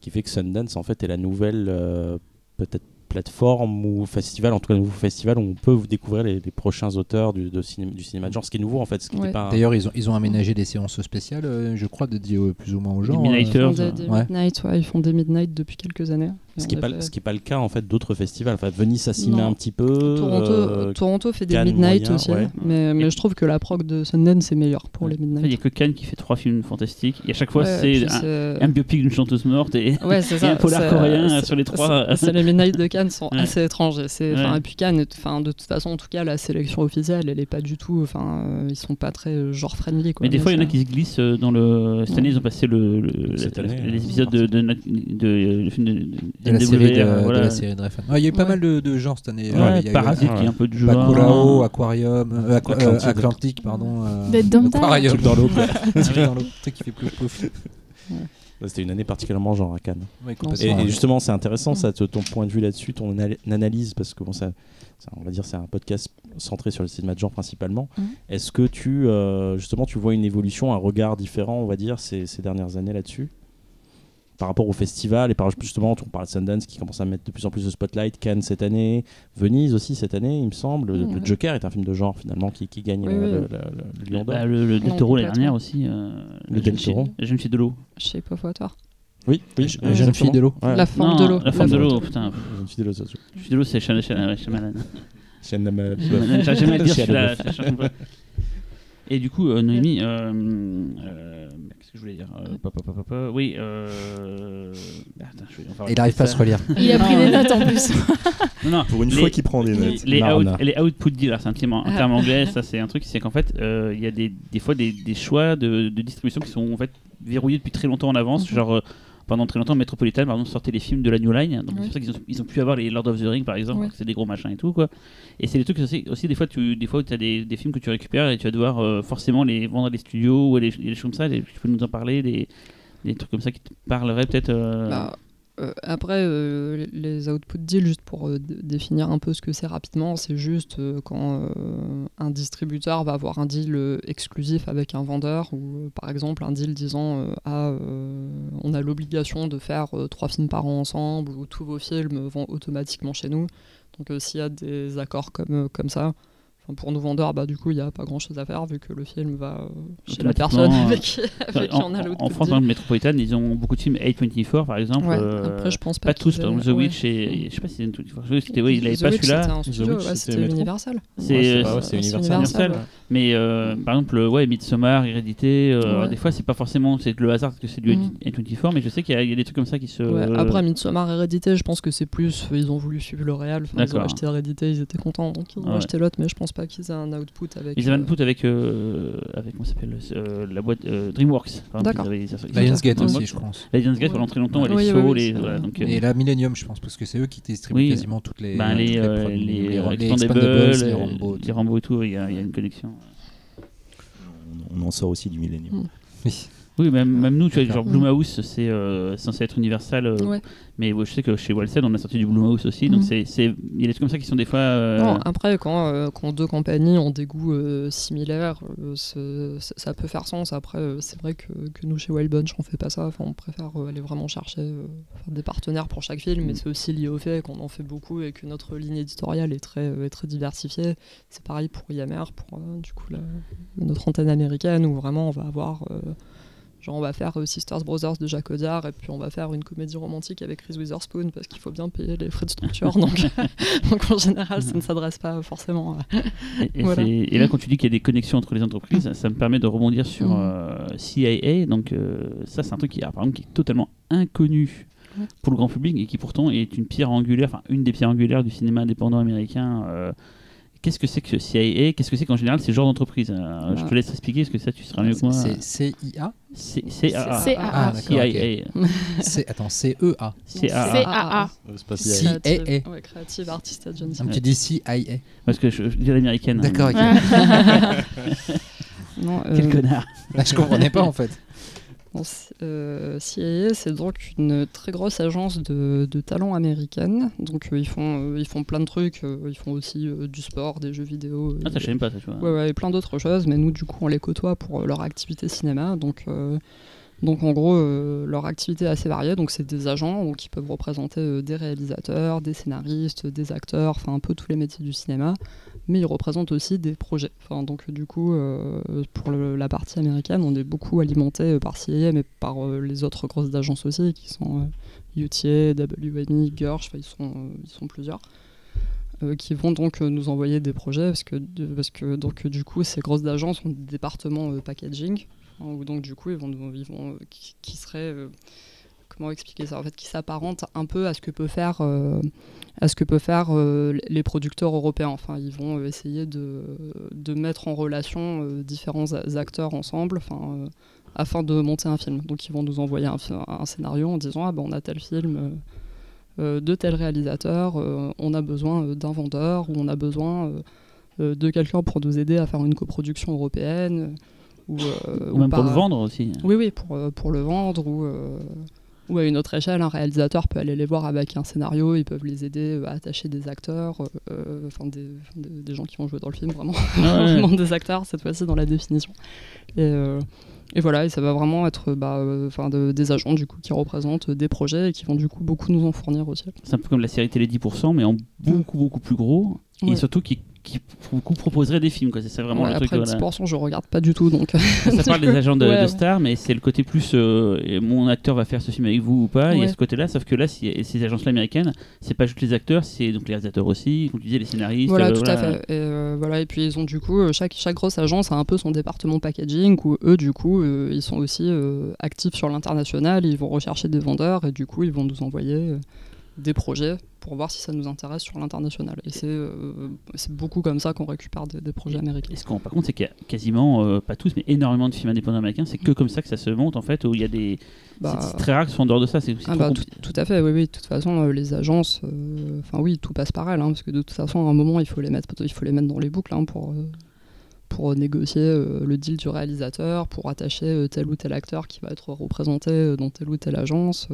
qui fait que Sundance, en fait, est la nouvelle, euh, peut-être plateforme ou festival, en tout cas, nouveau festival où on peut découvrir les, les prochains auteurs du, de cinéma, du cinéma de genre, ce qui est nouveau, en fait. Ce qui Ouais. n'était pas un- D'ailleurs, ils ont, ils ont aménagé des séances spéciales, euh, je crois, dédiées euh, plus ou moins aux gens. Des euh, Midnighters. Ils font des, des Ouais. midnight, ouais, ils font des midnight depuis quelques années. Ce qui n'est pas, fait- ce qui est pas le cas en fait d'autres festivals. Enfin, Venise, ça s'y met Non. un petit peu. Toronto, euh, Toronto fait des Cannes midnight moyen, aussi, ouais. mais, mais je trouve que la prog de Sundance est meilleure pour les Il n'y a midnight. que Cannes qui fait trois films fantastiques. Et à chaque fois, Ouais, c'est un, c'est- un biopic d'une chanteuse morte et, Ouais, c'est et ça. un polar c'est- coréen c'est- sur les trois. c'est- c'est les Midnight de Cannes sont Ouais. assez étranges. et c'est- enfin, Ouais. Et puis Cannes, de toute façon, en tout cas, la sélection officielle, elle est pas du tout. Enfin, euh, ils sont pas très euh, genre friendly. Quoi, Mais des fois, il y en a qui se glissent euh, dans le. Cette année, ils ont passé le, le- Cette la- année, les euh, épisodes de, de, de, de- la, série de, voilà. de la série de Refn. Ouais, il y a eu pas Ouais. mal de, de genres cette année. Ouais, Euh, il y a eu, Parasite euh, qui est un peu du genre. Bakulao, Aquarium, euh, Aqua- euh, Atlantique. Atlantique, pardon. euh. Aquarium. Truc dans l'eau, dans l'eau. Truc qui fait plus pouf. C'était une année particulièrement genre à Cannes. Ouais, Et, justement, c'est intéressant ça, te- ton point de vue là-dessus, ton anal- analyse, parce que bon, ça, ça, on va dire c'est un podcast centré sur le cinéma de genre principalement. Mm. Est-ce que tu, euh, justement, tu vois une évolution, un regard différent, on va dire, ces, ces dernières années là-dessus? Par rapport au festival et par justement on parle de Sundance qui commence à mettre de plus en plus de spotlight Cannes cette année Venise aussi cette année il me semble le, Ouais. le Joker est un film de genre finalement qui, qui gagne Oui, le, oui. le- le- le Lion d'Or Bah, le, le Del Toro l'année dernière aussi. euh, Le Del jeune Toro. La jeune fille de l'eau. Shape of Water. oui, oui Jeune exactement. fille de l'eau. Ouais. La forme Non, de l'eau. La forme de l'eau, putain. Jeune fille de l'eau, ça se joue. La fille de l'eau, c'est Shyamalan. Shyamalan, Shyamalan. J'arrive jamais à le dire, je suis Shyamalan. là, je cherche un peu. Et du coup, euh, Noémie, euh, euh, qu'est-ce que je voulais dire Euh, pa, Oui, euh... ah, attends, je vais enfin, Il n'arrive pas à se relire. Il a pris des notes en plus. Non, non, Pour une Les- fois qu'il prend des notes. les, out- les output deals, alors c'est un terme, un terme anglais, ça c'est un truc, c'est qu'en fait, euh, il y a des, des fois des, des choix de, de distribution qui sont en fait verrouillés depuis très longtemps en avance. Mhm. Genre, euh, pendant très longtemps, Metropolitan, par exemple, sortait les films de la New Line. Donc Ouais. c'est pour ça qu'ils ont, ils ont pu avoir les Lord of the Rings, par exemple, c'est des gros machins et tout, quoi. Et c'est des trucs aussi, aussi des fois, tu des fois, as des, des films que tu récupères et tu vas devoir euh, forcément les vendre à des studios ou à des, des choses comme ça. Tu peux nous en parler, des, des trucs comme ça qui te parleraient peut-être. euh, Bah, euh, après, euh, les output deals, juste pour euh, définir un peu ce que c'est rapidement, c'est juste quand un distributeur va avoir un deal exclusif avec un vendeur, ou par exemple un deal disant ah, on a l'obligation de faire trois films par an ensemble, ou tous vos films vont automatiquement chez nous. Donc s'il y a des accords comme, comme ça, pour nos vendeurs, bah, du coup, il n'y a pas grand-chose à faire vu que le film va euh, chez la personne euh, avec qui, avec qui en, on a en- l'output en France, dans le Metropolitan, ils ont beaucoup de films A24 par exemple. Ouais, euh, après, je pense pas, pas tous, par exemple The ouais. Witch et je sais pas si c'est une toute- c'était oui, il avait The pas Witch, celui-là. C'était. Universal. C'est Universal. Mais euh, par exemple, ouais, Midsommar, Hérédité, des fois c'est pas forcément c'est le hasard que c'est du Mhm. A24, mais je sais qu'il y, a- des trucs comme ça qui se. Ouais, Après, Midsommar Hérédité, je pense que c'est plus. Ils ont voulu suivre le réel. Ils ont acheté Hérédité, ils étaient contents. Donc ils ont acheté l'autre, mais je pense pas qu'ils aient un output avec. Ils avaient euh, un put avec, euh, avec comment ça s'appelle euh, la boîte euh, DreamWorks. D'accord. Lionsgate aussi, je pense. Lionsgate pendant très longtemps, Ouais. les sauts, euh, Et la Millennium, je pense, parce que c'est eux qui distribuent Oui. quasiment toutes les. ben, les, euh, les, les, euh, les Expandables, Expandables, les euh, Rambo. les Rambo et tout, il y, a une connexion. On en sort aussi du Millennium. Mm. Oui. Oui, même, même nous, tu vois, genre. Blumhouse, c'est euh, censé être Universal. euh, Ouais. Mais ouais, je sais que chez Walsed, on a sorti du Blumhouse aussi. Donc Mm. c'est, c'est- il y a des trucs comme ça qui sont des fois. euh, Non, après, quand, euh, quand deux compagnies ont des goûts euh, similaires, euh, c'est- c'est- ça peut faire sens. Après, euh, c'est vrai que, que nous, chez Wild Bunch, on fait pas ça. Enfin, on préfère euh, aller vraiment chercher euh, des partenaires pour chaque film, mais c'est aussi lié au fait qu'on en fait beaucoup et que notre ligne éditoriale est très, euh, est très diversifiée. C'est pareil pour IMR, pour euh, du coup la- notre antenne américaine, où vraiment on va avoir. euh, Genre on va faire euh, Sisters Brothers de Jacques Audiard et puis on va faire une comédie romantique avec Reese Witherspoon parce qu'il faut bien payer les frais de structure donc, donc en général ça ne s'adresse pas forcément à... Et, Voilà. et là, quand tu dis qu'il y a des connexions entre les entreprises, ça me permet de rebondir sur Mm. euh, CIA. Donc, euh, ça, c'est un truc qui, par exemple, qui est totalement inconnu Ouais. pour le grand public et qui pourtant est une pierre angulaire, enfin, une des pierres angulaires du cinéma indépendant américain. Qu'est-ce que c'est que CIA Qu'est-ce que c'est qu'en général ces genres d'entreprises? Euh, Je te Ouais. laisse expliquer, parce que ça, tu seras mieux que moi. C'est CIA C'est c'est- ah, C'est Ah, AA. d'accord. ok. CIA. Attends, CEA. C'est ah, C'est ah. AA. C'est pas Si. si- CIA. Creative, Artist Agency. Ah, Tu dis CIA. Parce que je, dis l'américaine. hein. D'accord, ok. Euh, Quel connard. Là, je comprenais pas en fait. Euh, CIA, c'est donc une très grosse agence de, de talent américaine. Donc euh, ils, font, euh, ils font plein de trucs. ils font aussi du sport, des jeux vidéo. Ah, et- pas, ça, tu vois. Ouais, ouais, et plein d'autres choses, mais nous, du coup, on les côtoie pour leur activité cinéma. Donc, euh, donc en gros, euh, leur activité est assez variée. Donc, c'est des agents donc, qui peuvent représenter euh, des réalisateurs, des scénaristes, des acteurs, enfin, un peu tous les métiers du cinéma. Mais ils représentent aussi des projets. Enfin, donc, du coup, euh, pour la partie américaine, on est beaucoup alimenté par CIA, mais par les autres grosses agences aussi, qui sont UTA, WME, Gersh, ils, sont, ils sont plusieurs qui vont donc nous envoyer des projets parce que, parce que donc, du coup ces grosses agences ont des départements packaging donc du coup ils vont, ils euh, qui, qui euh, comment expliquer ça? En fait qui s'apparentent un peu à ce que peut faire euh, à ce que peut faire les producteurs européens enfin ils vont essayer de, de mettre en relation différents acteurs ensemble enfin afin de monter un film donc ils vont nous envoyer un, un scénario en disant ah ben on a tel film de tel réalisateur, on a besoin d'un vendeur ou on a besoin de quelqu'un pour nous aider à faire une coproduction européenne. Ou, euh, Ou même pour par- le vendre aussi. Oui, oui, pour, euh, pour le vendre ou, euh, ou à une autre échelle, un réalisateur peut aller les voir avec un scénario, ils peuvent les aider euh, à attacher des acteurs, euh, enfin des, des, des gens qui vont jouer dans le film, vraiment, Ah ouais. vraiment des acteurs cette fois-ci dans la définition. Et, euh, et voilà, et ça va vraiment être bah, euh, enfin, de- des agents du coup qui représentent des projets et qui vont du coup beaucoup nous en fournir aussi. C'est un peu comme la série télé 10%, mais en beaucoup, beaucoup plus gros. Et surtout qui, qui pour le coup, proposerait des films. C'est vraiment Ouais, le truc. après, voilà. 10%, je regarde pas du tout, donc. Ça parle des agents de, Ouais, de ouais. stars, mais c'est le côté plus euh, mon acteur va faire ce film avec vous ou pas. Il y a ce côté-là, sauf que là, si- ces agences-là américaines, c'est pas juste les acteurs, c'est donc les réalisateurs aussi, comme tu disais, les scénaristes. Voilà, euh, tout à fait. Et, euh, voilà, et puis ils ont du coup, euh, chaque, chaque grosse agence a un peu son département packaging où eux, du coup, euh, ils sont aussi euh, actifs sur l'international, ils vont rechercher des vendeurs et du coup, ils vont nous envoyer euh, des projets pour voir si ça nous intéresse sur l'international. Et c'est euh, beaucoup comme ça qu'on récupère des, des projets américains. Et ce qu'on pas compte, c'est qu'il y a quasiment, euh, pas tous, mais énormément de films indépendants américains. C'est que comme ça que ça se monte, en fait, où il y a des. Bah, c'est- très rare que ce soit en dehors de ça. C'est Ah bah, tout, à fait, oui, oui. De toute façon, euh, les agences, euh, enfin oui, tout passe par elles, hein, parce que de toute façon, à un moment, il faut les mettre, il faut les mettre dans les boucles hein, pour, pour négocier euh, le deal du réalisateur, pour attacher euh, tel ou tel acteur qui va être représenté euh, dans telle ou telle agence.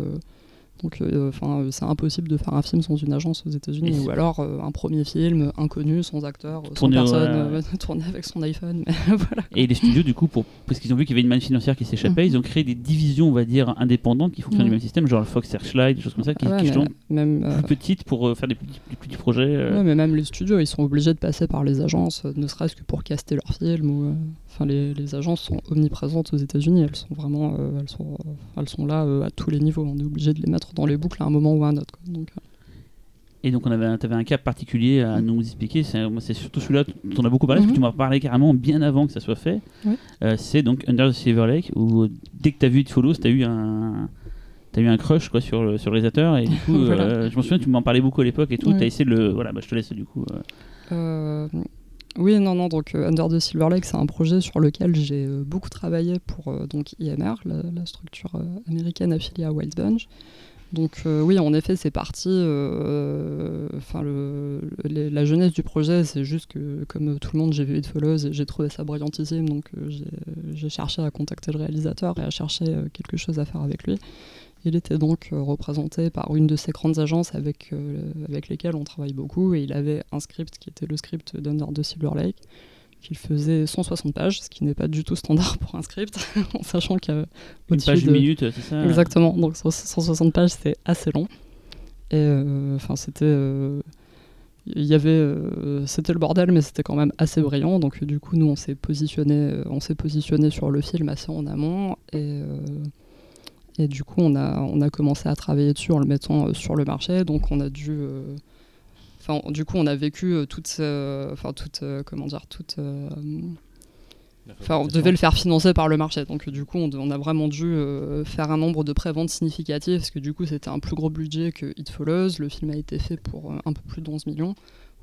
Donc, euh, enfin, euh, c'est impossible de faire un film sans une agence aux États-Unis, ou alors euh, un premier film inconnu, sans acteur, sans Tourné au- personne, euh, tourné avec son iPhone. Mais voilà. Et les studios, du coup, pour, parce qu'ils ont vu qu'il y avait une manne financière qui s'échappait, Mhm. ils ont créé des divisions, on va dire, indépendantes qui fonctionnent Mhm. du même système, genre le Fox Searchlight, des choses comme ça, qui, Ah ouais, qui mais sont même, plus petites pour faire des petits, des petits projets. Ouais, mais même les studios, ils sont obligés de passer par les agences, ne serait-ce que pour caster leurs films. Ou, enfin, les, les agences sont omniprésentes aux États-Unis. Elles sont vraiment, elles sont, elles sont là à tous les niveaux. On est obligé de les mettre dans les boucles à un moment ou à un autre. quoi. Donc, euh, Et donc, on avait, un- cas particulier à nous expliquer. C'est, surtout celui-là dont on a beaucoup parlé, parce que tu m'en as parlé carrément bien avant que ça soit fait. Euh, c'est donc Under the Silver Lake, où euh, dès que t'as vu It Follows, t'as eu un. T'as eu un crush quoi, sur, le, sur le réalisateur et du coup Voilà. euh, je me souviens tu m'en parlais beaucoup à l'époque et tout Ouais. t'as essayé de le voilà bah, je te laisse du coup euh. Oui, non, non. Donc, euh, Under the Silver Lake, c'est un projet sur lequel j'ai euh, beaucoup travaillé pour euh, donc IMR, la, la structure américaine affiliée à Wild Bunch. Donc euh, oui, en effet, c'est parti. euh, Enfin, la jeunesse du projet, c'est juste que, comme tout le monde, j'ai vu It Follows et j'ai trouvé ça brillantissime. Donc euh, j'ai- cherché à contacter le réalisateur et à chercher quelque chose à faire avec lui. Il était donc représenté par une de ces grandes agences avec, avec lesquelles on travaille beaucoup et il avait un script qui était le script d'Under the Silver Lake qu'il faisait 160 pages, ce qui n'est pas du tout standard pour un script, en sachant qu'il y a Une page de- minute, c'est ça Exactement, donc 160 pages, c'est assez long. Et euh, enfin, c'était. euh, Il y avait, euh, c'était le bordel, mais c'était quand même assez brillant. Donc du coup, nous, on s'est positionné, on s'est positionné sur le film assez en amont, et et du coup, on a, on a commencé à travailler dessus en le mettant sur le marché. Donc on a dû, enfin, du coup, on a vécu euh, toute, euh, enfin toute, euh, comment dire, toute. Enfin, on devait le faire financer par le marché. Donc, du coup, on, on a vraiment dû euh, faire un nombre de préventes significatifs parce que, du coup, c'était un plus gros budget que It Follows. Le film a été fait pour euh, un peu plus de 11 millions.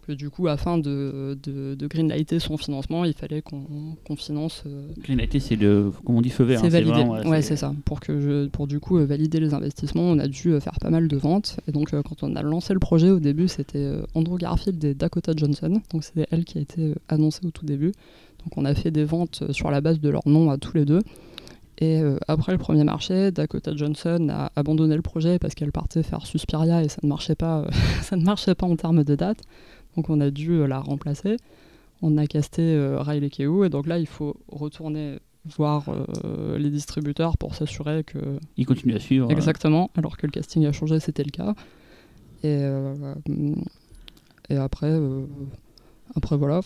Que, du coup, afin de, de, de greenlighter son financement, il fallait qu'on finance. euh, Greenlighté, c'est le, comme on dit, feu vert. c'est hein, validé. vraiment, ouais, c'est ça. Pour, que je, pour du coup euh, valider les investissements, on a dû euh, faire pas mal de ventes. Et donc, quand on a lancé le projet au début, c'était Andrew Garfield et Dakota Johnson. Donc, c'était elle qui a été annoncée au tout début. Donc, on a fait des ventes sur la base de leur nom à tous les deux. Et euh, après le premier marché, Dakota Johnson a abandonné le projet parce qu'elle partait faire Suspiria et ça ne marchait pas, ça ne marchait pas en termes de date. Donc on a dû euh, la remplacer. On a casté euh, Riley Keough et donc là il faut retourner voir euh, les distributeurs pour s'assurer que Il continue à suivre. exactement, alors que le casting a changé, c'était le cas. Et, euh, et après, après voilà,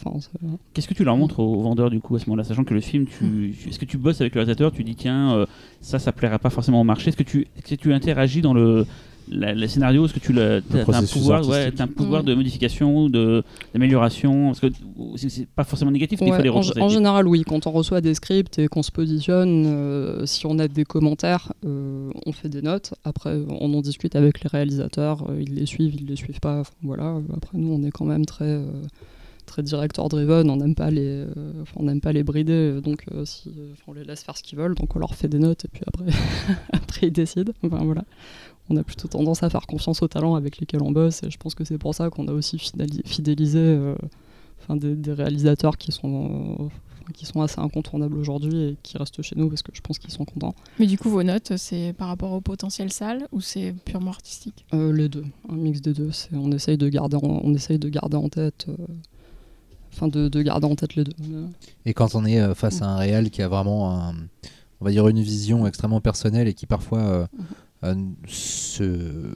Qu'est-ce que tu leur montres aux vendeurs du coup à ce moment-là, sachant que le film, tu, est-ce que tu bosses avec le réalisateur, tu dis tiens ça, ça plaira pas forcément au marché, est-ce que tu, est-ce que tu interagis dans le, la- le scénario, est-ce que tu le, t'as- t'as un pouvoir, ouais, un pouvoir Mm. de modification, de d'amélioration, parce que c'est, pas forcément négatif, mais il faut les en, en général, oui. Quand on reçoit des scripts et qu'on se positionne, euh, si on a des commentaires, euh, on fait des notes. Après, on en discute avec les réalisateurs. euh, ils les suivent, ils les suivent pas. Enfin, voilà. Après, nous, on est quand même très euh, très director driven. On n'aime pas les, euh, enfin, on n'aime pas les brider. Donc, euh, si, euh, on les laisse faire ce qu'ils veulent. Donc, on leur fait des notes et puis après, après ils décident. Enfin, voilà. On a plutôt tendance à faire confiance aux talents avec lesquels on bosse. Et je pense que c'est pour ça qu'on a aussi fidéli- fidélisé. euh, enfin, des, des réalisateurs qui sont, euh, qui sont assez incontournables aujourd'hui et qui restent chez nous parce que je pense qu'ils sont contents. Mais du coup, vos notes, c'est par rapport au potentiel salle ou c'est purement artistique? Euh, les deux, un mix des deux. C'est, on, essaye de garder en, on essaye de garder en tête. euh, Enfin, de, de garder en tête les deux. Et quand on est face à un réal qui a vraiment, un- on va dire, une vision extrêmement personnelle et qui parfois euh, se-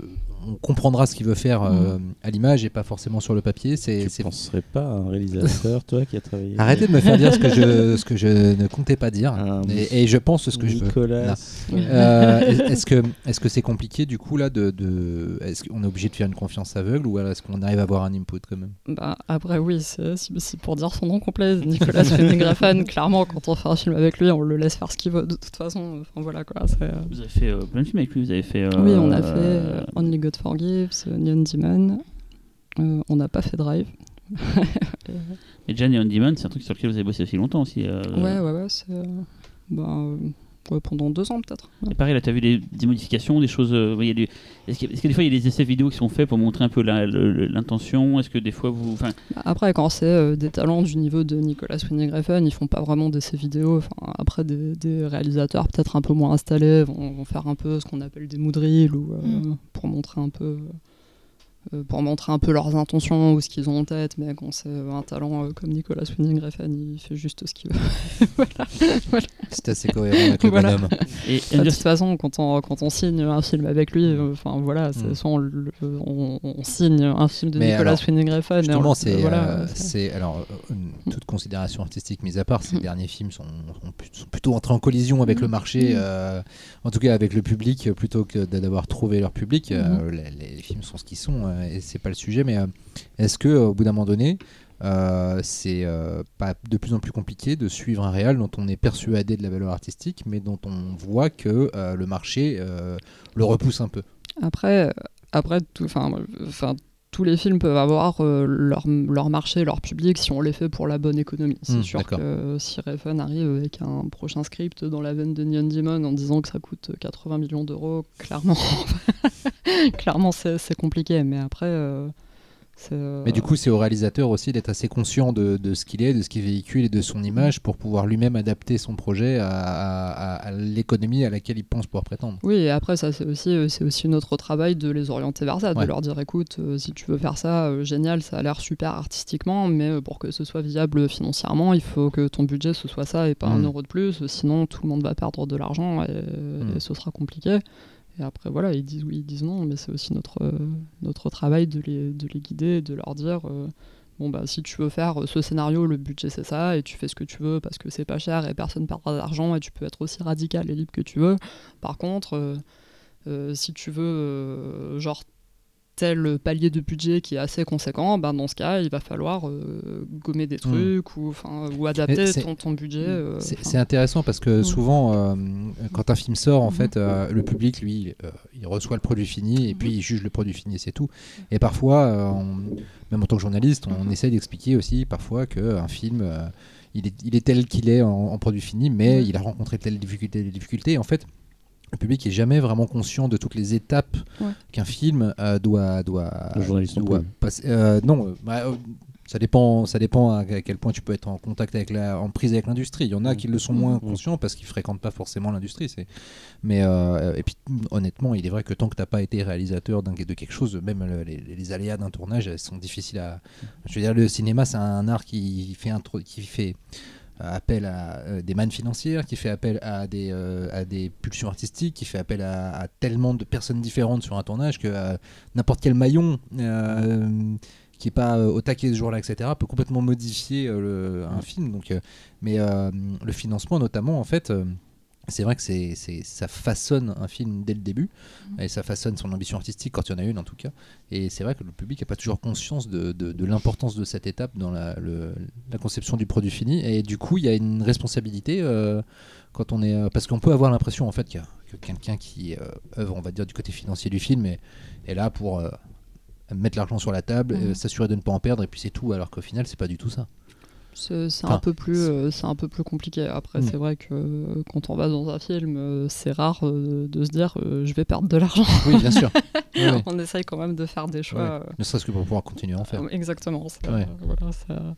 on comprendra ce qu'il veut faire euh, à l'image et pas forcément sur le papier. C'est, Tu c'est- penserais pas à un réalisateur, toi, qui a travaillé Arrêtez de me faire dire ce que je, ce que je ne comptais pas dire. Un Et, et je pense ce que je veux. Nicolas. Euh, est-ce que est-ce que c'est compliqué du coup là de, de est-ce qu'on est obligé de faire une confiance aveugle ou alors est-ce qu'on arrive à avoir un input quand même? Bah, après, oui, c'est, si, si pour dire son nom complet, Nicolas Fennegraffen, clairement, quand on fait un film avec lui, on le laisse faire ce qu'il veut de toute façon. Enfin, voilà quoi. euh, Vous avez fait euh, plein de films avec lui, vous avez fait. euh, Oui, on a fait euh, Only God Forgives, euh, Neon Demon. Euh, on n'a pas fait Drive. Et Jan et On Demon, c'est un truc sur lequel vous avez bossé aussi longtemps aussi. euh, Ouais, ouais, ouais. C'est, euh, ben, euh, ouais, pendant deux ans peut-être. Ouais. Et pareil, là, tu as vu des, des modifications, des choses. euh, il y a du- Est-ce que, des fois, il y a des essais vidéo qui sont faits pour montrer un peu l'intention? Est-ce que des fois, vous. Bah, Après, quand c'est euh, des talents du niveau de Nicolas Winding Refn, ils font pas vraiment d'essais vidéo. Enfin, après, des, des réalisateurs peut-être un peu moins installés vont, vont faire un peu ce qu'on appelle des mood reels ou, euh, Mm. pour montrer un peu. Euh, pour montrer un peu leurs intentions ou ce qu'ils ont en tête, mais quand c'est euh, un talent euh, comme Nicolas Winding Refn, il fait juste ce qu'il veut. voilà. C'est assez cohérent avec le Voilà. bonhomme. et Bah, de toute façon, quand on, quand on signe un film avec lui, euh, enfin voilà, Mm. soit on, le- on- on signe un film de Mais Nicolas alors, Winding Refn, Justement, c'est voilà, euh, c'est- alors une- toute considération artistique mise à part, ces Mm. derniers films sont, sont plut- sont plutôt entrés en collision avec Mm. le marché, Mm. euh, en tout cas avec le public, plutôt que d'avoir trouvé leur public. Mm. euh, les, les films sont ce qu'ils sont euh, et c'est pas le sujet. Mais euh, est-ce que au bout d'un moment donné, euh, c'est euh, pas de plus en plus compliqué de suivre un réal dont on est persuadé de la valeur artistique, mais dont on voit que euh, le marché euh, le repousse un peu? Après, euh, après tout, euh, enfin, tous les films peuvent avoir euh, leur, leur marché, leur public si on les fait pour la bonne économie. C'est Hmm, sûr que euh, si Refn arrive avec un prochain script dans la veine de Neon Demon en disant que ça coûte 80 millions d'euros, clairement, Clairement, c'est compliqué, mais après. euh, euh, Mais du coup, c'est au réalisateur aussi d'être assez conscient de, de ce qu'il est, de ce qu'il véhicule et de son image pour pouvoir lui-même adapter son projet à, à- à- à l'économie à laquelle il pense pouvoir prétendre. Oui, et après, ça, c'est aussi, euh, c'est aussi notre travail de les orienter vers ça, Ouais. de leur dire écoute, euh, si tu veux faire ça, euh, génial, ça a l'air super artistiquement, mais euh, pour que ce soit viable financièrement, il faut que ton budget ce soit ça et pas un Mm. euro de plus, sinon tout le monde va perdre de l'argent et, Mm. et ce sera compliqué. Et après, voilà, ils disent oui, ils disent non, mais c'est aussi notre, euh, travail de les, de les guider, de leur dire. euh, Bon bah si tu veux faire ce scénario, le budget c'est ça, et tu fais ce que tu veux parce que c'est pas cher et personne perdra d'argent et tu peux être aussi radical et libre que tu veux. Par contre, euh, si tu veux genre tel palier de budget qui est assez conséquent, ben dans ce cas il va falloir euh, gommer des trucs ou, enfin, ou adapter ton, ton budget. euh, C'est intéressant parce que souvent, euh, quand un film sort, en Mhm. fait, le public, lui, il reçoit le produit fini et puis il juge le produit fini c'est tout. Et parfois, on- même en tant que journaliste, on essaye d'expliquer aussi parfois qu'un film, il, est, il est tel qu'il est en, en produit fini, mais il a rencontré telle difficulté, difficulté. En fait, le public est jamais vraiment conscient de toutes les étapes Ouais. qu'un film euh, doit, doit, Le journaliste non doit plus. passer. euh, non, euh, bah, euh, ça dépend, ça dépend à quel point tu peux être en contact avec la, en prise avec l'industrie. Il y en a qui le sont moins Mhm. conscients parce qu'ils fréquentent pas forcément l'industrie. C'est, mais euh, et puis honnêtement, il est vrai que tant que t'as pas été réalisateur d'un- de quelque chose, même le- les, les aléas d'un tournage, elles sont difficiles à. Je veux dire, le cinéma, c'est un art qui fait intro- qui fait appel à euh, des mannes financières, qui fait appel à des, euh, à des pulsions artistiques, qui fait appel à, tellement de personnes différentes sur un tournage que euh, n'importe quel maillon euh, qui est pas euh, au taquet ce jour-là, etc., peut complètement modifier euh, un film. Donc, euh, mais euh, le financement, notamment, en fait. C'est vrai que c'est, ça façonne un film dès le début, et ça façonne son ambition artistique quand il y en a une en tout cas. Et c'est vrai que le public n'a pas toujours conscience de, de- de l'importance de cette étape dans la, le- la conception du produit fini. Et du coup, il y a une responsabilité euh, quand on est. euh, parce qu'on peut avoir l'impression en fait qu'il y a- que quelqu'un qui euh, œuvre, on va dire, du côté financier du film est, est là pour mettre l'argent sur la table, euh, s'assurer de ne pas en perdre, et puis c'est tout. Alors qu'au final, c'est pas du tout ça. C'est Enfin, un peu plus, euh, c'est un peu plus compliqué. Après, Mm. c'est vrai que euh, quand on va dans un film, euh, c'est rare de se dire je vais perdre de l'argent. Oui, bien sûr. On essaye quand même de faire des choix. Ne serait-ce que pour pouvoir continuer à en faire. Exactement. voilà, ça-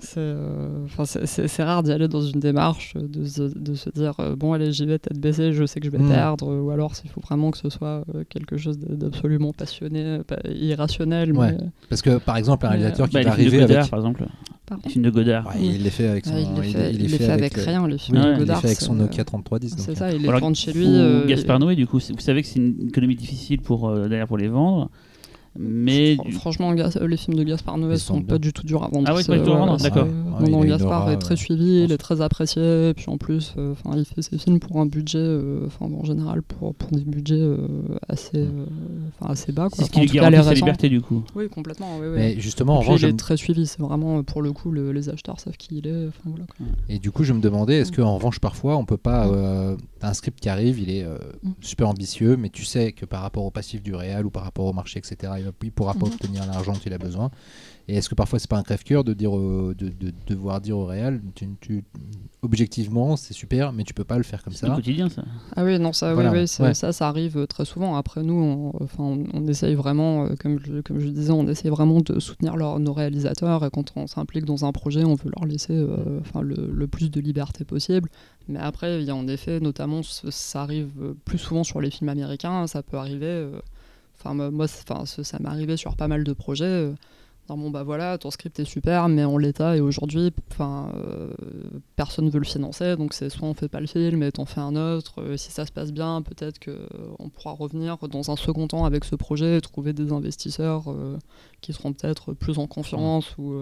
c'est euh, c'est- rare d'y aller dans une démarche, euh, de se, de se dire euh, bon allez j'y vais tête baissée, je sais que je vais Mm. perdre, ou alors s'il faut vraiment que ce soit euh, quelque chose d'absolument passionné, pas irrationnel. Ouais. mais- Parce que par exemple, un Mais, réalisateur qui Bah, va les films de arriver Godard, avec. par exemple. Pardon films de Godard. Ouais, il les fait avec son. Il les fait, il il les les fait avec le- rien, les films Oui, de il les Godard. fait avec son Nokia 3310. donc, C'est ça, il les chez lui. Euh, Gaspard Noé, du coup, vous savez que c'est une économie difficile pour, euh, d'ailleurs pour les vendre. Mais Fr- Franchement, Gas- euh, les films de Gaspard Noé sont sont pas du tout durs à vendre. Ah ouais, c'est pas du tout à vendre, ouais, d'accord. c'est- Ouais, non, Gaspard aura, est très euh, suivi, il est très apprécié. Et puis en plus, euh, enfin, il fait ses films pour un budget, euh, enfin, en général, pour, pour des budgets euh, assez, euh, enfin, assez bas. c'est ce qui garantit sa liberté, du coup. Oui, complètement. Oui, oui. Mais justement, en revanche, il est très suivi. C'est vraiment, euh, pour le coup, le- les acheteurs savent qui il est. Enfin, voilà, quoi. Et du coup, je me demandais, est-ce qu'en revanche, parfois, on peut pas. euh, t'as un script qui arrive, il est euh, Mm. super ambitieux, mais tu sais que par rapport au passif du réel ou par rapport au marché, etc., il, va, il pourra pas Mhm. obtenir l'argent dont il a besoin. Et est-ce que parfois, c'est pas un crève-cœur de, dire au- de, de devoir dire au réel, tu, tu- objectivement, c'est super, mais tu peux pas le faire comme C'est le ça quotidien, ça. Ah oui, non, ça, Voilà, oui, oui, c'est- ouais. ça, ça arrive euh, très souvent. Après, nous, on, enfin, on, on essaye vraiment, euh, comme je, comme je disais, on essaye vraiment de soutenir leur- nos réalisateurs. Et quand on s'implique dans un projet, on veut leur laisser euh, enfin, le, le plus de liberté possible. Mais après, il y a en effet, notamment, ça arrive euh, plus souvent sur les films américains. Ça peut arriver. euh, Enfin, moi, enfin, ça m'est arrivé sur pas mal de projets. euh, non, bon, bah voilà, ton script est super, mais en l'état et aujourd'hui, enfin, euh, personne veut le financer, donc c'est soit on fait pas le film et t'en fais un autre. euh, si ça se passe bien, peut-être que euh, on pourra revenir dans un second temps avec ce projet et trouver des investisseurs qui seront peut-être plus en confiance ou.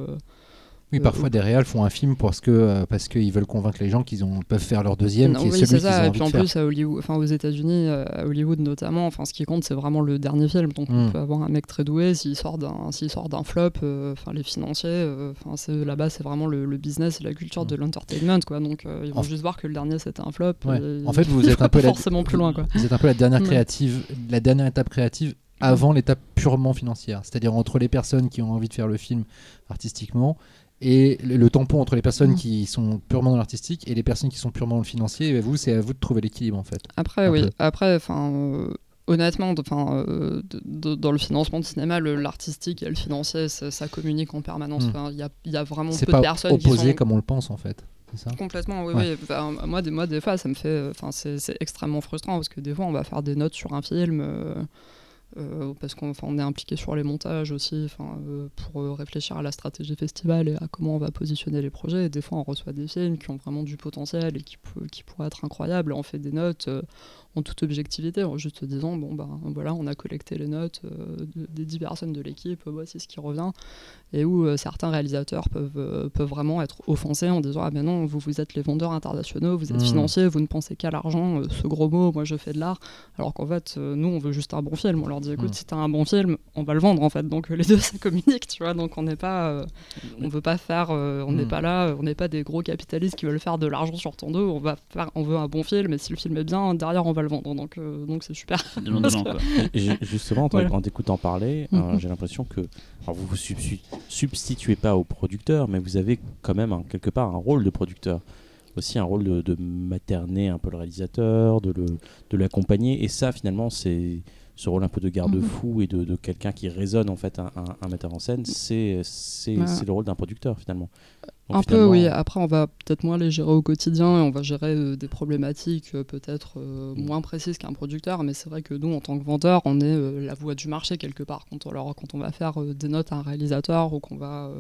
Oui, Euh, parfois, des réals font un film parce que euh, parce qu'ils veulent convaincre les gens qu'ils peuvent faire leur deuxième, Non, qui est oui, celui c'est qu'ils ont ça. Et puis en plus, à Hollywood, enfin aux États-Unis, euh, à Hollywood notamment, enfin ce qui compte, c'est vraiment le dernier film. Donc on Mm. peut avoir un mec très doué s'il sort d'un, s'il sort d'un flop, euh, enfin les financiers, euh, là-bas, c'est vraiment le, le business et la culture Mm. de l'entertainment, quoi. Donc euh, ils vont En- juste voir que le dernier c'était un flop. Ouais. En fait, vous êtes un peu la- forcément plus loin, quoi. Vous êtes un peu la dernière créative, la dernière étape créative avant l'étape purement financière, c'est-à-dire entre les personnes qui ont envie de faire le film artistiquement et le, tampon entre les personnes Mm. qui sont purement dans l'artistique et les personnes qui sont purement dans le financier. Et vous, c'est à vous de trouver l'équilibre en fait. Après, Un oui. peu. Après, enfin, euh, honnêtement, de- euh, de- de- dans le financement de cinéma, l'artistique et le financier, ça, ça communique en permanence. Mm. Il y, a, il y a vraiment peu pas de personnes qui opposé sont comme on le pense en fait. Ça? Complètement. Oui, Ouais. oui. Enfin, moi, des, moi, des fois, ça me fait, enfin, c'est extrêmement frustrant parce que des fois, on va faire des notes sur un film. euh, euh, parce qu'on est impliqué sur les montages aussi, euh, pour euh, réfléchir à la stratégie festival et à comment on va positionner les projets. Et des fois, on reçoit des films qui ont vraiment du potentiel et qui, pourraient être incroyables. On fait des notes en toute objectivité, en juste disant bon ben voilà, on a collecté les notes euh, de- des dix personnes de l'équipe, euh, voici ce qui revient. Et où euh, certains réalisateurs peuvent, euh, peuvent vraiment être offensés en disant ah ben non, vous vous êtes les vendeurs internationaux, vous êtes Mm. financiers, vous ne pensez qu'à l'argent, ce gros mot, moi je fais de l'art. Alors qu'en fait, nous on veut juste un bon film. On leur dit écoute, Mm. si t'as un bon film, on va le vendre en fait. Donc les deux ça communique, tu vois. Donc on n'est pas, euh, on veut pas faire, on n'est pas là, on n'est pas des gros capitalistes qui veulent faire de l'argent sur ton dos. On va faire, on veut un bon film, et si le film est bien, derrière on va le vendre. Donc euh, donc c'est super. Et justement, en, en t'écoutant parler, euh, Mhm. j'ai l'impression que alors vous vous substituez pas au producteur, mais vous avez quand même un- quelque part un rôle de producteur. Aussi un rôle de, de materner un peu le réalisateur, de le- de l'accompagner. Et ça, finalement, c'est ce rôle un peu de garde-fou et de, de quelqu'un qui résonne en fait un, un- un metteur en scène. C'est Bah. le rôle d'un producteur finalement. Donc, Un peu, oui. Après, on va peut-être moins les gérer au quotidien et on va gérer euh, des problématiques euh, peut-être euh, Mm. moins précises qu'un producteur. Mais c'est vrai que nous, en tant que vendeur, on est la voix du marché quelque part. Quand on, alors, quand on va faire des notes à un réalisateur ou qu'on va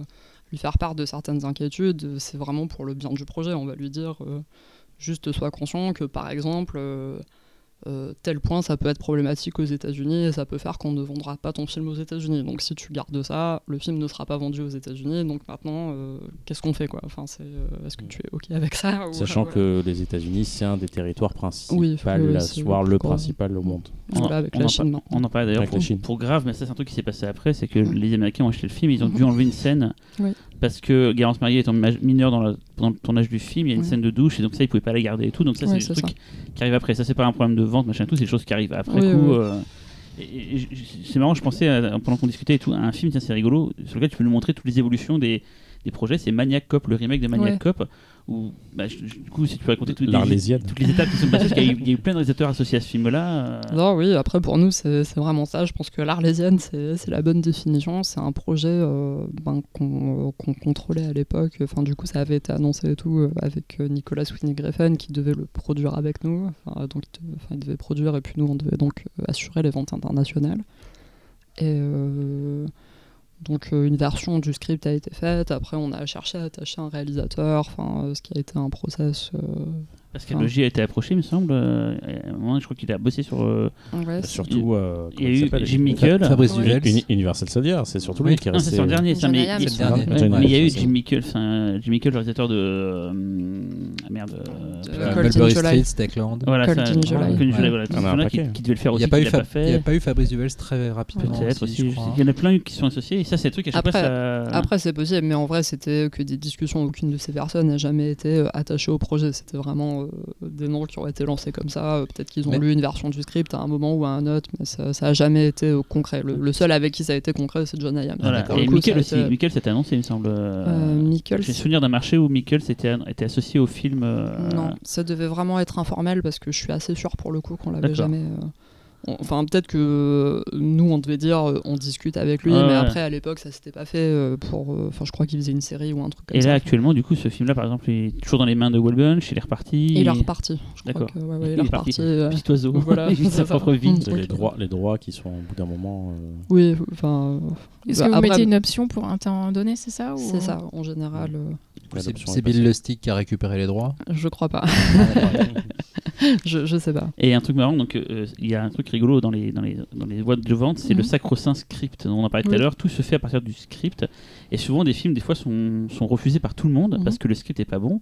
lui faire part de certaines inquiétudes, c'est vraiment pour le bien du projet. On va lui dire juste sois conscient que, par exemple, euh, tel point ça peut être problématique aux États-Unis et ça peut faire qu'on ne vendra pas ton film aux États-Unis. Donc si tu gardes ça, le film ne sera pas vendu aux États-Unis. Donc maintenant, euh, qu'est-ce qu'on fait quoi? Enfin, c'est euh, est-ce que tu es ok avec ça ou- Sachant que les États-Unis, c'est un des territoires principaux, Oui, oui, le principal au monde. Avec on la en Chine. On en parlait d'ailleurs Avec la pour, Chine. pour grave, mais ça c'est un truc qui s'est passé après, c'est que les Américains ont acheté le film, ils ont dû enlever une scène Oui. Parce que Garance Marié étant ma- mineur dans la- pendant le tournage du film, il y a une scène de douche et donc ça ils pouvaient pas la garder et tout, donc ça Ouais, c'est c'est des trucs qui arrivent après. Ça c'est pas un problème de vente machin tout, c'est des choses qui arrivent après Oui, coup. oui. euh, et- et- et c'est marrant, je pensais à- pendant qu'on discutait et tout, à un film tiens c'est rigolo sur lequel tu peux nous montrer toutes les évolutions des des projets, c'est Maniac Cop, le remake de Maniac Ouais. Cop, où bah, je- du coup si tu peux raconter toutes les, L'Arlésienne. toutes les étapes qui sont passées, parce qu'il y, a eu- il y a eu plein de réalisateurs associés à ce film-là. euh, Non, oui, après pour nous c'est vraiment ça. Je pense que l'Arlésienne c'est la bonne définition. C'est un projet euh, ben, qu'on qu'on contrôlait à l'époque. Enfin, du coup, ça avait été annoncé et tout euh, avec euh, Nicolas Winnie Griffin qui devait le produire avec nous. Enfin, donc, il devait- enfin, il devait produire et puis nous on devait donc euh, assurer les ventes internationales. Et euh, donc euh, une version du script a été faite. Après, on a cherché à attacher un réalisateur. Enfin, euh, ce qui a été un process. Euh, Parce que le J a été approché, il me semble. euh, à un moment, je crois qu'il a bossé sur. euh, ouais, c'est- Surtout, euh, Il y a comment eu Jim Mickle. Fabrice. Duvels. Uni- Universal Soldier, c'est surtout Oui. lui qui est Non, c'est resté. sur le dernier. ça, mais il- C'est dernier. Ouais, mais il y a eu Jim Mickle, enfin, Jim Mickle, le réalisateur de. euh, ah, merde. euh, Mulberry. Street, Stackland. Voilà, voilà. Qui, devait le faire aussi. n'y il y a pas eu Fabrice Duvels très rapidement. Peut-être aussi. Il y en a plein qui sont associés. Et ça, c'est le truc à chaque fois. Après- c'est possible, mais en vrai, c'était que des discussions. Aucune de ces personnes n'a jamais été euh, attachée au projet. C'était vraiment euh, des noms qui ont été lancés comme ça. Euh, Peut-être qu'ils ont Mais- lu une version du script à un moment ou à un autre, mais ça n'a jamais été euh, concret. Le, le seul avec qui ça a été concret, c'est John Hayam. Voilà. Et a aussi. été- annoncé, il me semble. Euh, Mickle, J'ai souvenir d'un marché où Mickle était, était associé au film. euh, Non, ça devait vraiment être informel parce que je suis assez sûr pour le coup qu'on l'avait jamais. On- Enfin, peut-être que nous, on devait dire, euh, on discute avec lui, mais ouais. après, à l'époque, ça s'était pas fait euh, pour. euh, Enfin, je crois qu'il faisait une série ou un truc comme Et ça. là, actuellement, du coup, ce film-là, par exemple, il est toujours dans les mains de Wellbunch, il est reparti. il est reparti. Je crois D'accord. ouais, ouais, il, Il est est parti. reparti. euh, Petit oiseau. Voilà, il vit sa propre vie. Mm. C'est Ok. les, droits, les droits qui sont au bout d'un moment. euh, Oui, enfin. euh, Est-ce bah, que vous après, mettez une option pour un temps donné, c'est ça ou- C'est ça, en général. euh, C'est Bill. Lustig qui a récupéré les droits. je crois pas. je, je sais pas. Et un truc marrant, donc euh, il y a un truc rigolo dans les, dans les, dans les voies de vente, c'est le Mhm. sacro-saint script dont on en parlait tout à l'heure. Tout se fait à partir du script. Et souvent, des films, des fois, sont, sont refusés par tout le monde Mhm. parce que le script est pas bon.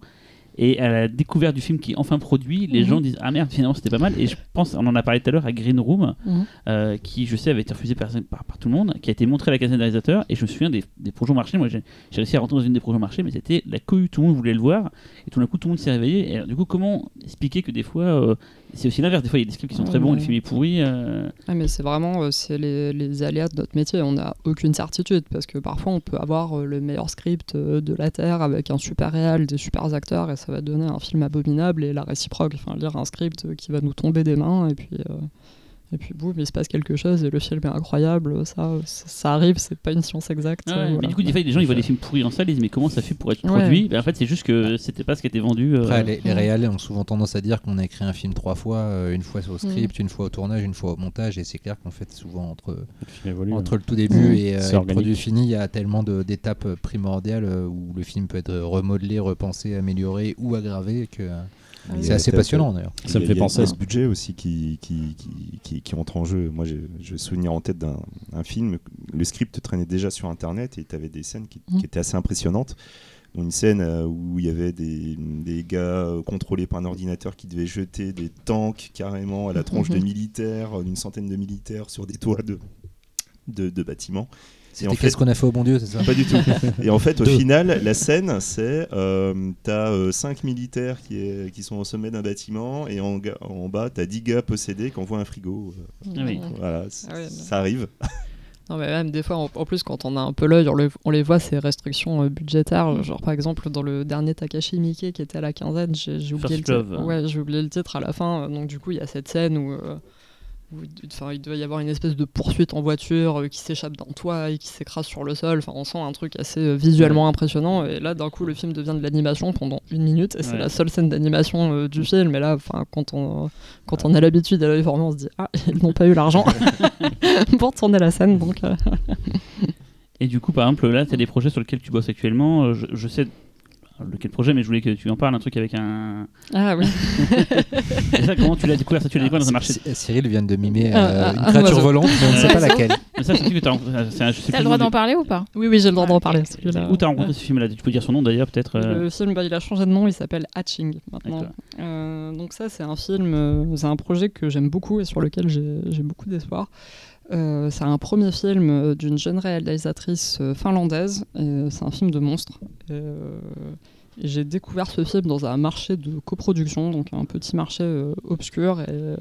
Et à la découverte du film qui est enfin produit, les Mhm. gens disent Ah merde, finalement c'était pas mal. Et je pense, on en a parlé tout à l'heure à Green Room, Mhm. euh, qui je sais avait été refusé par, par, par tout le monde, qui a été montré à la caserne des réalisateurs. Et je me souviens des, des projets au marché. Moi j'ai réussi à rentrer dans une des projets au marché, mais c'était la cohue, tout le monde voulait le voir. Et tout d'un coup, tout le monde s'est réveillé. Et alors, du coup, comment expliquer que des fois, euh, c'est aussi l'inverse. Des fois, il y a des scripts qui sont très bons, Ouais. le film est pourri. euh, Ouais, mais c'est vraiment euh, c'est les, les aléas de notre métier. On n'a aucune certitude parce que parfois on peut avoir euh, le meilleur script euh, de la Terre avec un super réal, des super acteurs et ça va donner un film abominable et la réciproque. Enfin, lire un script qui va nous tomber des mains et puis, Et puis boum, il se passe quelque chose et le film est incroyable. Ça, ça, ça arrive, c'est pas une science exacte. Ah ouais, Mais du coup, des fois, les gens ils voient des films pourris en salle, ils disent mais comment ça fait pour être Ouais. produit? Ben, En fait, c'est juste que c'était pas ce qui était vendu. euh, Après, les, les réals ont souvent tendance à dire qu'on a écrit un film trois fois, euh, une fois au script, une fois au tournage, une fois au montage, et c'est clair qu'en fait, souvent entre, Le évolue, entre le tout début Mm. et, euh, et le produit fini, il y a tellement d'étapes primordiales où le film peut être remodelé, repensé, amélioré ou aggravé que euh, c'est assez passionnant d'ailleurs. Ça me fait penser à ce budget aussi qui, qui, qui, qui, qui entre en jeu. Moi, je, je souviens en tête d'un un film, le script traînait déjà sur Internet et tu avais des scènes qui, Mm. qui étaient assez impressionnantes. Une scène euh, où il y avait des, des gars euh, contrôlés par un ordinateur qui devaient jeter des tanks carrément à la tronche de Mhm. militaires, euh, d'une centaine de militaires sur des toits de, de, de bâtiments. En C'était fait- qu'est-ce qu'on a fait au bon Dieu, c'est ça Pas du tout. Et en fait, au Deux. final, la scène, c'est euh, t'as euh, cinq militaires qui, est- qui sont au sommet d'un bâtiment et en, en bas, t'as 10 gars possédés qui envoient un frigo. Euh, Ah oui. Voilà, c- Ah non. ça arrive. Non, mais même des fois, en, en plus, quand on a un peu l'œil, on, le- on les voit, ces restrictions euh, budgétaires. Genre, par exemple, dans le dernier Takashi Miike qui était à la quinzaine, j'ai j'ai oublié, le. Ouais, j'ai oublié le titre à la fin. euh, Donc, du coup, il y a cette scène où. Où il- Enfin, il doit y avoir une espèce de poursuite en voiture euh, qui s'échappe d'un toit et qui s'écrase sur le sol. Enfin, on sent un truc assez euh, visuellement impressionnant. Et là, d'un coup, le film devient de l'animation pendant une minute. Et c'est Ouais. la seule scène d'animation euh, du film. Et là, enfin, quand on, quand on a l'habitude à l'œil formé, on se dit Ah, ils n'ont pas eu l'argent pour tourner la scène. Donc, euh, Et du coup, par exemple, là, tu as des projets sur lesquels tu bosses actuellement. Je, je sais lequel projet, mais je voulais que tu en parles. Un truc avec un. Ah oui. Ça, comment tu l'as découvert Ça, tu l'as découvert dans un marché. C- Cyril vient de mimer Ah, euh, ah, une un créature volante, mais on ne sait pas laquelle. Mais ça, c'est que t'as T'as le droit d'en du- parler ou pas Oui, oui, j'ai le droit Ah, d'en parler. Où t'as rencontré ce film-là? Tu peux dire son nom d'ailleurs, peut-être euh, Le film, bah, il a changé de nom, il s'appelle Hatching maintenant. Euh, donc ça, c'est un film, euh, c'est un projet que j'aime beaucoup et sur lequel j'ai beaucoup d'espoir. Euh, c'est un premier film euh, d'une jeune réalisatrice euh, finlandaise. C'est un film de monstre. J'ai découvert ce film dans un marché de coproduction, donc un petit marché obscur. Et,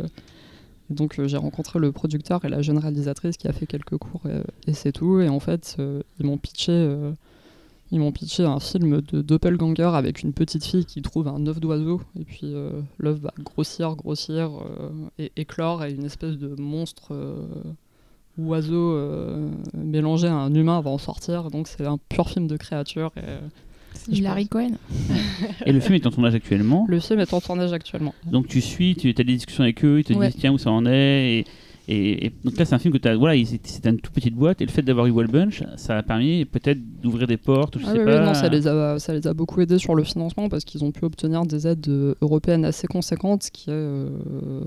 j'ai rencontré le producteur et la jeune réalisatrice qui a fait quelques cours et, c'est tout. Et en fait, ils m'ont pitché. pitché un film de doppelganger avec une petite fille qui trouve un œuf d'oiseau et puis l'œuf va grossir, grossir et éclore et une espèce de monstre oiseau euh, mélangé à un humain va en sortir. Donc c'est un pur film de créature. Et, euh, C'est Larry Cohen. Et le film est en tournage actuellement? le film est en tournage actuellement. Donc tu suis, tu as des discussions avec eux, ils te Ouais. disent tiens où ça en est? Et, et- et donc là, c'est un film que tu as. Voilà, c'est une toute petite boîte et le fait d'avoir eu Wall Bunch, ça a permis peut-être d'ouvrir des portes. Je Ah sais oui, pas. oui, non, ça les, a, ça les a beaucoup aidés sur le financement parce qu'ils ont pu obtenir des aides euh, européennes assez conséquentes, ce qui est, euh,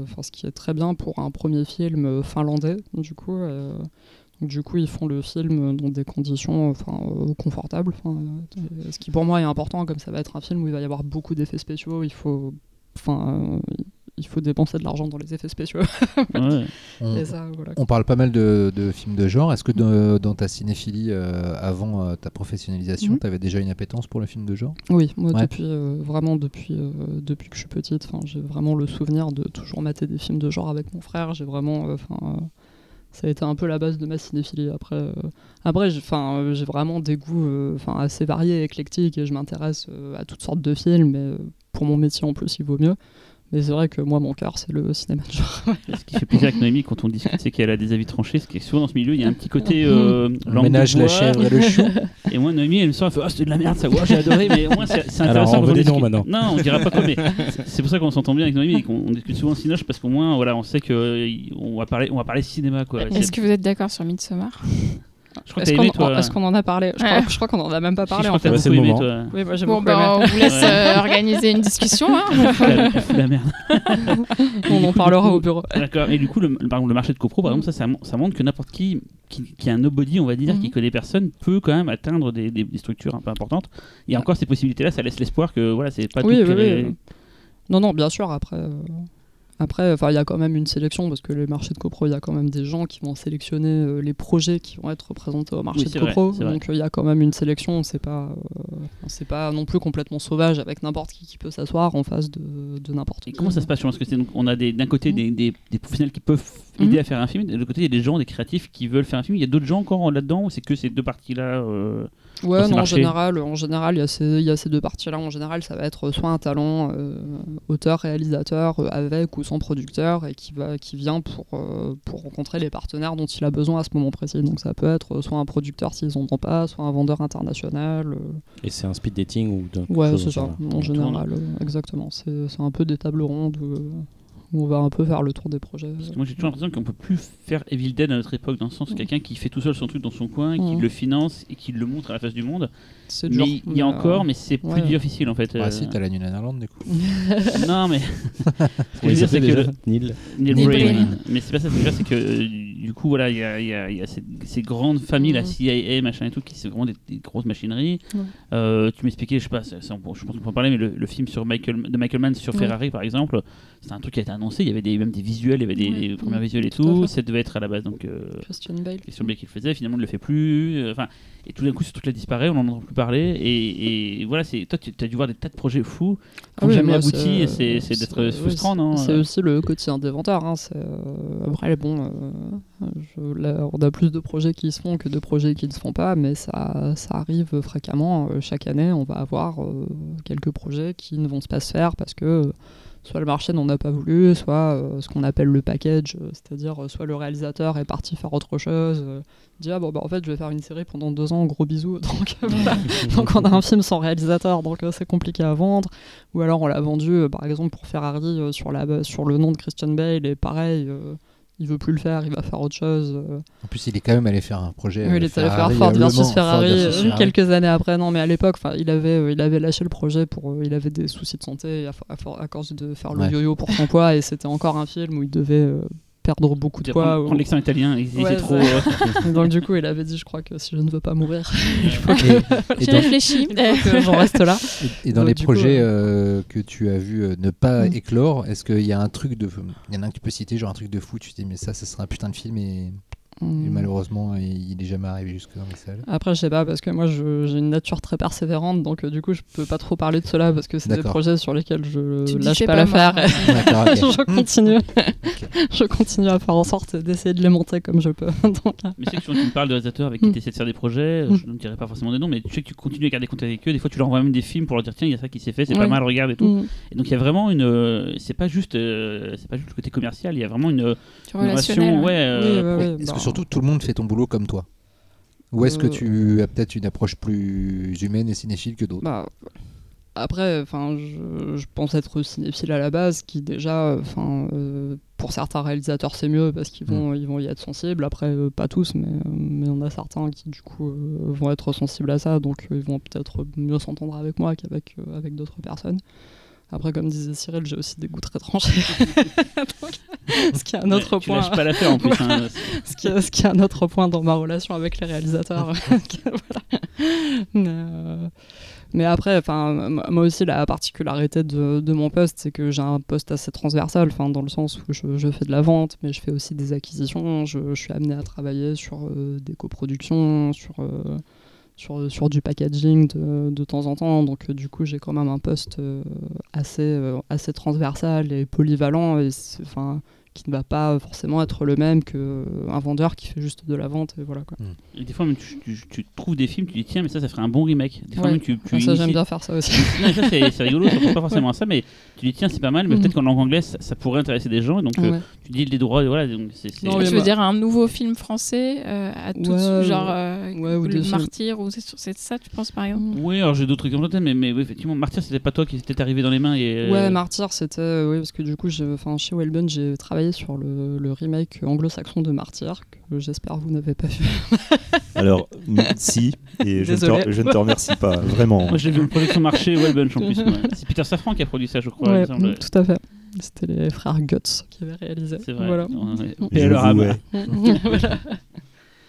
enfin, ce qui est très bien pour un premier film euh, finlandais. Du coup, euh, donc, du coup, ils font le film dans des conditions enfin, euh, confortables. enfin, ce qui pour moi est important, comme ça va être un film où il va y avoir beaucoup d'effets spéciaux. Il faut, enfin, il faut dépenser de l'argent dans les effets spéciaux. Ouais. On, Et ça, voilà. on parle pas mal de, de films de genre. Est-ce que de- dans ta cinéphilie, euh, avant euh, ta professionnalisation, Mhm. tu avais déjà une appétence pour le film de genre? Oui, moi Ouais. depuis euh, vraiment depuis euh, depuis que je suis petite, enfin j'ai vraiment le souvenir de toujours mater des films de genre avec mon frère. J'ai vraiment, enfin ça a été un peu la base de ma cinéphilie. Après, euh, après j'ai, enfin euh, j'ai vraiment des goûts, euh, enfin assez variés, éclectiques et je m'intéresse euh, à toutes sortes de films. Mais euh, pour mon métier en plus, il vaut mieux. Mais c'est vrai que moi, mon cœur, c'est le cinéma de genre. Ce qui fait plaisir avec Noémie quand on discute, c'est qu'elle a des avis tranchés. Ce qui est souvent dans ce milieu, il y a un petit côté euh, On langue de ménage la bois. chèvre et le chou. Et moi, Noémie, elle me sort, elle fait Ah, c'était de la merde, ça, ouais, j'ai adoré, mais au moins, c'est c'est Alors, intéressant. on veut des noms maintenant. Non, on dira pas quoi, mais c'est- pour ça qu'on s'entend bien avec Noémie et qu'on on discute souvent Cinoche parce qu'au moins, voilà, on sait qu'on va parler, on va parler cinéma, quoi. Est-ce que vous êtes d'accord sur Midsommar? Est-ce qu'on, toi. en a parlé Je crois, Ouais. je crois qu'on en a même pas Si, parlé je en crois que fait. t'as Ouais, c'est beaucoup le aimé, moment. toi. Oui, moi j'ai Bon, beaucoup aimé. bah, on vous laisse euh, organiser une discussion. hein. La- la merde. On en parlera au bureau. D'accord. Et du coup, le, par exemple, le marché de copro, par exemple, ça, ça, mon- ça montre que n'importe qui, qui, qui est un nobody, on va dire, Mhm. qui connaît personne, peut quand même atteindre des, des- des structures un peu importantes. Il y a encore ces possibilités-là, ça laisse l'espoir que voilà, c'est pas Oui, tout oui, que- oui. Non, non, bien sûr. Après, euh, après, enfin, il y a quand même une sélection parce que les marchés de copro, il y a quand même des gens qui vont sélectionner euh, les projets qui vont être représentés au marché Oui, de copro. vrai. Donc, euh, il y a quand même une sélection. C'est pas, euh, c'est pas non plus complètement sauvage avec n'importe qui qui peut s'asseoir en face de, de n'importe qui. comment ça se passe Parce que donc- on a d'un côté Mhm. des, des- des professionnels qui peuvent aider à faire un film. De l'autre côté, il y a des gens, des créatifs qui veulent faire un film. Il y a d'autres gens encore là-dedans ou c'est que ces deux parties-là Ouais, non, en général, en général, il y, a ces- il y a ces deux parties-là. En général, ça va être soit un talent euh, auteur, réalisateur, euh, avec ou sans producteur, et qui va, qui vient pour euh, pour rencontrer les partenaires dont il a besoin à ce moment précis. Donc ça peut être soit un producteur s'ils n'en ont pas, soit un vendeur international. euh. Et c'est un speed dating ou d'un Ouais, c'est ça. En général, euh, exactement. C'est un peu des tables rondes où, euh, où on va un peu faire le tour des projets. Parce que moi j'ai toujours l'impression qu'on peut plus faire Evil Dead à notre époque, dans le sens où Mm. quelqu'un qui fait tout seul son truc dans son coin, qui Mm. le finance et qui le montre à la face du monde. C'est Mais dur. il y a euh, encore, mais c'est plus ouais. difficile en fait. Bah euh. si, t'as la New Netherlands du coup. non, mais. Ce que je veux dire, c'est que. Neil. Neil. Breen. Mais c'est pas ça, ce que je veux dire, c'est que euh, du coup, voilà, il y a, il y a- il y a ces, ces grandes familles, la Mhm. CIA, machin et tout, qui sont vraiment des, des grosses machineries. Ouais. Euh, tu m'expliquais, je sais pas, ça- ça, on- je pense qu'on peut en parler, mais le, le film sur Michael, de Michael Mann sur Ouais. Ferrari, par exemple, c'est un truc qui a été annoncé. Il y avait des, même des visuels, il y avait des, Ouais. des premiers Mhm. visuels et Tout tout. Ça devait être à la base, donc. euh, Christian Bale. Christian Bale qui le faisait, finalement, il le fait plus. euh, Enfin, et tout d'un coup, ce truc-là disparaît, on n'en entend plus parler. Et, et voilà, c'est toi, tu as dû voir des tas de projets fous qui Ah n'ont oui, jamais abouti. et c'est- d'être frustrant, non C'est euh, aussi le quotidien des venteurs. hein, euh, Après, bon, euh, je- là, on a plus de projets qui se font que de projets qui ne se font pas, mais ça, ça arrive fréquemment. Chaque année, on va avoir euh, quelques projets qui ne vont pas se faire parce que soit le marché n'en a pas voulu, soit euh, ce qu'on appelle le package, euh, c'est-à-dire euh, soit le réalisateur est parti faire autre chose, dit ah bon bah en fait je vais faire une série pendant deux ans, gros bisous, donc voilà. donc on a un film sans réalisateur, donc c'est compliqué à vendre. Ou alors on l'a vendu, par exemple, pour Ferrari sur, la, sur le nom de Christian Bale, et pareil, euh, il veut plus le faire, il va faire autre chose. euh. En plus, il est quand même allé faire un projet. Oui, il euh, est allé faire Ford Le versus Ferrari Ford versus euh, Ferrari. quelques années après. Non, mais à l'époque, il avait, euh, il avait lâché le projet pour, euh, il avait des soucis de santé à, cause de faire le Ouais. yo-yo pour son poids, et c'était encore un film où il devait euh, perdre beaucoup de poids. prendre, ou- prendre l'accent italien, il, Ouais, était trop. euh, Donc du coup, il avait dit, je crois que si je ne veux pas mourir, J'ai réfléchi. il faut que j'en reste là. et dans Donc, les coup, projets euh, euh, que tu as vu ne pas Mm. éclore, est-ce qu'il y a un truc de. Il y en a un que tu peux citer, genre un truc de fou, tu te dis, mais ça, ça serait un putain de film et, et Hmm. malheureusement, il est jamais arrivé jusque dans les salles. Après, je sais pas, parce que moi, j'ai une nature très persévérante, donc euh, du coup, je peux pas trop parler de cela, parce que c'est des projets sur lesquels je Tu lâche c'est pas pas l'affaire. moi. D'accord, ok. je continue. je continue à faire en sorte d'essayer de les monter comme je peux. Donc, euh, Mais sais que tu me parles de réalisateurs avec qui Mm. tu essaies de faire des projets, euh, Mm. je ne dirai pas forcément des noms, mais tu sais que tu continues à garder contact avec eux. Des fois, tu leur envoies même des films pour leur dire tiens, il y a ça qui s'est fait, c'est pas mal, regarde et tout. mm. Et donc, il y a vraiment une. c'est pas juste euh, c'est pas juste le côté commercial, il y a vraiment une, une relation. ouais. Ouais, euh, Oui, bah, que surtout tout le monde fait ton boulot comme toi. Ou est-ce que Euh, tu as peut-être une approche plus humaine et cinéphile que d'autres? Bah, après, enfin, je, je pense être cinéphile à la base, qui déjà, enfin, euh, pour certains réalisateurs, c'est mieux parce qu'ils vont, ils vont y être sensibles. Après, euh, pas tous, mais mais on a certains qui du coup euh, vont être sensibles à ça, donc ils vont peut-être mieux s'entendre avec moi qu'avec avec d'autres personnes. Après, comme disait Cyril, j'ai aussi des goûts très tranchés. Donc, ce qui est un Ouais, autre tu point. lâches pas l'affaire en plus. hein. ce qui, est, ce qui est un autre point dans ma relation avec les réalisateurs. Voilà. mais, euh, mais après, enfin, moi aussi, la particularité de, de mon poste, c'est que j'ai un poste assez transversal, enfin, dans le sens où je, je fais de la vente, mais je fais aussi des acquisitions. Je, je suis amené à travailler sur euh, des coproductions, sur, euh, sur, sur du packaging de, temps en temps. Donc, euh, du coup, j'ai quand même un poste euh, assez, euh, assez transversal et polyvalent. Et enfin, qui ne va pas forcément être le même qu'un vendeur qui fait juste de la vente et voilà quoi. Et des fois, même, tu, tu- tu trouves des films, tu dis tiens, mais ça, ça ferait un bon remake. Des fois, Ouais. même, tu, tu Ah, ça j'aime bien faire ça aussi. Non, mais ça, c'est rigolo, ça pense pas forcément à ça, mais tu dis tiens, c'est pas mal, mais Mhm. peut-être qu'en langue anglaise, ça, ça pourrait intéresser des gens. Et donc, euh, tu dis les droits, et voilà. Donc, c'est, c'est- Non, tu oui, veux bah- dire un nouveau film français euh, à tout Ouais, genre euh, Ouais, ou le. Martyr ou c'est c'est ça tu penses par exemple? Oui, alors j'ai d'autres exemples en tête, mais, mais oui, effectivement, Martyr, c'était pas toi qui était arrivé dans les mains. Et, euh, Ouais, Martyr, c'était. euh, oui, parce que du coup, j'ai- chez Wellbun, j'ai travaillé sur le, le remake anglo-saxon de Martyr, que j'espère vous n'avez pas vu. Alors, si, et je ne, te, je ne te remercie pas, vraiment. Moi, j'ai vu une production marché Wellbunch en plus. ouais. C'est Peter Safran qui a produit ça, je crois. ouais, mm, tout à fait. C'était les frères Guts qui avaient réalisé. C'est vrai. Voilà. Ouais. Je Et alors, ouais. Voilà.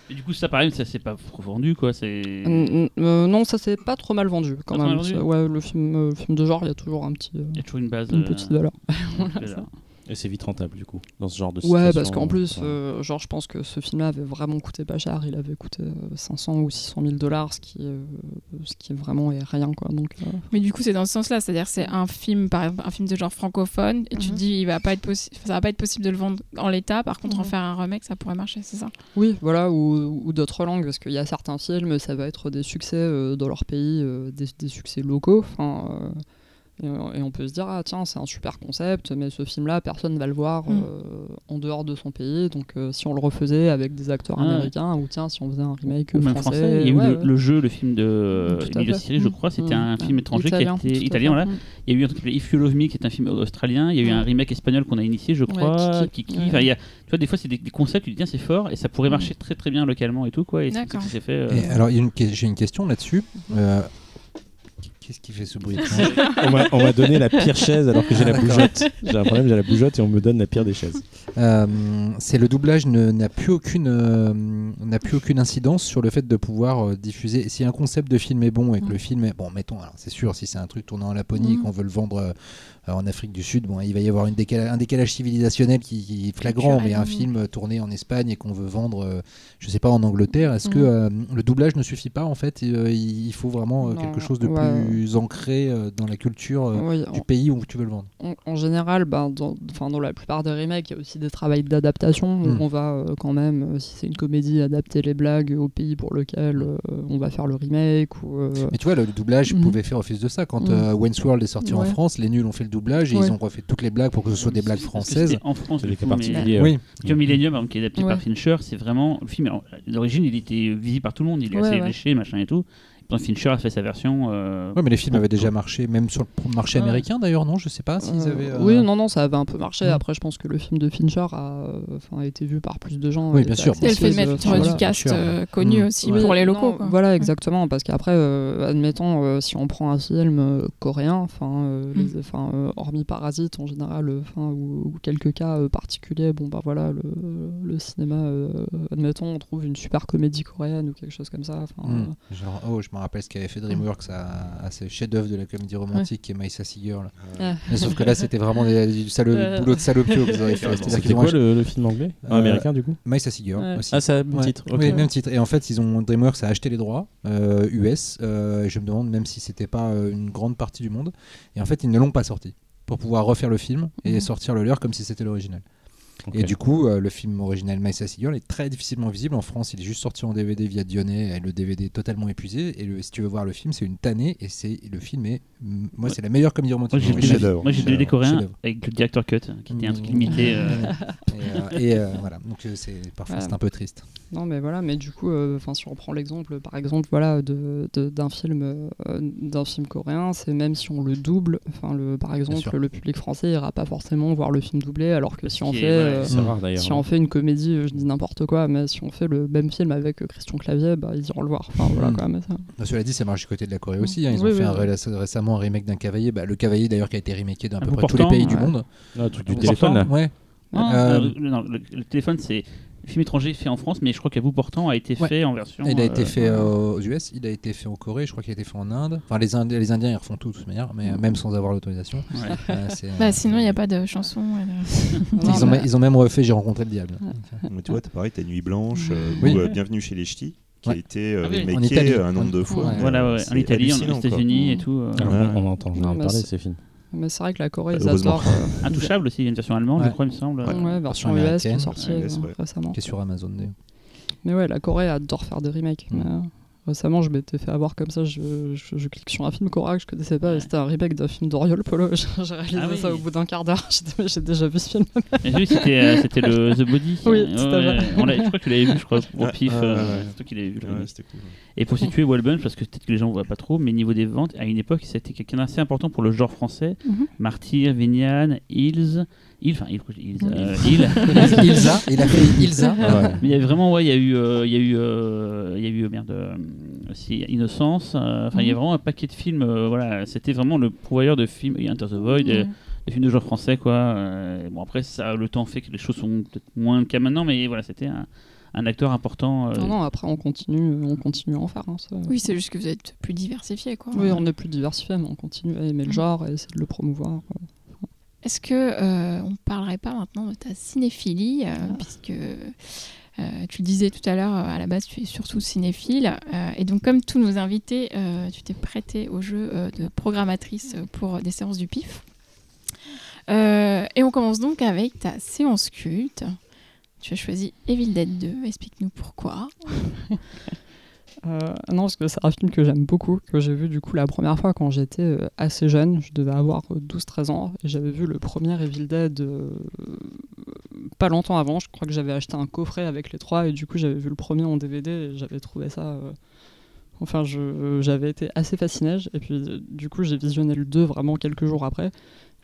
Et du coup, ça, pareil, ça s'est pas trop vendu, quoi. C'est. Mm, mm, euh, non, ça s'est pas trop mal vendu quand Pas même. vendu ouais, le film, euh, le film de genre, il y a toujours un petit, euh, Il y a toujours une base. une petite valeur. une Voilà, valeur. Et c'est vite rentable du coup, dans ce genre de situation. Ouais, parce qu'en plus, ouais. euh, genre, je pense que ce film-là avait vraiment coûté pas cher. Il avait coûté euh, 500 ou 600 000 dollars, ce qui, euh, ce qui est vraiment est rien, quoi. Donc, euh, Mais du coup, c'est dans ce sens-là, c'est-à-dire que c'est un film, par exemple, un film de genre francophone, et tu te Mhm. dis, il va pas être possi- ça va pas être possible de le vendre en l'état. Par contre, en faire un remake, ça pourrait marcher, c'est ça? Oui, voilà, ou, ou d'autres langues, parce qu'il y a certains films, ça va être des succès euh, dans leur pays, euh, des, des succès locaux. Enfin. Euh, et, on- et on peut se dire, ah tiens, c'est un super concept, mais ce film-là, personne ne va le voir Mm. euh, en dehors de son pays. Donc, euh, si on le refaisait avec des acteurs Ah ouais. américains, ou tiens, si on faisait un remake Ou même français. français. Il y a eu ouais, le, ouais. le jeu, le film de Emilio. Siri, je crois. C'était Mm. un film étranger Italien, qui a été italien. Voilà. Il y a eu un truc If You Love Me, qui est un film australien. Il y a eu Mm. un remake espagnol qu'on a initié, je Ouais, crois. Kiki. Kiki. Ouais. Enfin, il y a, tu vois, des fois, c'est des, des concepts, tu te dis, tiens, c'est fort, et ça pourrait Mm. marcher très très bien localement et tout, quoi. Et c'est ce qui s'est fait. euh, Et alors, j'ai une question là-dessus. Qu'est-ce qui fait ce bruit on m'a- on m'a donné la pire chaise alors que j'ai la bougeotte. J'ai un problème, j'ai la bougeotte et on me donne la pire des chaises. Euh, c'est le doublage ne- n'a plus aucune euh, n'a plus aucune incidence sur le fait de pouvoir euh, diffuser. Si un concept de film est bon et que Mm. le film est bon, mettons, alors c'est sûr, si c'est un truc tourné en Laponie et Mm. qu'on veut le vendre euh, en Afrique du Sud, bon, il va y avoir une décala- un décalage civilisationnel qui, qui est flagrant. Mais un Culturel. film tourné en Espagne et qu'on veut vendre, euh, je sais pas, en Angleterre, est-ce Mm. que euh, le doublage ne suffit pas en fait euh, Il faut vraiment euh, quelque chose de ouais. plus ancré euh, dans la culture euh, Oui, du en- pays où tu veux le vendre. en, en général, ben, dans, enfin, dans la plupart des remakes, il y a aussi des travaux d'adaptation où Mm. on va euh, quand même, euh, si c'est une comédie, adapter les blagues au pays pour lequel euh, on va faire le remake. Ou, euh, Mais tu vois, le doublage Mhm. pouvait faire office de ça. Quand euh, Wayne's World est sorti en. France, les nuls ont fait le doublage et Ouais. ils ont refait toutes les blagues pour que ce soit des blagues françaises. En France, coup, mais- particuliers. Oui, vois, Millennium, par exemple, qui est adapté Ouais. par Fincher, c'est vraiment. Le film, alors, d'origine, il était visible par tout le monde, il est Ouais, assez ouais. léché, machin et tout. Fincher a fait sa version. euh, Ouais, mais les films pour- avaient déjà marché, même sur le marché Ouais. américain d'ailleurs, non? Je sais pas s'ils euh, avaient. euh, Oui, non, non, ça avait un peu marché. Mm. Après, je pense que le film de Fincher a, été vu par plus de gens. Oui, bien sûr. Et le de voilà. du cast euh, connu Mm. aussi Oui, pour les non, locaux. quoi. Voilà, exactement. Parce qu'après, euh, admettons, euh, si on prend un film euh, coréen, enfin, euh, Mm. euh, hormis Parasite en général, euh, enfin, ou, ou quelques cas euh, particuliers, bon bah voilà, le, le cinéma, euh, admettons, on trouve une super comédie coréenne ou quelque chose comme ça. Genre, oh, je me rappelle ce qu'avait fait DreamWorks à, à ce chef-d'œuvre de la comédie romantique qui est My Sassy Girl. Ah. Mais sauf que là, c'était vraiment des- du salo- Euh. boulot de salopio que vous avez fait. C'était quoi le, le film anglais Euh, Ah, Américain du coup My Sassy Girl Ouais. aussi. Ah, c'est le Ouais. titre. Oui, même titre. Et en fait, ils ont DreamWorks a acheté les droits euh, US. euh, et je me demande même si c'était pas euh, une grande partie du monde. Et en fait, ils ne l'ont pas sorti pour pouvoir refaire le film et Mhm. sortir le leur comme si c'était l'original. Et du coup, euh, le film original My Sassy Girl est très difficilement visible en France. Il est juste sorti en DVD via Dionnet et le DVD est totalement épuisé. Et le- si tu veux voir le film, c'est une tannée et c'est le film est, moi, c'est la meilleure comédie romantique. Moi, j'ai DVD coréen Chef-d'œuvre. avec le directeur cut, qui était un truc Mm. limité. euh, Et, euh, et, euh, voilà, donc c'est parfois c'est un peu triste. Non, mais voilà, mais du coup, euh, enfin, si on prend l'exemple, par exemple, voilà, de, de- d'un film, euh, d'un film coréen, c'est même si on le double, enfin, le, par exemple, le public français ira pas forcément voir le film doublé, alors que si on fait, euh, rare si on fait une comédie, euh, je dis n'importe quoi, mais si on fait le même film avec euh, Christian Clavier, bah, ils iront le voir. Enfin, voilà, Mm. quoi, mais ça. Bah, cela dit, ça marche du côté de la Corée aussi. hein. Ils Oui, ont fait oui, un oui. ré- récemment un remake d'un cavalier. Bah, le cavalier d'ailleurs qui a été remaké d'un Un peu bout près tous les pays du monde. Ah, le truc du téléphone là. Ouais. Ah, Euh, euh, non, le, le téléphone, c'est film étranger fait en France, mais je crois qu'à bout portant a été Ouais. fait en version. Il a été euh, fait euh, aux US, il a été fait en Corée, je crois qu'il a été fait en Inde. Enfin, les, Indi- les Indiens ils refont tout de toute manière, mais euh, même sans avoir l'autorisation. ouais. Euh, c'est, euh, Bah, sinon, il n'y a pas de chanson. Ils ont, mais- ils ont même refait J'ai rencontré le diable. Mais tu vois, t'as pareil, t'as Nuit Blanche euh, Oui. ou euh, Bienvenue chez les Ch'tis, qui a Ouais. été euh, Ah oui. Italie. un nombre de fois. Ouais. Voilà, euh, ouais. en Italie, aux. États-Unis et Mm. tout. euh, Ouais. on, on entend jamais parler de c'est- ces films. Mais c'est vrai que la Corée, ils adorent. euh, Intouchable aussi, il y a une version allemande, Ouais. je crois, il me semble. Ouais. ouais, version US qui est sortie Ouais, euh, récemment. Qui est sur Amazon d'ailleurs. Mais ouais, la Corée adore faire des remakes. Mm. mais, euh, récemment, je m'étais fait avoir comme ça. Je, je- je clique sur un film coréen que je connaissais pas et c'était un remake d'un film d'Oriol Polo. J'ai réalisé Ah oui. ça au bout d'un quart d'heure. J'ai déjà vu ce film. C'était euh, c'était le The Body. Oui, Ouais, ouais. On je crois que tu l'avais vu, je crois, au Ouais, pif. euh. C'est toi qui l'avais vu. cool. Et pour situer Wellbunch, parce que peut-être que les gens ne voient pas trop, mais niveau des ventes, à une époque, c'était quelqu'un d'assez important pour le genre français. Mhm. Martyr, Vignan, Hills. Hill, enfin, Hills, Mhm. euh, Hill. Ilza, il a fait Ilza. Ah ouais. Mais il y a vraiment, ouais, il y a eu, euh, il y a eu, euh, il y a eu, merde, euh, aussi Innocence. euh, Enfin, il y a Mhm. vraiment un paquet de films. euh, voilà, c'était vraiment le pourvoyeur de films. Il y a Enter the Void, euh, Ouais. des films de genre français, quoi. euh, bon, après, ça, le temps fait que les choses sont peut-être moins le cas maintenant, mais voilà, c'était un, un acteur important. euh, Non, non, après, on continue, on continue à en faire. hein, ça. Oui, c'est juste que vous êtes plus diversifié, quoi. Oui, on est plus diversifié, mais on continue à aimer le Mm. genre et essayer de le promouvoir. quoi. Est-ce que euh, on parlerait pas maintenant de ta cinéphilie, euh, puisque euh, tu le disais tout à l'heure, euh, à la base tu es surtout cinéphile, et donc comme tous nos invités, tu t'es prêté au jeu de programmatrice pour des séances du PIF. Et on commence donc avec ta séance culte. Tu as choisi Evil Dead 2, explique-nous pourquoi. Euh, non, parce que c'est un film que j'aime beaucoup, que j'ai vu du coup la première fois quand j'étais euh, assez jeune. Je devais avoir euh, 12-13 ans et j'avais vu le premier Evil Dead euh, pas longtemps avant. Je crois que j'avais acheté un coffret avec les trois et du coup j'avais vu le premier en DVD et j'avais trouvé ça. euh, Enfin, j'avais été assez fasciné. Et puis, euh, du coup, j'ai visionné le 2 vraiment quelques jours après.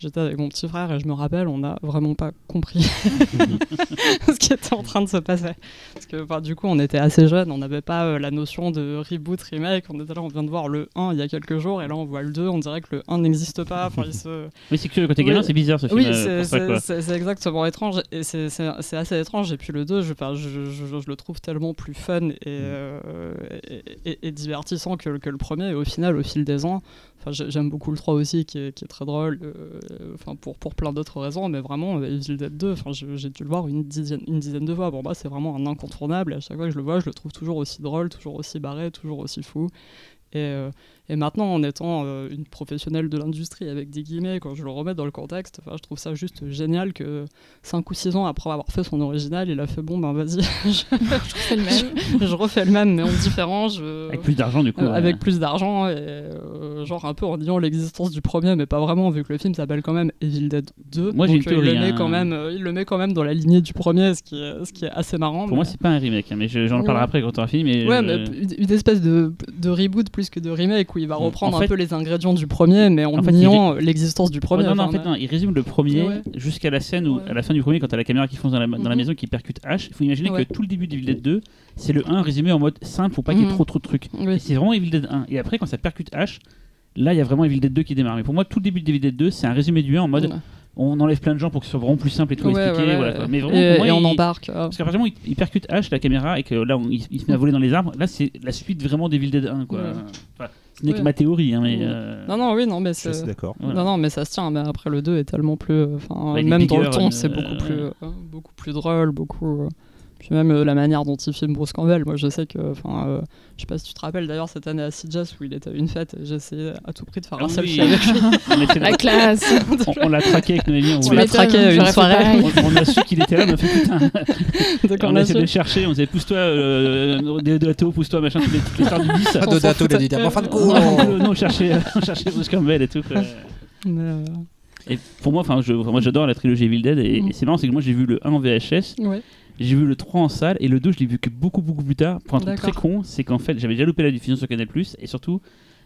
J'étais avec mon petit frère et je me rappelle, on n'a vraiment pas compris ce qui était en train de se passer. Parce que enfin, du coup, on était assez jeunes, on n'avait pas euh, la notion de reboot, remake. On était là, on vient de voir le 1 il y a quelques jours, et là, on voit le 2, on dirait que le 1 n'existe pas. Enfin, il se... Mais c'est que côté gamin, Oui. c'est bizarre ce film. Oui, euh, c'est- ça, c'est exactement étrange, et c'est- assez étrange. Et puis le 2, je, enfin, je, je- je- je le trouve tellement plus fun et, euh, et, et- et divertissant que, que le premier. Et au final, au fil des ans, enfin, j'ai- j'aime beaucoup le 3 aussi, qui est, qui est très drôle, euh, enfin, pour, pour plein d'autres raisons. Mais vraiment, euh, Evil Dead 2, enfin, j'ai dû le voir une dizaine, une dizaine de fois. Bon, bah, c'est vraiment un incontournable. Et à chaque fois que je le vois, je le trouve toujours aussi drôle, toujours aussi barré, toujours aussi fou. Euh, et maintenant, en étant euh, une professionnelle de l'industrie, avec des guillemets, quand je le remets dans le contexte, je trouve ça juste génial que 5 ou 6 ans après avoir fait son original, il a fait bon, ben vas-y, je, Je fais le même. je refais le même, mais en différent. Je... Avec plus d'argent, du coup. Euh, ouais. avec plus d'argent et euh, genre un peu en niant l'existence du premier mais pas vraiment vu que le film s'appelle quand même Evil Dead 2 Moi, j'ai donc une euh, il, le théorie, met hein. quand même, euh, il le met quand même dans la lignée du premier ce qui est, ce qui est assez marrant Pour mais- moi, c'est pas un remake, hein, mais je- j'en parlerai Ouais. après quand on aura fini. Mais Ouais, je- mais une, une espèce de, de reboot plus que de remake où il va En reprendre fait- un peu les ingrédients du premier, mais en, En fait, il niant l'existence du premier. non, non, en fait, non, il résume le premier Ouais. jusqu'à la scène où, Ouais. à la fin du premier, quand t'as la caméra qui fonce dans la, dans la Mhm. maison qui percute H, il faut imaginer Ouais. que tout le début d'Evil Dead 2, c'est le 1 résumé en mode simple pour pas qu'il y ait Mhm. trop trop de trucs. Oui. C'est vraiment Evil Dead 1. Et après, quand ça percute H, là, il y a vraiment Evil Dead 2 qui démarre. Mais pour moi, tout le début d'Evil Dead 2, c'est un résumé du 1 en mode. On enlève plein de gens pour que ce soit vraiment plus simple et tout Ouais, quoi. Mais vraiment, et, pour moi, et on il- embarque. euh, Parce qu'à partir du moment où il, il percute H, la caméra, et que là, on- il, il se met à voler dans les arbres, là, c'est la suite vraiment d'Evil Dead 1. Quoi. Ouais. Enfin, ce n'est que ma théorie, hein, mais. Euh, Non, non, oui, non, mais c'est. d'accord. Voilà. Non, non, mais ça se tient. Mais après, le 2 est tellement plus. euh, Enfin, même dans le ton, euh, c'est beaucoup, ouais. plus, euh, beaucoup plus drôle, beaucoup. Puis même euh, la manière dont il filme Bruce Campbell, moi je sais que, enfin, euh, je sais pas si tu te rappelles d'ailleurs cette année à Sitges où il était à une fête, j'ai essayé à tout prix de faire Ah un oui. selfie avec lui. on, était là- La classe. on- on l'a traqué avec Noémie. On, m'étonnes, traqué à une soirée. on, on a su qu'il était là, on a fait putain. Donc on on a a essayé de le chercher, on disait pousse-toi, euh, Deodato, pousse-toi, machin, toutes les, toutes les stars du 10. Pas On de s'en date, foutait. le dit. Mais enfin, de quoi non, on cherchait, on cherchait Bruce Campbell et tout. Mais, euh, Et pour moi, enfin, je, moi j'adore la trilogie Evil Dead et, Mm. et c'est marrant, c'est que moi j'ai vu le 1 en VHS, ouais. J'ai vu le 3 en salle et le 2 je l'ai vu que beaucoup beaucoup plus tard. Pour un truc très con, c'est qu'en fait j'avais déjà loupé la diffusion sur Canal et surtout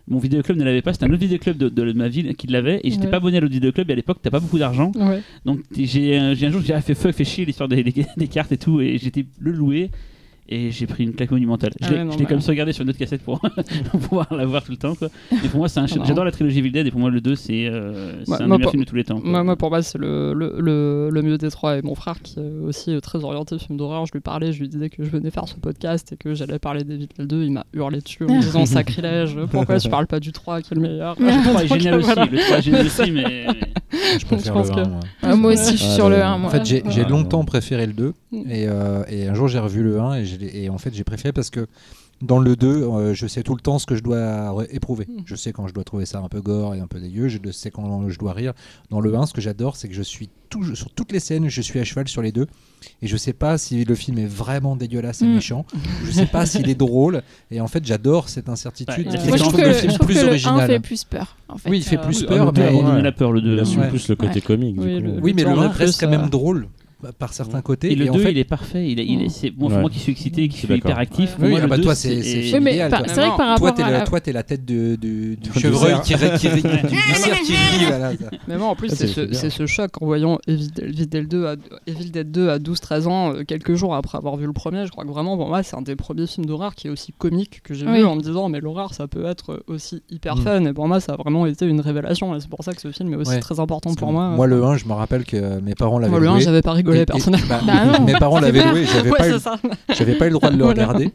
mon vidéoclub ne l'avait pas. C'était un autre vidéoclub de, de ma ville qui l'avait et j'étais Ouais. pas abonné à l'autre vidéoclub et à l'époque t'as pas beaucoup d'argent. Ouais. Donc j'ai euh, j'ai un jour j'ai fait fuck, fait chier l'histoire des, des- des cartes et tout et j'étais le louer et j'ai pris une claque monumentale. Je Ah l'ai ouais, je l'ai bah. comme sauvegardé sur une autre cassette pour, pour pouvoir la voir tout le temps. Quoi. Et pour moi c'est un Ah, marrant. j'adore la trilogie Evil Dead et pour moi le 2 c'est euh, Ouais, un des meilleurs films de tous les temps. Moi, moi, pour moi, c'est le, le, le, le mieux des trois. Et mon frère, qui est aussi euh, très orienté film d'horreur, je lui parlais, je lui disais que je venais faire ce podcast et que j'allais parler d'Evil Dead 2. Il m'a hurlé dessus en me disant sacrilège, pourquoi tu parles pas du 3 qui est le meilleur Le 3 est génial aussi, le 3 est génial aussi, mais. Je préfère pense le que- 1, moi. Ah, moi aussi, je suis Ah, sur le- le 1. Moi. En fait, j'ai j'ai Ah, longtemps préféré le 2 Mm. et, euh, et un jour j'ai revu le 1 et, je l'ai- et en fait j'ai préféré parce que dans le 2, euh, je sais tout le temps ce que je dois éprouver. Mm. Je sais quand je dois trouver ça un peu gore et un peu dégueu, je sais quand je dois rire. Dans le 1, ce que j'adore, c'est que je suis tout, sur toutes les scènes, je suis à cheval sur les deux et je sais pas si le film est vraiment dégueulasse et Mm. méchant, je sais pas s'il est drôle et en fait j'adore cette incertitude Ouais, Moi, je je trouve que, le je film trouve plus que le 1 original. fait plus peur. En fait. Oui, il fait Euh, plus Oui, peur, le 2 mais- a donné Ouais. la peur, le 2. Il assume Ouais. plus le côté Ouais. comique. Oui, le- Oui, mais le en as 1 reste quand même drôle par certains côtés Et le en 2, fait- il est parfait. Il est, il est, Mm. c'est, bon, c'est Ouais. moi qui suis excité, qui Je suis hyper actif. Oui, moi, ah le bah, 2, toi, c'est- c'est- toi. vrai que par Toi, rapport t'es à la, toi, t'es la tête de, du, du Du chevreuil qui, rit-. Mais moi, en plus, Ah, c'est ce, choc en voyant Evil Dead 2 à, Evil Dead 2 à 12-13 ans, euh, quelques jours après avoir vu le premier. Je crois que vraiment, pour moi, c'est un des premiers films d'horreur qui est aussi comique que j'ai vu en me disant, mais l'horreur, ça peut être aussi hyper Mm. fun. Et pour moi, ça a vraiment été une révélation. C'est pour ça que ce film est aussi très important pour moi. Moi, le 1, je me rappelle que mes parents l'avaient Moi, le 1, loué. j'avais pas rigolé Et- et- personnellement. bah, Bah non, mes parents l'avaient loué, j'avais Ouais, pas, eu- pas eu le droit de le regarder.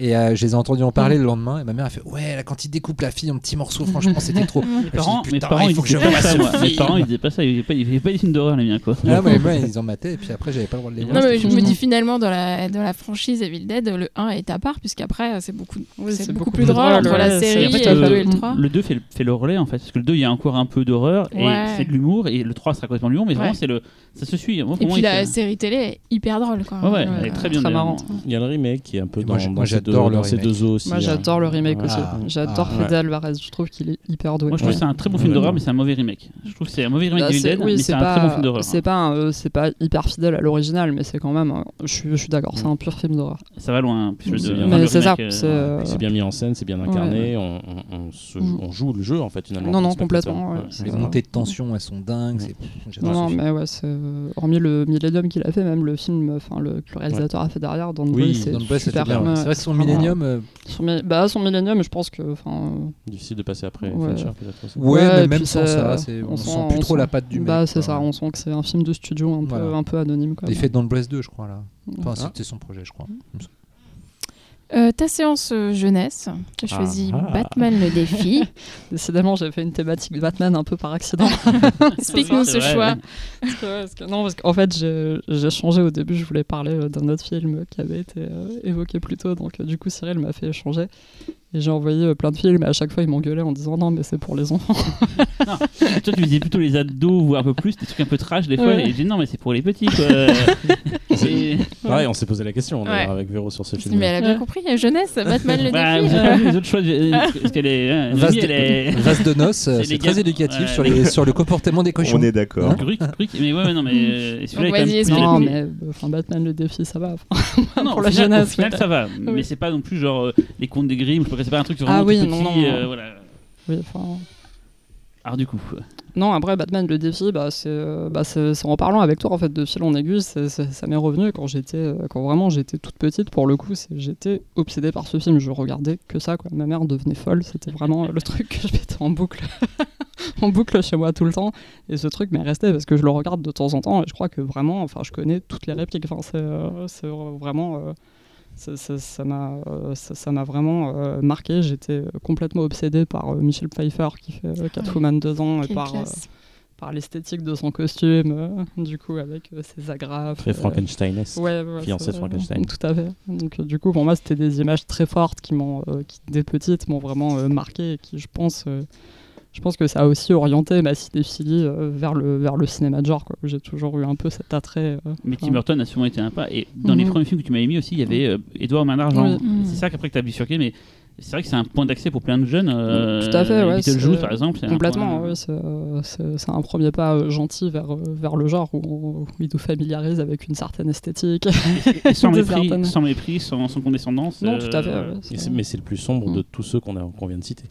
Et euh, je les ai entendus en parler le lendemain. Et ma mère a fait Ouais, là, quand il découpe la fille en petits morceaux, franchement, c'était trop. Mes parents, mes il ils faut que je voie ça. Mes parents ils disaient pas ça, ils disaient pas, des films d'horreur, les miens, quoi. Ah, mais moi, ils ont maté. Et puis après, j'avais pas le droit de les voir. Non, mais je me dis finalement, dans la, dans la franchise Evil Dead, le 1 est à part, puisqu'après, c'est beaucoup, c'est beaucoup, plus drôle entre la série Et le le- 2 et le 3. Le 2 fait le, relais en fait, parce que le 2 il y a encore un peu d'horreur et c'est de l'humour et le 3 sera complètement l'humour, mais vraiment Ouais. c'est le ça se suit. Moi, pour Et moi, puis il la série télé est hyper drôle. Quoi. Ouais, ouais, Ouais, elle est très bien. très marrante. Il y a le remake qui est un peu dans, moi, j'ai- dans moi, ces deux, j'adore le dans ces remake. deux eaux aussi. Moi, hein. j'adore le remake Ouais. aussi. Ah. J'adore Ah. Fede Alvarez. Je trouve qu'il est hyper doué. Moi je trouve que c'est un très bon film d'horreur, mais c'est un mauvais remake. Je trouve que c'est un mauvais remake Bah, d'Evil c'est- Dead, oui, mais c'est un pas, très bon film d'horreur. c'est pas, euh, c'est pas hyper fidèle à l'original, mais c'est quand même. je suis, d'accord, c'est un pur film d'horreur. Ça va loin. hein, le- C'est Mais c'est ça. euh, c'est, euh, bien mis en scène, c'est bien incarné, on, Mm. on joue le jeu en fait finalement. Non, non, complètement. Les montées de tension, elles sont dingues. Non, mais ouais, hormis le Millennium qu'il a fait, même le film, enfin le, que le réalisateur a fait derrière, Don't Oui, c'est super. bien. ouais. ouais. C'est vrai que son. Millennium. euh, Son, bah, son Millennium, je pense que, enfin, Difficile de passer après Ouais. Fincher peut-être aussi. Ouais, Ouais, mais même sans ça- on on sent- sent plus on trop sent- la patte du mec. bah c'est ça, on sent que c'est un film de studio un peu, Voilà. un peu anonyme. Quoi. Il fait Don't Breathe 2, je crois, là. Enfin, Ah. c'était son projet, je crois. Euh, ta séance euh, jeunesse, tu as choisi Ah, ah. Batman le défi. Décidément, j'ai fait une thématique Batman un peu par accident. Explique-nous ce vrai, choix. Parce que- parce que- non, parce qu'en fait, j'ai changé au début. Je voulais parler euh, d'un autre film qui avait été euh, évoqué plus tôt. Donc, euh, du coup, Cyril m'a fait changer. Et j'ai envoyé euh, plein de films. Et à chaque fois, il m'engueulait en disant non, mais c'est pour les enfants. Non, toi tu visais plutôt les ados ou un peu plus, des trucs un peu trash des fois, Ouais. et j'ai dit non mais c'est pour les petits quoi. Et- Pareil, on s'est posé la question Ouais. avec Véro sur ce film. Mais elle a bien compris, euh, jeunesse, Batman le Bah, défi. pas vu les autres choix, parce qu'elle est, Vase Noémie, elle est... de, de noces, C'est très éducatif Ouais, sur, les- sur le comportement des cochons. On est d'accord. Hein Gruc, gruc, mais ouais, ouais, non, mais euh, Donc, vas-y, non, mais euh, enfin, Batman le défi, ça va. Non, pour la jeunesse, Au final, mais- ça va, mais c'est pas non plus genre euh, les contes des Grimm, je c'est pas un truc vraiment Ah tout oui, petit, non, non. euh, voilà. oui, enfin, Alors du coup, Non, après Batman le défi, bah, c'est euh, bah, c'est- en parlant avec toi en fait de fil en aiguille, ça m'est revenu quand j'étais euh, quand vraiment j'étais toute petite pour le coup, j'étais obsédée par ce film, je regardais que ça quoi. Ma mère devenait folle, c'était vraiment le truc que je mettais en boucle en boucle chez moi tout le temps et ce truc m'est resté parce que je le regarde de temps en temps et je crois que vraiment enfin je connais toutes les répliques, enfin c'est euh, vraiment euh, ça- ça ça m'a euh, ça ça m'a vraiment euh, marqué, j'étais euh, complètement obsédée par euh, Michel Pfeiffer qui fait euh, Catwoman dedans et Quelle par euh, classe. par l'esthétique de son costume, euh, du coup avec euh, ses agrafes. Très Frankensteinesque. Ouais, ouais, fiancé de Frankenstein. Tout à fait. Donc euh, du coup pour moi c'était des images très fortes qui m'ont, euh, qui dès petite m'ont vraiment euh, marqué et qui je pense, euh, je pense que ça a aussi orienté ma cinéphilie euh, vers le vers le cinéma de genre J'ai toujours eu un peu cet attrait. euh, mais Tim Burton a souvent été un pas, et dans les Mhm. premiers films que tu m'avais mis aussi, il y avait euh, Edouard Main d'Argent. Oui. Mhm. C'est ça qu'après que tu as bifurqué, mais c'est vrai que c'est un point d'accès pour plein de jeunes. euh, Tout à fait, ouais, Beetlejuice c'est- par exemple. c'est un Complètement, ouais, c'est euh, c'est- c'est un premier pas gentil vers, vers le genre où, on- où il nous familiarise avec une certaine esthétique. Et sans mépris, certaines- sans mépris, sans, sans condescendance. non, euh, tout à fait. ouais, c'est- c'est- mais c'est le plus sombre Mm. de tous ceux qu'on a- qu'on vient de citer.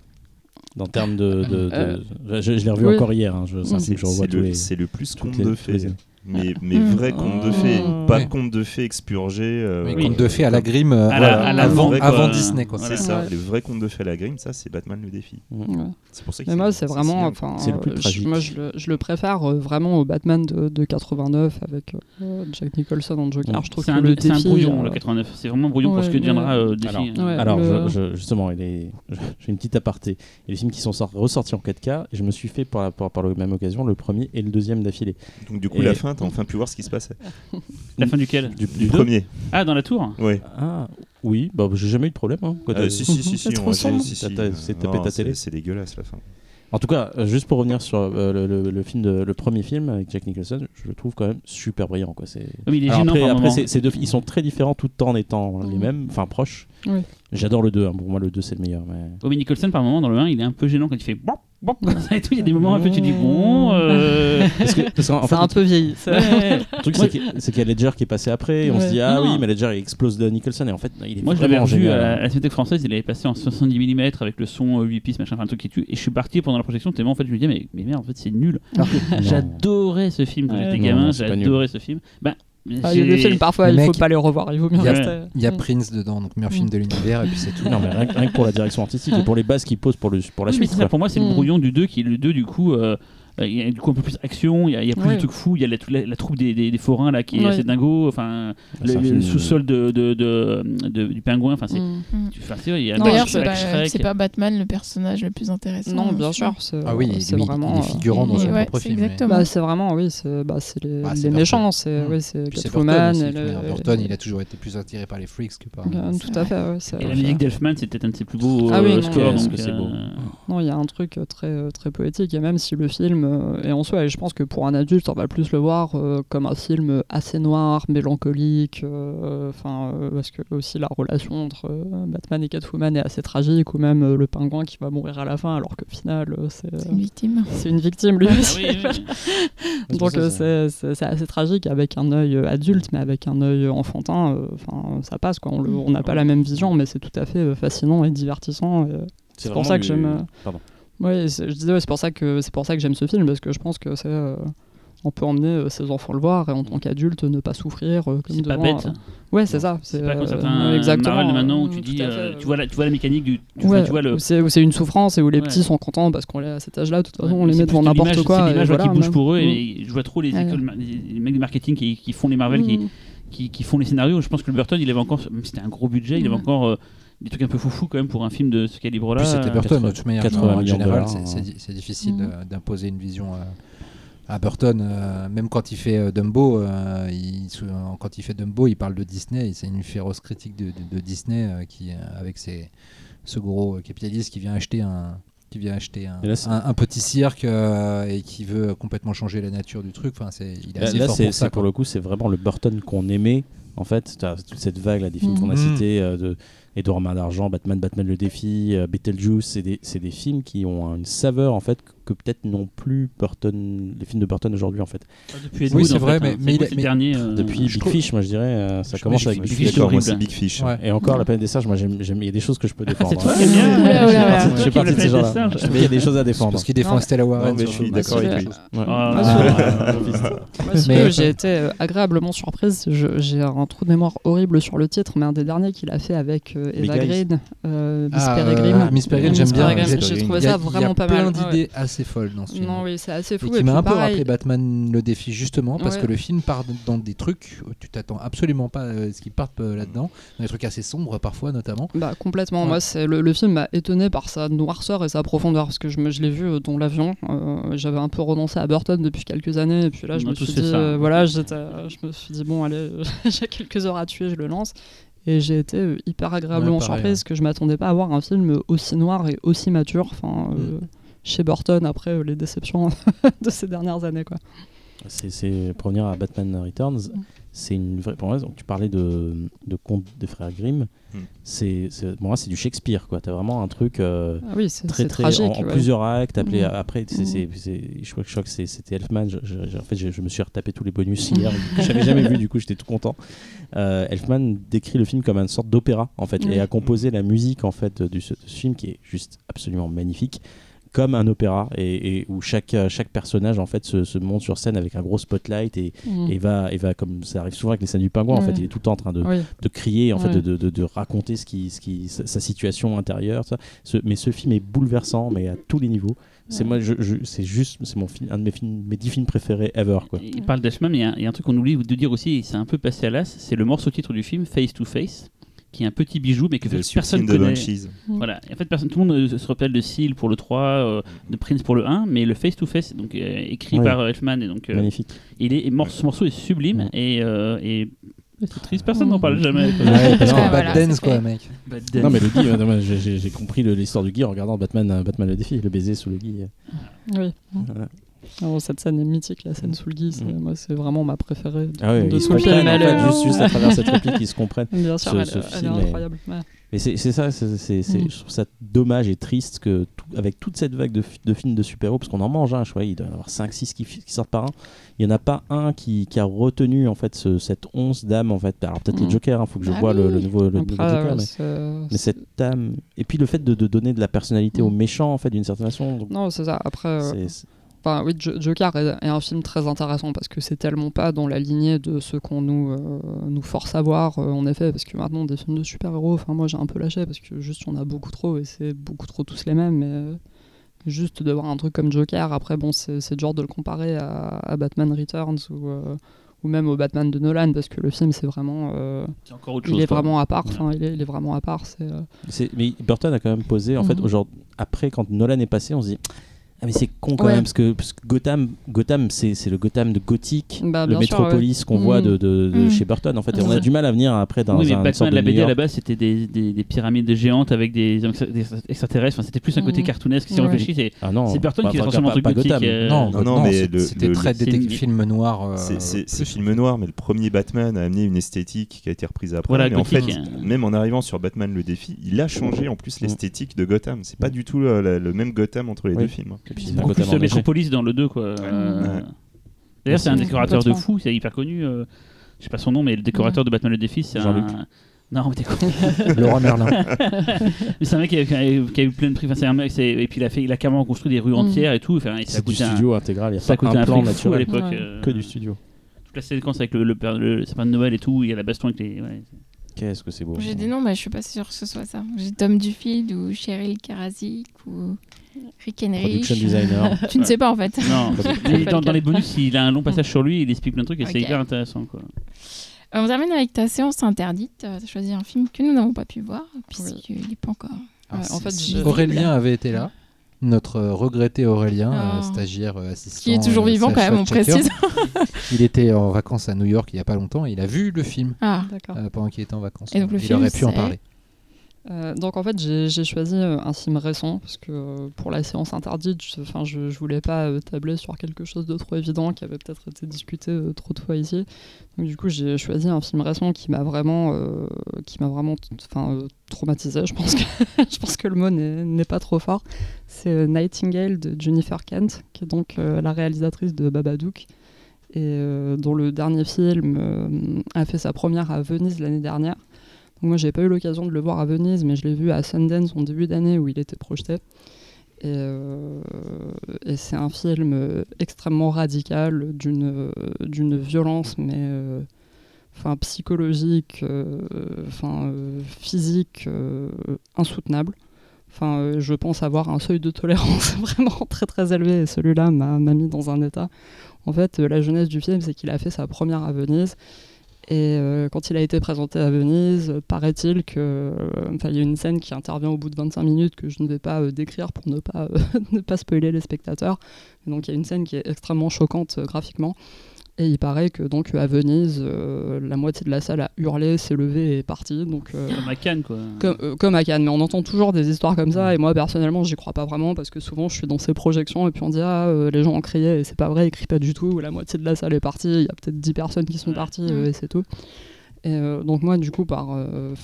En termes de. de- de- Euh, je je l'ai revu oui. encore hier, hein, je- c'est un Mm. film que je revois C'est tous le, les. c'est le plus les- de années. Mais, mais Mm. vrai conte de fées, Mm. pas Ouais. conte de fées expurgé. euh, Mais Oui. conte de fées à la grime euh, À la- voilà, avant, quoi. avant Disney. Quoi. C'est ça, Ouais. les vrais contes de fées à la grime, ça c'est Batman le défi. Mm. ouais. C'est pour ça que Mais moi, c'est vraiment. Enfin, C'est le plus euh, je- tragique. moi, je le, je le préfère euh, vraiment au Batman de, de 89 avec euh, Jack Nicholson en Joker. Je trouve C'est que un, le c'est un brouillon, euh, le 89. C'est vraiment brouillon pour ce que deviendra euh, Défi. Alors, Ouais. Alors, le- je- je- justement, il est- j'ai une petite aparté. Il y a des films qui sont sor- ressortis en 4K et je me suis fait par la, par, par la même occasion le premier et le deuxième d'affilée. Donc du coup, la fin, t'as enfin pu voir ce qui se passait. La fin duquel Du, Du premier. Ah, dans la tour Ouais. Ah, oui, bah, j'ai jamais eu de problème. hein. Quoi, Euh, t'as- si, si, si, si, on si, si. C'est tapé ta télé C'est dégueulasse la fin. En tout cas, euh, juste pour revenir sur euh, le, le- le film de, le premier film avec Jack Nicholson, je le trouve quand même super brillant. Quoi. C'est... Oui, mais il est Alors gênant après, après, ces deux, ils sont très différents tout en étant les Mm. mêmes, enfin proches. Oui. J'adore le 2, pour moi le 2 c'est le meilleur. Mais... Oh, mais Nicholson, par moment, dans le 1, il est un peu gênant quand il fait ça et tout. Il y a des moments un peu, tu dis bon. euh, Parce que, parce en C'est fait, un peu vieilli. ouais. le truc c'est qu'il c'est qu'il y a Ledger qui est passé après, et on se dit ah Non. oui, mais Ledger il explose de Nicholson, et en fait il est Moi, je l'avais revu à la, la Cinémathèque française, il avait passé en 70 mm avec le son euh, 8 pistes, machin, enfin, un truc qui tue. Et je suis parti pendant la projection, tellement en fait, je me disais, mais, mais merde, en fait, c'est nul. J'adorais ce film quand Ouais. j'étais Non, gamin, j'adorais ce film. Ben, Ah, il films, parfois, il faut pas les revoir. Il vaut mieux il y a- rester. Il y a Mm. Prince dedans, donc meilleur film de l'univers, et puis c'est tout. Non, mais rien, que- rien que pour la direction artistique et pour les bases qu'il pose pour, le, pour la Oui, suite. ça, pour moi, c'est le Mm. brouillon du 2 qui est le 2, du coup. euh, il y a du coup un peu plus action, il y a, il y a plus Ouais. de trucs fous, il y a la, la- la troupe des, des- des forains là qui est Ouais. assez dingo, enfin C'est le, sous-sol de, de- de- de- du pingouin, enfin c'est. Mm. D'ailleurs, c'est pas, Shrek. c'est pas Batman le personnage le plus intéressant. Non, bien sûr. Ah oui, c'est vraiment. il est figurant dans son ouais, propre c'est film. Bah, c'est vraiment, oui, c'est bah, c'est les, Bah, c'est les méchants, c'est c'est Catwoman. Burton il a toujours été plus attiré par les freaks que par. Euh, Tout à fait, Et la musique d'Elfman, c'est peut-être un de ses plus beaux Ah oui, euh, qu'est-ce donc, c'est beau. euh, Non, il y a un truc euh, très, euh, très poétique, et même si le film euh, est en soi, et je pense que pour un adulte, on va plus le voir euh, comme un film assez noir, mélancolique, euh, enfin, euh, parce que aussi la relation entre euh, Batman et Catwoman est assez tragique, ou même euh, le pingouin qui va mourir à la fin, alors qu'au final, euh, c'est une victime. c'est une victime lui ah aussi. oui, oui. Donc euh, c'est assez tragique avec un œil euh, adulte, mais avec un œil enfantin, euh, enfin ça passe quoi. On n'a pas la même vision, mais c'est tout à fait euh, fascinant et divertissant. euh, C'est pour ça que j'aime, euh, Pardon. C'est- je disais, ouais, c'est pour ça que c'est pour ça que j'aime ce film parce que je pense que c'est euh, on peut emmener euh, ses enfants le voir et en tant qu'adulte ne pas souffrir euh, C'est pas bête. euh, Ouais, c'est ça. C'est pas comme certains exactement. Maintenant où tu dis, tu vois la, tu vois la mécanique du, tu, Ouais, tu vois le. c'est où c'est une souffrance et où les Ouais. petits sont contents parce qu'on est à cet âge-là. De toute façon, on les met devant de n'importe quoi. C'est l'image voilà, qui bouge pour eux et je vois trop les, mecs de marketing qui, qui font les Marvel qui, Mm. qui, qui font les scénarios. Je pense que le Burton, il avait encore, c'était un gros budget, il avait encore euh, des trucs un peu foufou quand même pour un film de ce calibre-là. C'était Euh, Burton, de 80 toute manière. 80 en général, c'est- hein. c'est di- c'est difficile Mm. d'imposer une vision euh, à Burton. euh, même quand il fait euh, Dumbo, il quand il fait Dumbo, il parle de Disney. C'est une féroce critique de, de- de Disney euh, qui, avec ses, ce gros capitaliste qui vient acheter un qui vient acheter un, Et là, c'est- un- un petit cirque euh, et qui veut complètement changer la nature du truc. Enfin, c'est il est Là, assez là, fort c'est pour ça. le coup, c'est vraiment le Burton qu'on aimait. En fait, t'as toute cette vague là, des films Mhm. qu'on a Mhm. cités, euh, de Edouard Main d'Argent, Batman, Batman le défi, euh, des, c'est des films qui ont une saveur en fait que, peut-être non plus Burton, les films de Burton aujourd'hui en fait. Depuis Ed Oui, c'est vrai, fait, mais- hein. mais C'est ces mais derniers, euh, Depuis Big trouve- Fish, moi je dirais, euh, ça Je- commence avec Big Fish. Fish, D'accord, moi horrible. c'est Big Fish. Ouais. Et encore la planète des singes, moi j'aime, j'aime- il y a des choses que je peux Ah, défendre. c'est toi hein. Je fais partie de ces gens-là. Mais il y a des choses à défendre. Parce qu'il défend mais- Stella Warren. Mais je suis d'accord avec lui. Ah, Ah, Mais- j'ai été euh, agréablement surprise. J'ai un trou de mémoire horrible sur le titre, mais un des derniers qu'il a fait avec Eva. Green, Miss Ah, Peregrine. Miss Peregrine, j'aime bien. J'ai- trouvé ça Il y vraiment a pas plein mal. Ouais. d'idées assez folles dans ce film. Non, oui, c'est assez fou. Et Et qui m'a un peu pareil, rappelé Batman le défi justement parce Ouais. que le film part dans des trucs où tu t'attends absolument pas à ce qu'ils partent euh, là-dedans, dans des trucs assez sombres parfois notamment. Bah, complètement. Ouais. Moi, c'est le, le film m'a étonné par sa noirceur et sa profondeur parce que je, me- je l'ai vu euh, dans l'avion. euh, J'avais un peu renoncé à Burton depuis quelques années et puis là, je a me suis dit, euh, voilà, j'étais- je me suis dit bon, allez, j'ai quelques heures à tuer, je le lance. Et j'ai été euh, hyper agréablement Ouais, pareil, surprise parce que je m'attendais pas à voir un film aussi noir et aussi mature. Enfin, euh, chez Burton après euh, les déceptions de ces dernières années, quoi. C'est, c'est- pour revenir à Batman Returns, c'est une vraie. Pour moi, tu parlais de, de contes des frères Grimm. Mm. C'est, c'est- pour moi, c'est du Shakespeare. Quoi. T'as vraiment un truc euh, Ah oui, c'est très c'est très tragique. en, en ouais. plusieurs actes. Appelé Mm. après, c'est, Mm. c'est- c'est- je crois, je crois que c'est- c'était Elfman. Je, je- je- en fait, je, je me suis retapé tous les bonus hier que j'avais jamais vu. Du coup, j'étais tout content. Euh, Elfman décrit le film comme une sorte d'opéra en fait, et a composé la musique en fait du ce, de ce film qui est juste absolument magnifique comme un opéra et, et où chaque, chaque personnage en fait se, se monte sur scène avec un gros spotlight et, Mm. et va, et va comme ça arrive souvent avec les scènes du pingouin en Ouais. fait il est tout le temps en train de, Oui. de crier en fait de, de, de- de raconter ce qui, ce qui, sa, sa situation intérieure ça. Ce- mais ce film est bouleversant mais à tous les niveaux c'est Ouais. moi je, je- c'est juste c'est mon film un de mes films mes dix films préférés ever quoi Il parle d'Ashman, mais il y y, a un truc qu'on oublie de dire aussi, et c'est un peu passé à l'as, c'est le morceau titre du film, Face to Face, qui est un petit bijou, mais que personne de connaît. Banshees. Voilà, Et en fait, personne, tout le monde euh, se rappelle de Seal pour le 3, euh, de Prince pour le 1, mais le Face to Face, donc euh, écrit Ouais. par Elfman, et donc euh, magnifique il est, et mor- ce morceau est sublime, Ouais. et, euh, et c'est triste, personne n'en parle jamais. Ouais, parce Non, que- Bad voilà, Dance quoi, mec. non mais le Guy euh, non, moi, j'ai- compris le- l'histoire du Guy en regardant Batman Batman le défi le baiser sous le Guy Oui. Voilà. Alors, cette scène est mythique, la scène sous le gui, c'est- Mm. moi c'est vraiment ma préférée de, ah ouais, de le comprennent, en fait, est- juste, juste à travers cette réplique ils se comprennent Bien sûr, ce- elle, ce elle est film est- incroyable. ouais. Mais c'est ça, c'est- c'est- Mm. je trouve ça dommage et triste que tout- avec toute cette vague de, fi- de films de super-héros, parce qu'on en mange, hein, je crois, il doit y en avoir 5-6 qui, sortent par an, il n'y en a pas un qui, qui a retenu en fait ce- cette once d'âme en fait. Alors peut-être Mm. les Jokers, il faut que je Ah vois le, oui. le nouveau, le Après, nouveau Joker, ouais, mais, cette âme et puis le fait de, de donner de la personnalité Mm. aux méchants en fait d'une certaine façon. donc Non, c'est ça. Après, euh, Enfin, oui, Jo- Joker est, un film très intéressant parce que c'est tellement pas dans la lignée de ce qu'on nous, euh, nous force à voir, euh, en effet, parce que maintenant, des films de super-héros, enfin, moi j'ai un peu lâché parce que juste, il y en a beaucoup trop et c'est beaucoup trop tous les mêmes. Mais, Juste de voir un truc comme Joker, après, bon, c'est dur de le comparer à, à Batman Returns ou, euh, ou même au Batman de Nolan, parce que le film, c'est vraiment. euh, C'est encore autre il chose. est vraiment à part, enfin, il, est, il est vraiment à part. C'est. euh, C'est- Mais Burton a quand même posé, en fait, Mhm. aujourd'hui, après, quand Nolan est passé, on se dit Ah, mais c'est con quand Ouais. même, parce que, parce que Gotham, Gotham c'est c'est le Gotham de gothique, Bah, le métropolis qu'on voit de, de- de Mhm. chez Burton, en fait. Et on a du mal à venir après dans oui, mais un Batman, sorte de la New BD à la base, c'était des, des, des pyramides géantes avec des, des extraterrestres. Enfin, c'était plus un côté Mhm. cartoonesque. Si on réfléchit, c'est Ah Burton Bah, qui enfin, transformé en truc pas gothique, Gotham. euh, Non, non, non, mais c'était très le- détective c'est- film noir. euh, C'est- film noir, mais le premier Batman a amené une esthétique qui a été reprise après. Voilà, mais en fait, même en arrivant sur Batman le défi, il a changé en plus l'esthétique de Gotham. C'est pas du tout euh, le, même Gotham entre les deux films. Et puis beaucoup plus métropolis dans le 2. Quoi. Euh. D'ailleurs, c'est un décorateur de fou, c'est hyper connu. euh, je sais pas son nom, mais le décorateur de Batman le défi, c'est un. Non, mais t'es con. Laura Merlin. Mais c'est un mec qui a, qui a- qui a eu plein de prix. Enfin, c'est un mec, c'est- et puis il a, fait, il a carrément construit des rues Mm. entières et tout. Enfin, et ça a C'est du coûté un, studio intégral, il n'y ça a a pas coûté un un plan à naturel. l'époque. Ouais. euh, Que du studio. Toute la séquence avec le, le, père- le sapin de Noël et tout, il y a la baston avec les. ouais. Qu'est-ce que c'est beau. J'ai des noms, mais je suis pas sûre que ce soit ça. J'ai Tom Duffield ou Cheryl Karazik ou Rick Henrich. Production designer. Tu ne sais pas en fait. Non, mais dans, dans les bonus, il a un long passage sur lui, il explique plein de trucs et c'est hyper intéressant. Quoi. Euh, On termine avec ta séance interdite. Tu as choisi un film que nous n'avons pas pu voir, puisqu'il n'est pas encore. Ouais, en fait, c'est- j'ai- Aurélien avait été là. Notre euh, regretté Aurélien, Ah. euh, stagiaire euh, assistant. Qui est toujours euh, vivant quand même, on précise. Il était en vacances à New York il y a pas longtemps. et Il a vu le film Ah, euh, pendant qu'il était en vacances. Et donc le il film, aurait pu en parler. Euh, donc en fait j'ai choisi euh, un film récent parce que euh, pour la séance interdite, je, je, je voulais pas tabler sur quelque chose de trop évident qui avait peut-être été discuté trop de fois ici. Donc du coup j'ai choisi un film récent qui m'a vraiment, euh, qui vraiment, enfin traumatisé. Je pense que je pense que le mot n'est pas trop fort. C'est Nightingale de Jennifer Kent, qui est donc la réalisatrice de Babadook et dont le dernier film a fait sa première à Venise l'année dernière. Moi, j'ai pas eu l'occasion de le voir à Venise, mais je l'ai vu à Sundance en début d'année où il était projeté. Et, euh, c'est un film euh, extrêmement radical, d'une euh, violence, mais psychologique, enfin physique, insoutenable. Enfin, je pense avoir un seuil de tolérance vraiment très très élevé et celui-là m'a mis dans un état. En fait, la jeunesse du film, c'est qu'il a fait sa première à Venise et euh, quand il a été présenté à Venise, euh, paraît-il que, euh, y a une scène qui intervient au bout de 25 minutes que je ne vais pas décrire pour ne pas, ne pas spoiler les spectateurs. Donc il y a une scène qui est extrêmement choquante graphiquement. Et il paraît que donc à Venise, euh, la moitié de la salle a hurlé, s'est levée et est partie. Donc euh, Comme à Cannes, quoi. comme, euh, comme à Cannes, mais on entend toujours des histoires comme ça, et moi personnellement j'y crois pas vraiment parce que souvent je suis dans ces projections et puis on dit ah euh, les gens ont crié et c'est pas vrai, ils crient pas du tout, la moitié de la salle est partie, il y a peut-être 10 personnes qui sont Ouais. parties euh, et c'est tout. Et euh, donc moi du coup par, euh,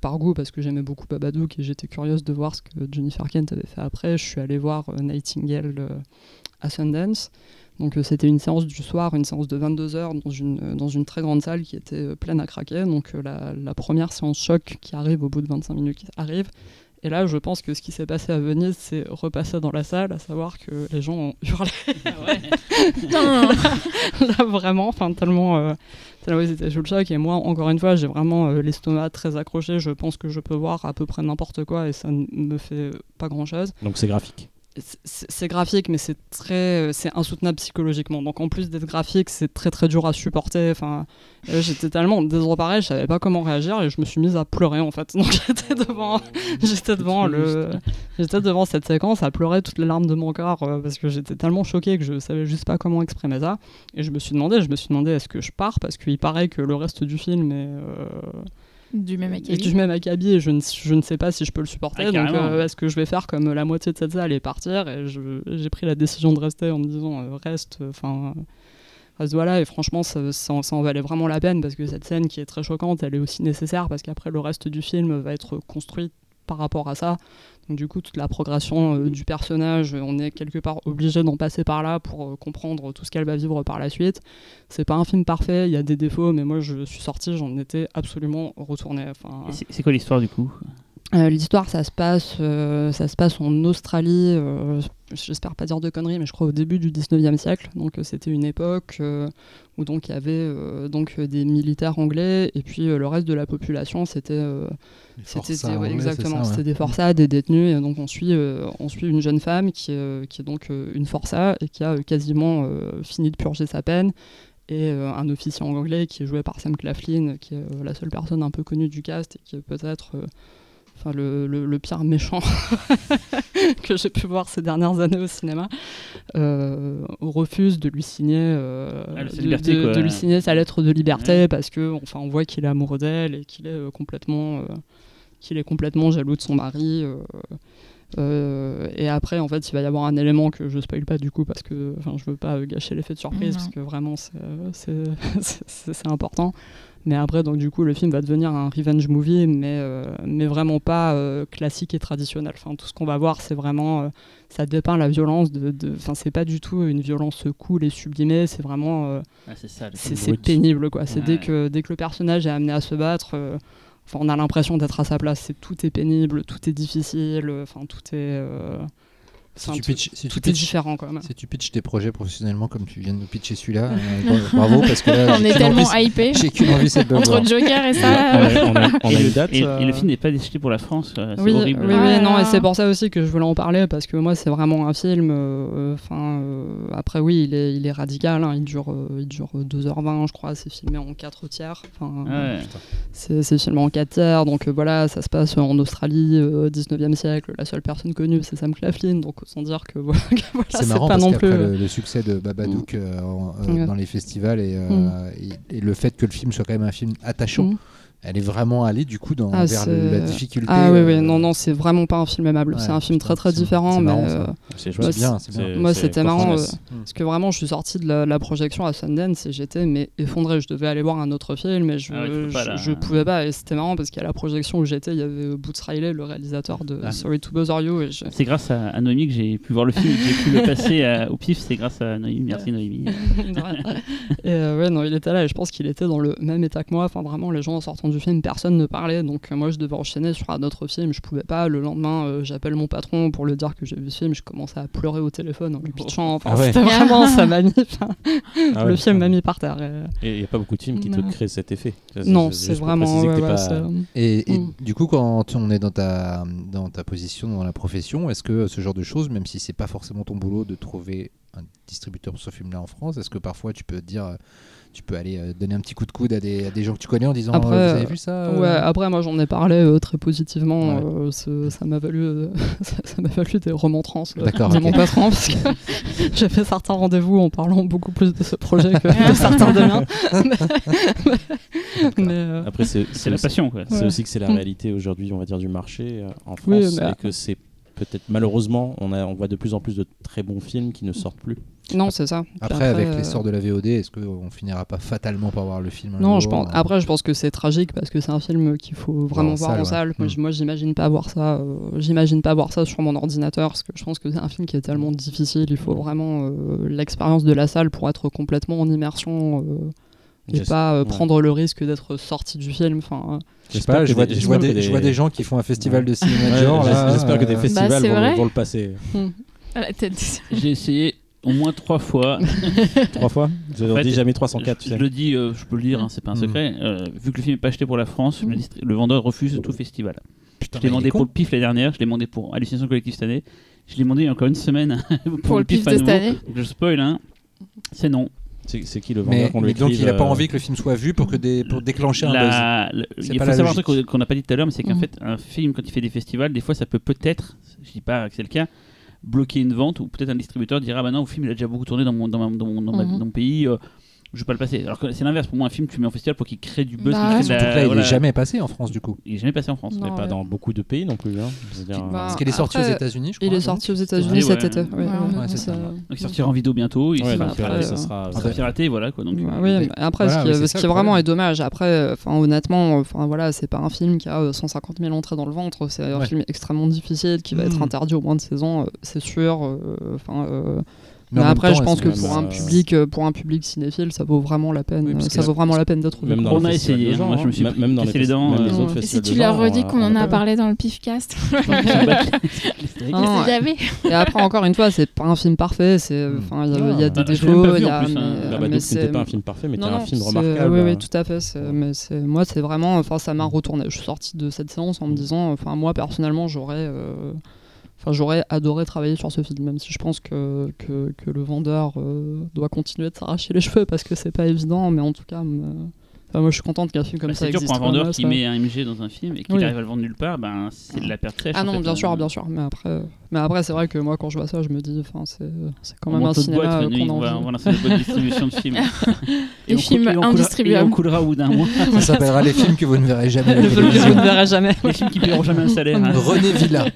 par goût parce que j'aimais beaucoup Babadook et j'étais curieuse de voir ce que Jennifer Kent avait fait après, je suis allée voir euh, Nightingale euh, à Sundance. Donc euh, c'était une séance du soir, une séance de 22 heures dans une, euh, dans une très grande salle qui était euh, pleine à craquer. Donc euh, la, la première séance choc qui arrive au bout de 25 minutes qui arrive. Et là, je pense que ce qui s'est passé à Venise, c'est repassé dans la salle, à savoir que les gens ont hurlé. là, là, vraiment, enfin tellement, euh, tellement ils étaient sous le choc. Et moi, encore une fois, j'ai vraiment euh, l'estomac très accroché. Je pense que je peux voir à peu près n'importe quoi et ça ne me fait pas grand-chose Donc c'est graphique. C'est graphique, mais c'est très, c'est insoutenable psychologiquement. Donc en plus d'être graphique, c'est très très dur à supporter. Enfin, euh, j'étais tellement désemparée, je savais pas comment réagir et je me suis mise à pleurer en fait. Donc j'étais devant, j'étais devant le, j'étais devant cette séquence à pleurer toutes les larmes de mon corps euh, parce que j'étais tellement choquée que je savais juste pas comment exprimer ça. Et je me suis demandé, je me suis demandé est-ce que je pars? Parce qu'il paraît que le reste du film est euh, du même et acabit. du même acabit et je ne, je ne sais pas si je peux le supporter. Ah, donc euh, est-ce que je vais faire comme la moitié de cette salle et partir Et je- j'ai pris la décision de rester en me disant euh, reste, enfin. reste voilà, et franchement, ça, ça en valait vraiment la peine parce que cette scène qui est très choquante, elle est aussi nécessaire parce qu'après le reste du film va être construit par rapport à ça. Donc du coup, toute la progression euh, du personnage, on est quelque part obligé d'en passer par là pour euh, comprendre tout ce qu'elle va vivre par la suite. C'est pas un film parfait, il y a des défauts, mais moi je suis sorti, j'en étais absolument retourné. Enfin, C'est c'est quoi l'histoire du coup? Euh, L'histoire, ça se passe, euh, ça se passe en Australie. euh, J'espère pas dire de conneries, mais je crois au début du 19e siècle. Donc, euh, c'était une époque euh, où donc il y avait euh, donc euh, des militaires anglais et puis euh, le reste de la population, c'était euh, c'était ouais, exactement, ouais. c'était des forçats, des détenus. Et donc on suit, on suit une jeune femme qui, est, qui est donc une forçat et qui a quasiment fini de purger sa peine. Et un officier anglais qui est joué par Sam Claflin, qui est la seule personne un peu connue du cast et qui est peut-être enfin, le, le- le pire méchant que j'ai pu voir ces dernières années au cinéma, euh, refuse de lui signer, euh, Ah, sa de, liberté, de- quoi. de lui signer sa lettre de liberté Ouais. parce que enfin on voit qu'il est amoureux d'elle et qu'il est euh, complètement euh, qu'il est complètement jaloux de son mari. euh, euh, et après, en fait, il va y avoir un élément que je spoil pas du coup parce que enfin, je veux pas gâcher l'effet de surprise Non. parce que vraiment c'est important. Mais après, donc du coup, le film va devenir un revenge movie, mais, euh, mais vraiment pas euh, classique et traditionnel. Enfin, tout ce qu'on va voir, c'est vraiment, euh, ça dépeint la violence. De, de- enfin, c'est pas du tout une violence cool et sublimée. C'est vraiment, euh, Ah, c'est pénible quoi. C'est Ouais. dès que dès que le personnage est amené à se battre, euh, enfin on a l'impression d'être à sa place. C'est tout est pénible, tout est difficile. Enfin tout est, euh, Si tu pitches- si tu tout est pitches- différent quand même. Si tu pitches tes projets professionnellement comme tu viens de nous pitcher celui-là, euh, bravo parce que là, On j'ai est qu'une tellement envie, hypé. j'ai qu'une envie, c'est de. Entre Joker et ça. a, on a- on a Et une le- date et, euh, et le film n'est pas destiné pour la France. euh, C'est oui, horrible. oui, oui, non, et c'est pour ça aussi que je voulais en parler parce que moi c'est vraiment un film. Enfin, euh, après oui, il est, il est radical. hein, il dure, euh, il dure 2h20, je crois. C'est filmé en 4 tiers. Enfin, Ouais. C'est c'est filmé en 4 tiers, donc euh, voilà, ça se passe en Australie, euh, 19e siècle. La seule personne connue, c'est Sam Claflin, donc autant dire que voilà, que voilà, C'est c'est marrant pas parce non qu'après plus. le, le succès de Babadook euh, en- euh, Ouais. dans les festivals et, euh, Mm. et, et le fait que le film soit quand même un film attachant, Mm. Elle est vraiment allée du coup dans, Ah, vers le- la difficulté. Ah oui, oui, euh, non, non, c'est vraiment pas un film aimable. Ouais, c'est un film très très différent, c'est mais euh, bien, c'est bien. Moi, c'était marrant, euh, parce que vraiment, je suis sortie de la, la projection à Sundance et j'étais mais effondrée. Je devais aller voir un autre film, mais je, Ah je, je pouvais pas. Et c'était marrant parce qu'à la projection où j'étais, il y avait euh, Boots Riley, le réalisateur de Ah. Sorry to Bother You. Et je- C'est grâce à, à Noémie que j'ai pu voir le film, que j'ai pu le passer à- au pif. C'est grâce à Noémie. Merci Noémie. Et euh, ouais, non, il était là et je pense qu'il était dans le même état que moi. Enfin, vraiment, les gens en sortant du film, personne ne parlait. Donc, euh, moi, je devais enchaîner sur un autre film. Je pouvais pas. Le lendemain, euh, j'appelle mon patron pour lui dire que j'ai vu ce film. Je commençais à pleurer au téléphone en lui pitchant. Enfin, Ah ouais. c'était vraiment, ça m'a mis. Ah le ouais, film m'a mis par terre. et- Et il n'y a pas beaucoup de films qui te créent cet effet. Non, c'est vraiment. ouais, pas- Et, et Mm. du coup, quand on est dans ta, dans ta position dans la profession, est-ce que ce genre de choses, même si c'est pas forcément ton boulot de trouver un distributeur pour ce film-là en France, est-ce que parfois tu peux te dire, euh, tu peux aller euh, donner un petit coup de coude à des, à des gens que tu connais en disant Après, euh, Vous avez vu ça euh Ouais, après moi j'en ai parlé euh, très positivement, Ouais. euh, ce- ça m'a valu, euh, ça m'a valu des remontrances euh, D'accord, de ok. mon patron parce que j'ai fait certains rendez-vous en parlant beaucoup plus de ce projet que de certains de miens. mais, euh, Après, c'est la passion, quoi. C'est Ouais. aussi que c'est la Mm. réalité aujourd'hui, on va dire, du marché euh, en France. Oui, mais- Et que c'est peut-être, malheureusement, on, a, on voit de plus en plus de très bons films qui ne sortent plus. Non c'est ça. Après, avec euh, l'essor de la VOD, est-ce qu'on finira pas fatalement par voir le film Non, je pense. euh, Après, je pense que c'est tragique parce que c'est un film qu'il faut vraiment en voir salle, en ouais. salle. Moi, Mm. j- Moi, j'imagine pas voir ça. euh, j'imagine pas voir ça sur mon ordinateur parce que je pense que c'est un film qui est tellement difficile. Il faut vraiment euh, l'expérience de la salle pour être complètement en immersion. euh, et pas euh, ouais. prendre le risque d'être sorti du film. Enfin, euh, Je sais pas, je vois, des- des, je vois j'espère des, que je vois des- des gens qui font un festival de cinéma de genre. J'espère que des euh, festivals Bah, c'est vont, le passer à la tête. J'ai essayé au moins trois fois. trois fois. Je fait, dis jamais 304, je, tu sais. je le dis, euh, je peux le dire, hein, c'est pas un Mm. secret. euh, vu que le film n'est pas acheté pour la France, le, vendeur refuse tout festival. Putain, Je l'ai demandé pour le PIF l'année dernière, je l'ai demandé pour Hallucination Collective cette année. Je l'ai demandé il y a encore une semaine pour, Pour le pif de cette année. Donc, je spoil, hein. C'est non. C'est qui le vendeur Mais, qu'on lui donc il a pas euh, envie que le film soit vu pour, que des, pour déclencher un buzz. La- il faut la savoir un truc qu'on n'a pas dit tout à l'heure, mais c'est qu'en Mhm. fait, un film, quand il fait des festivals, des fois, ça peut peut-être, je dis pas que c'est le cas, bloquer une vente ou peut-être un distributeur dira bah non, le film il a déjà beaucoup tourné dans mon, dans ma- dans mon, dans ma- Mhm. dans mon pays, euh, je vais pas le passer. Alors que c'est l'inverse, pour moi, un film, tu mets en festival pour qu'il crée du buzz. Bah ouais. crée la- que là, il voilà. est jamais passé en France du coup. Il est jamais passé en France. Mais Non, pas ouais. dans beaucoup de pays non plus. Hein. Bah, euh, Parce qu'il est sorti aux États-Unis, je crois. il est sorti aux Ouais, États-Unis cet ouais. été. ouais, Ouais, ouais, ouais. Donc il sortira en vidéo bientôt. Il ouais, sera- après, euh, piraté, voilà quoi. Ouais, euh, oui, mais après, ce qui, mais vraiment est dommage, après, enfin, honnêtement, enfin voilà, c'est pas un film qui a euh, 150 000 entrées dans le ventre, c'est un Ouais. film extrêmement difficile qui va être Mm. interdit au moins de saison, c'est sûr. euh, Enfin, euh, Mais après, temps, je pense que pour un public, euh, pour un public cinéphile, ça vaut vraiment la peine. Oui, euh, ça vaut vraiment la peine d'être Même dans On a essayé, hein. Moi, je me suis même- même dans les dents, même les euh, si tu de leur redis on- qu'on on en a parlé dans le pifcast. Et après, encore une fois, c'est pas un film parfait. C'est, Mm. enfin, il y a- Ah, des bah, même défauts. vu mais, hein. c'est- pas un film parfait, mais Non, c'était un non, film c'est- remarquable. Oui, oui, hein. tout à fait. Mais c'est, moi, c'est vraiment. Enfin, ça m'a retourné. Je suis sortie de cette séance en me disant. Enfin, moi, personnellement, j'aurais. J'aurais adoré travailler sur ce film, même si je pense que, le vendeur euh, doit continuer de s'arracher les cheveux parce que c'est pas évident, mais en tout cas, enfin, moi je suis contente qu'un film comme Bah, ça c'est dur existe. pour un vendeur qui met un MG dans un film et qu'il Oui. arrive à le vendre nulle part, ben, c'est de la perte sèche. Ah non, fait. bien sûr, Euh, bien sûr. Mais après, mais après c'est vrai que moi, quand je vois ça, je me dis, enfin, c'est, c'est quand on même un monte notre cinéma euh, qu'on a on va, on lancer boîte de distribution de films. Des on films on indistribuables. Et on coulera au bout d'un mois. Ça s'appellera les films que vous ne verrez jamais à la Le film que vous ne verrez jamais. Les films qui paieront jamais un salaire. hein. René Villa.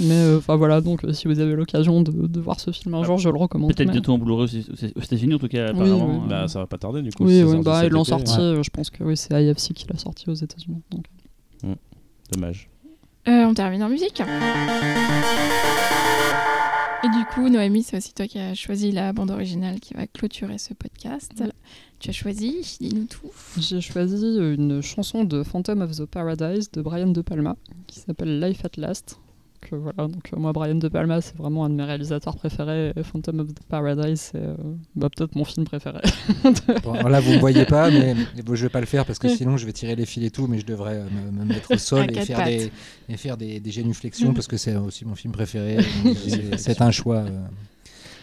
Mais euh, enfin voilà, donc euh, si vous avez l'occasion de, de voir ce film un jour, je le recommande. Peut-être bientôt en Blu-ray aux aux États-unis, en tout cas, apparemment. oui. Bah, ça va pas tarder du coup. Oui, oui, bah, été. Sorti. euh, Je pense que oui, c'est IFC qui l'a sorti aux États-Unis. Donc. Dommage. Euh, on termine en musique. Et du coup, Noémie, c'est aussi toi qui as choisi la bande originale qui va clôturer ce podcast. Tu as choisi, dis-nous tout. J'ai choisi une chanson de Phantom of the Paradise de Brian De Palma qui s'appelle Life at Last. Que voilà, donc euh, moi Brian De Palma c'est vraiment un de mes réalisateurs préférés. et Phantom of the Paradise c'est euh, bah, peut-être mon film préféré. Bon, là, vous ne voyez pas, mais je vais pas le faire parce que sinon, je vais tirer les fils et tout, mais je devrais euh, me, me mettre au sol et faire, des, et faire des, des génuflexions parce que c'est aussi mon film préféré. donc C'est un choix.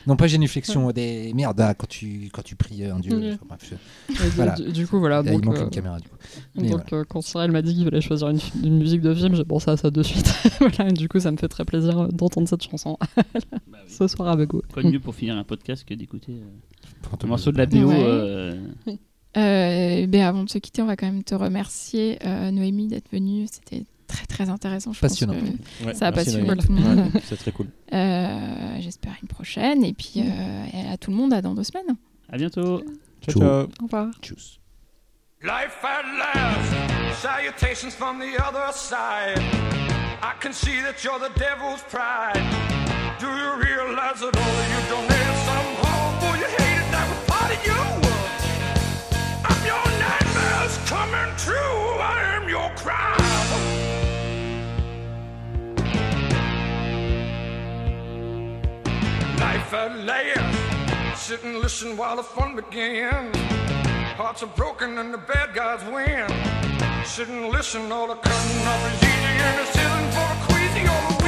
Euh, Non, pas génuflexion, des merde, ah, quand tu, quand tu pries un dieu. Oui. enfin, bref, Voilà. du, du coup voilà. il Donc, manque euh, une caméra du coup. Mais donc voilà. euh, quand Cyril m'a dit qu'il fallait choisir une, une musique de film, j'ai pensé à ça de suite. voilà, et du coup ça me fait très plaisir euh, d'entendre cette chanson bah oui. ce soir avec vous. Quoi de mieux pour finir un podcast que d'écouter euh, un morceau de la BO Ouais. euh, Euh, ben avant de se quitter, on va quand même te remercier, euh, Noémie, d'être venue. C'était très très intéressant. Je Passionnant. Pense que Ouais, ça a passionné tout le monde. Ouais, C'est très cool. Euh, J'espère une prochaine. Et puis euh, à tout le monde, à dans deux semaines. À bientôt. Ciao, ciao. Au revoir. Tchuss. Life at last, salutations from the other side. I can see that you're the devil's pride. Do you realize that all you don't have some horrible you hated that was part of you? I'm your nightmares coming true. I am your crime. Life at last, sit and listen while the fun begins. Hearts are broken and the bad guys win. Sit and listen, all the cutting up is easy and it's healing for the queasy or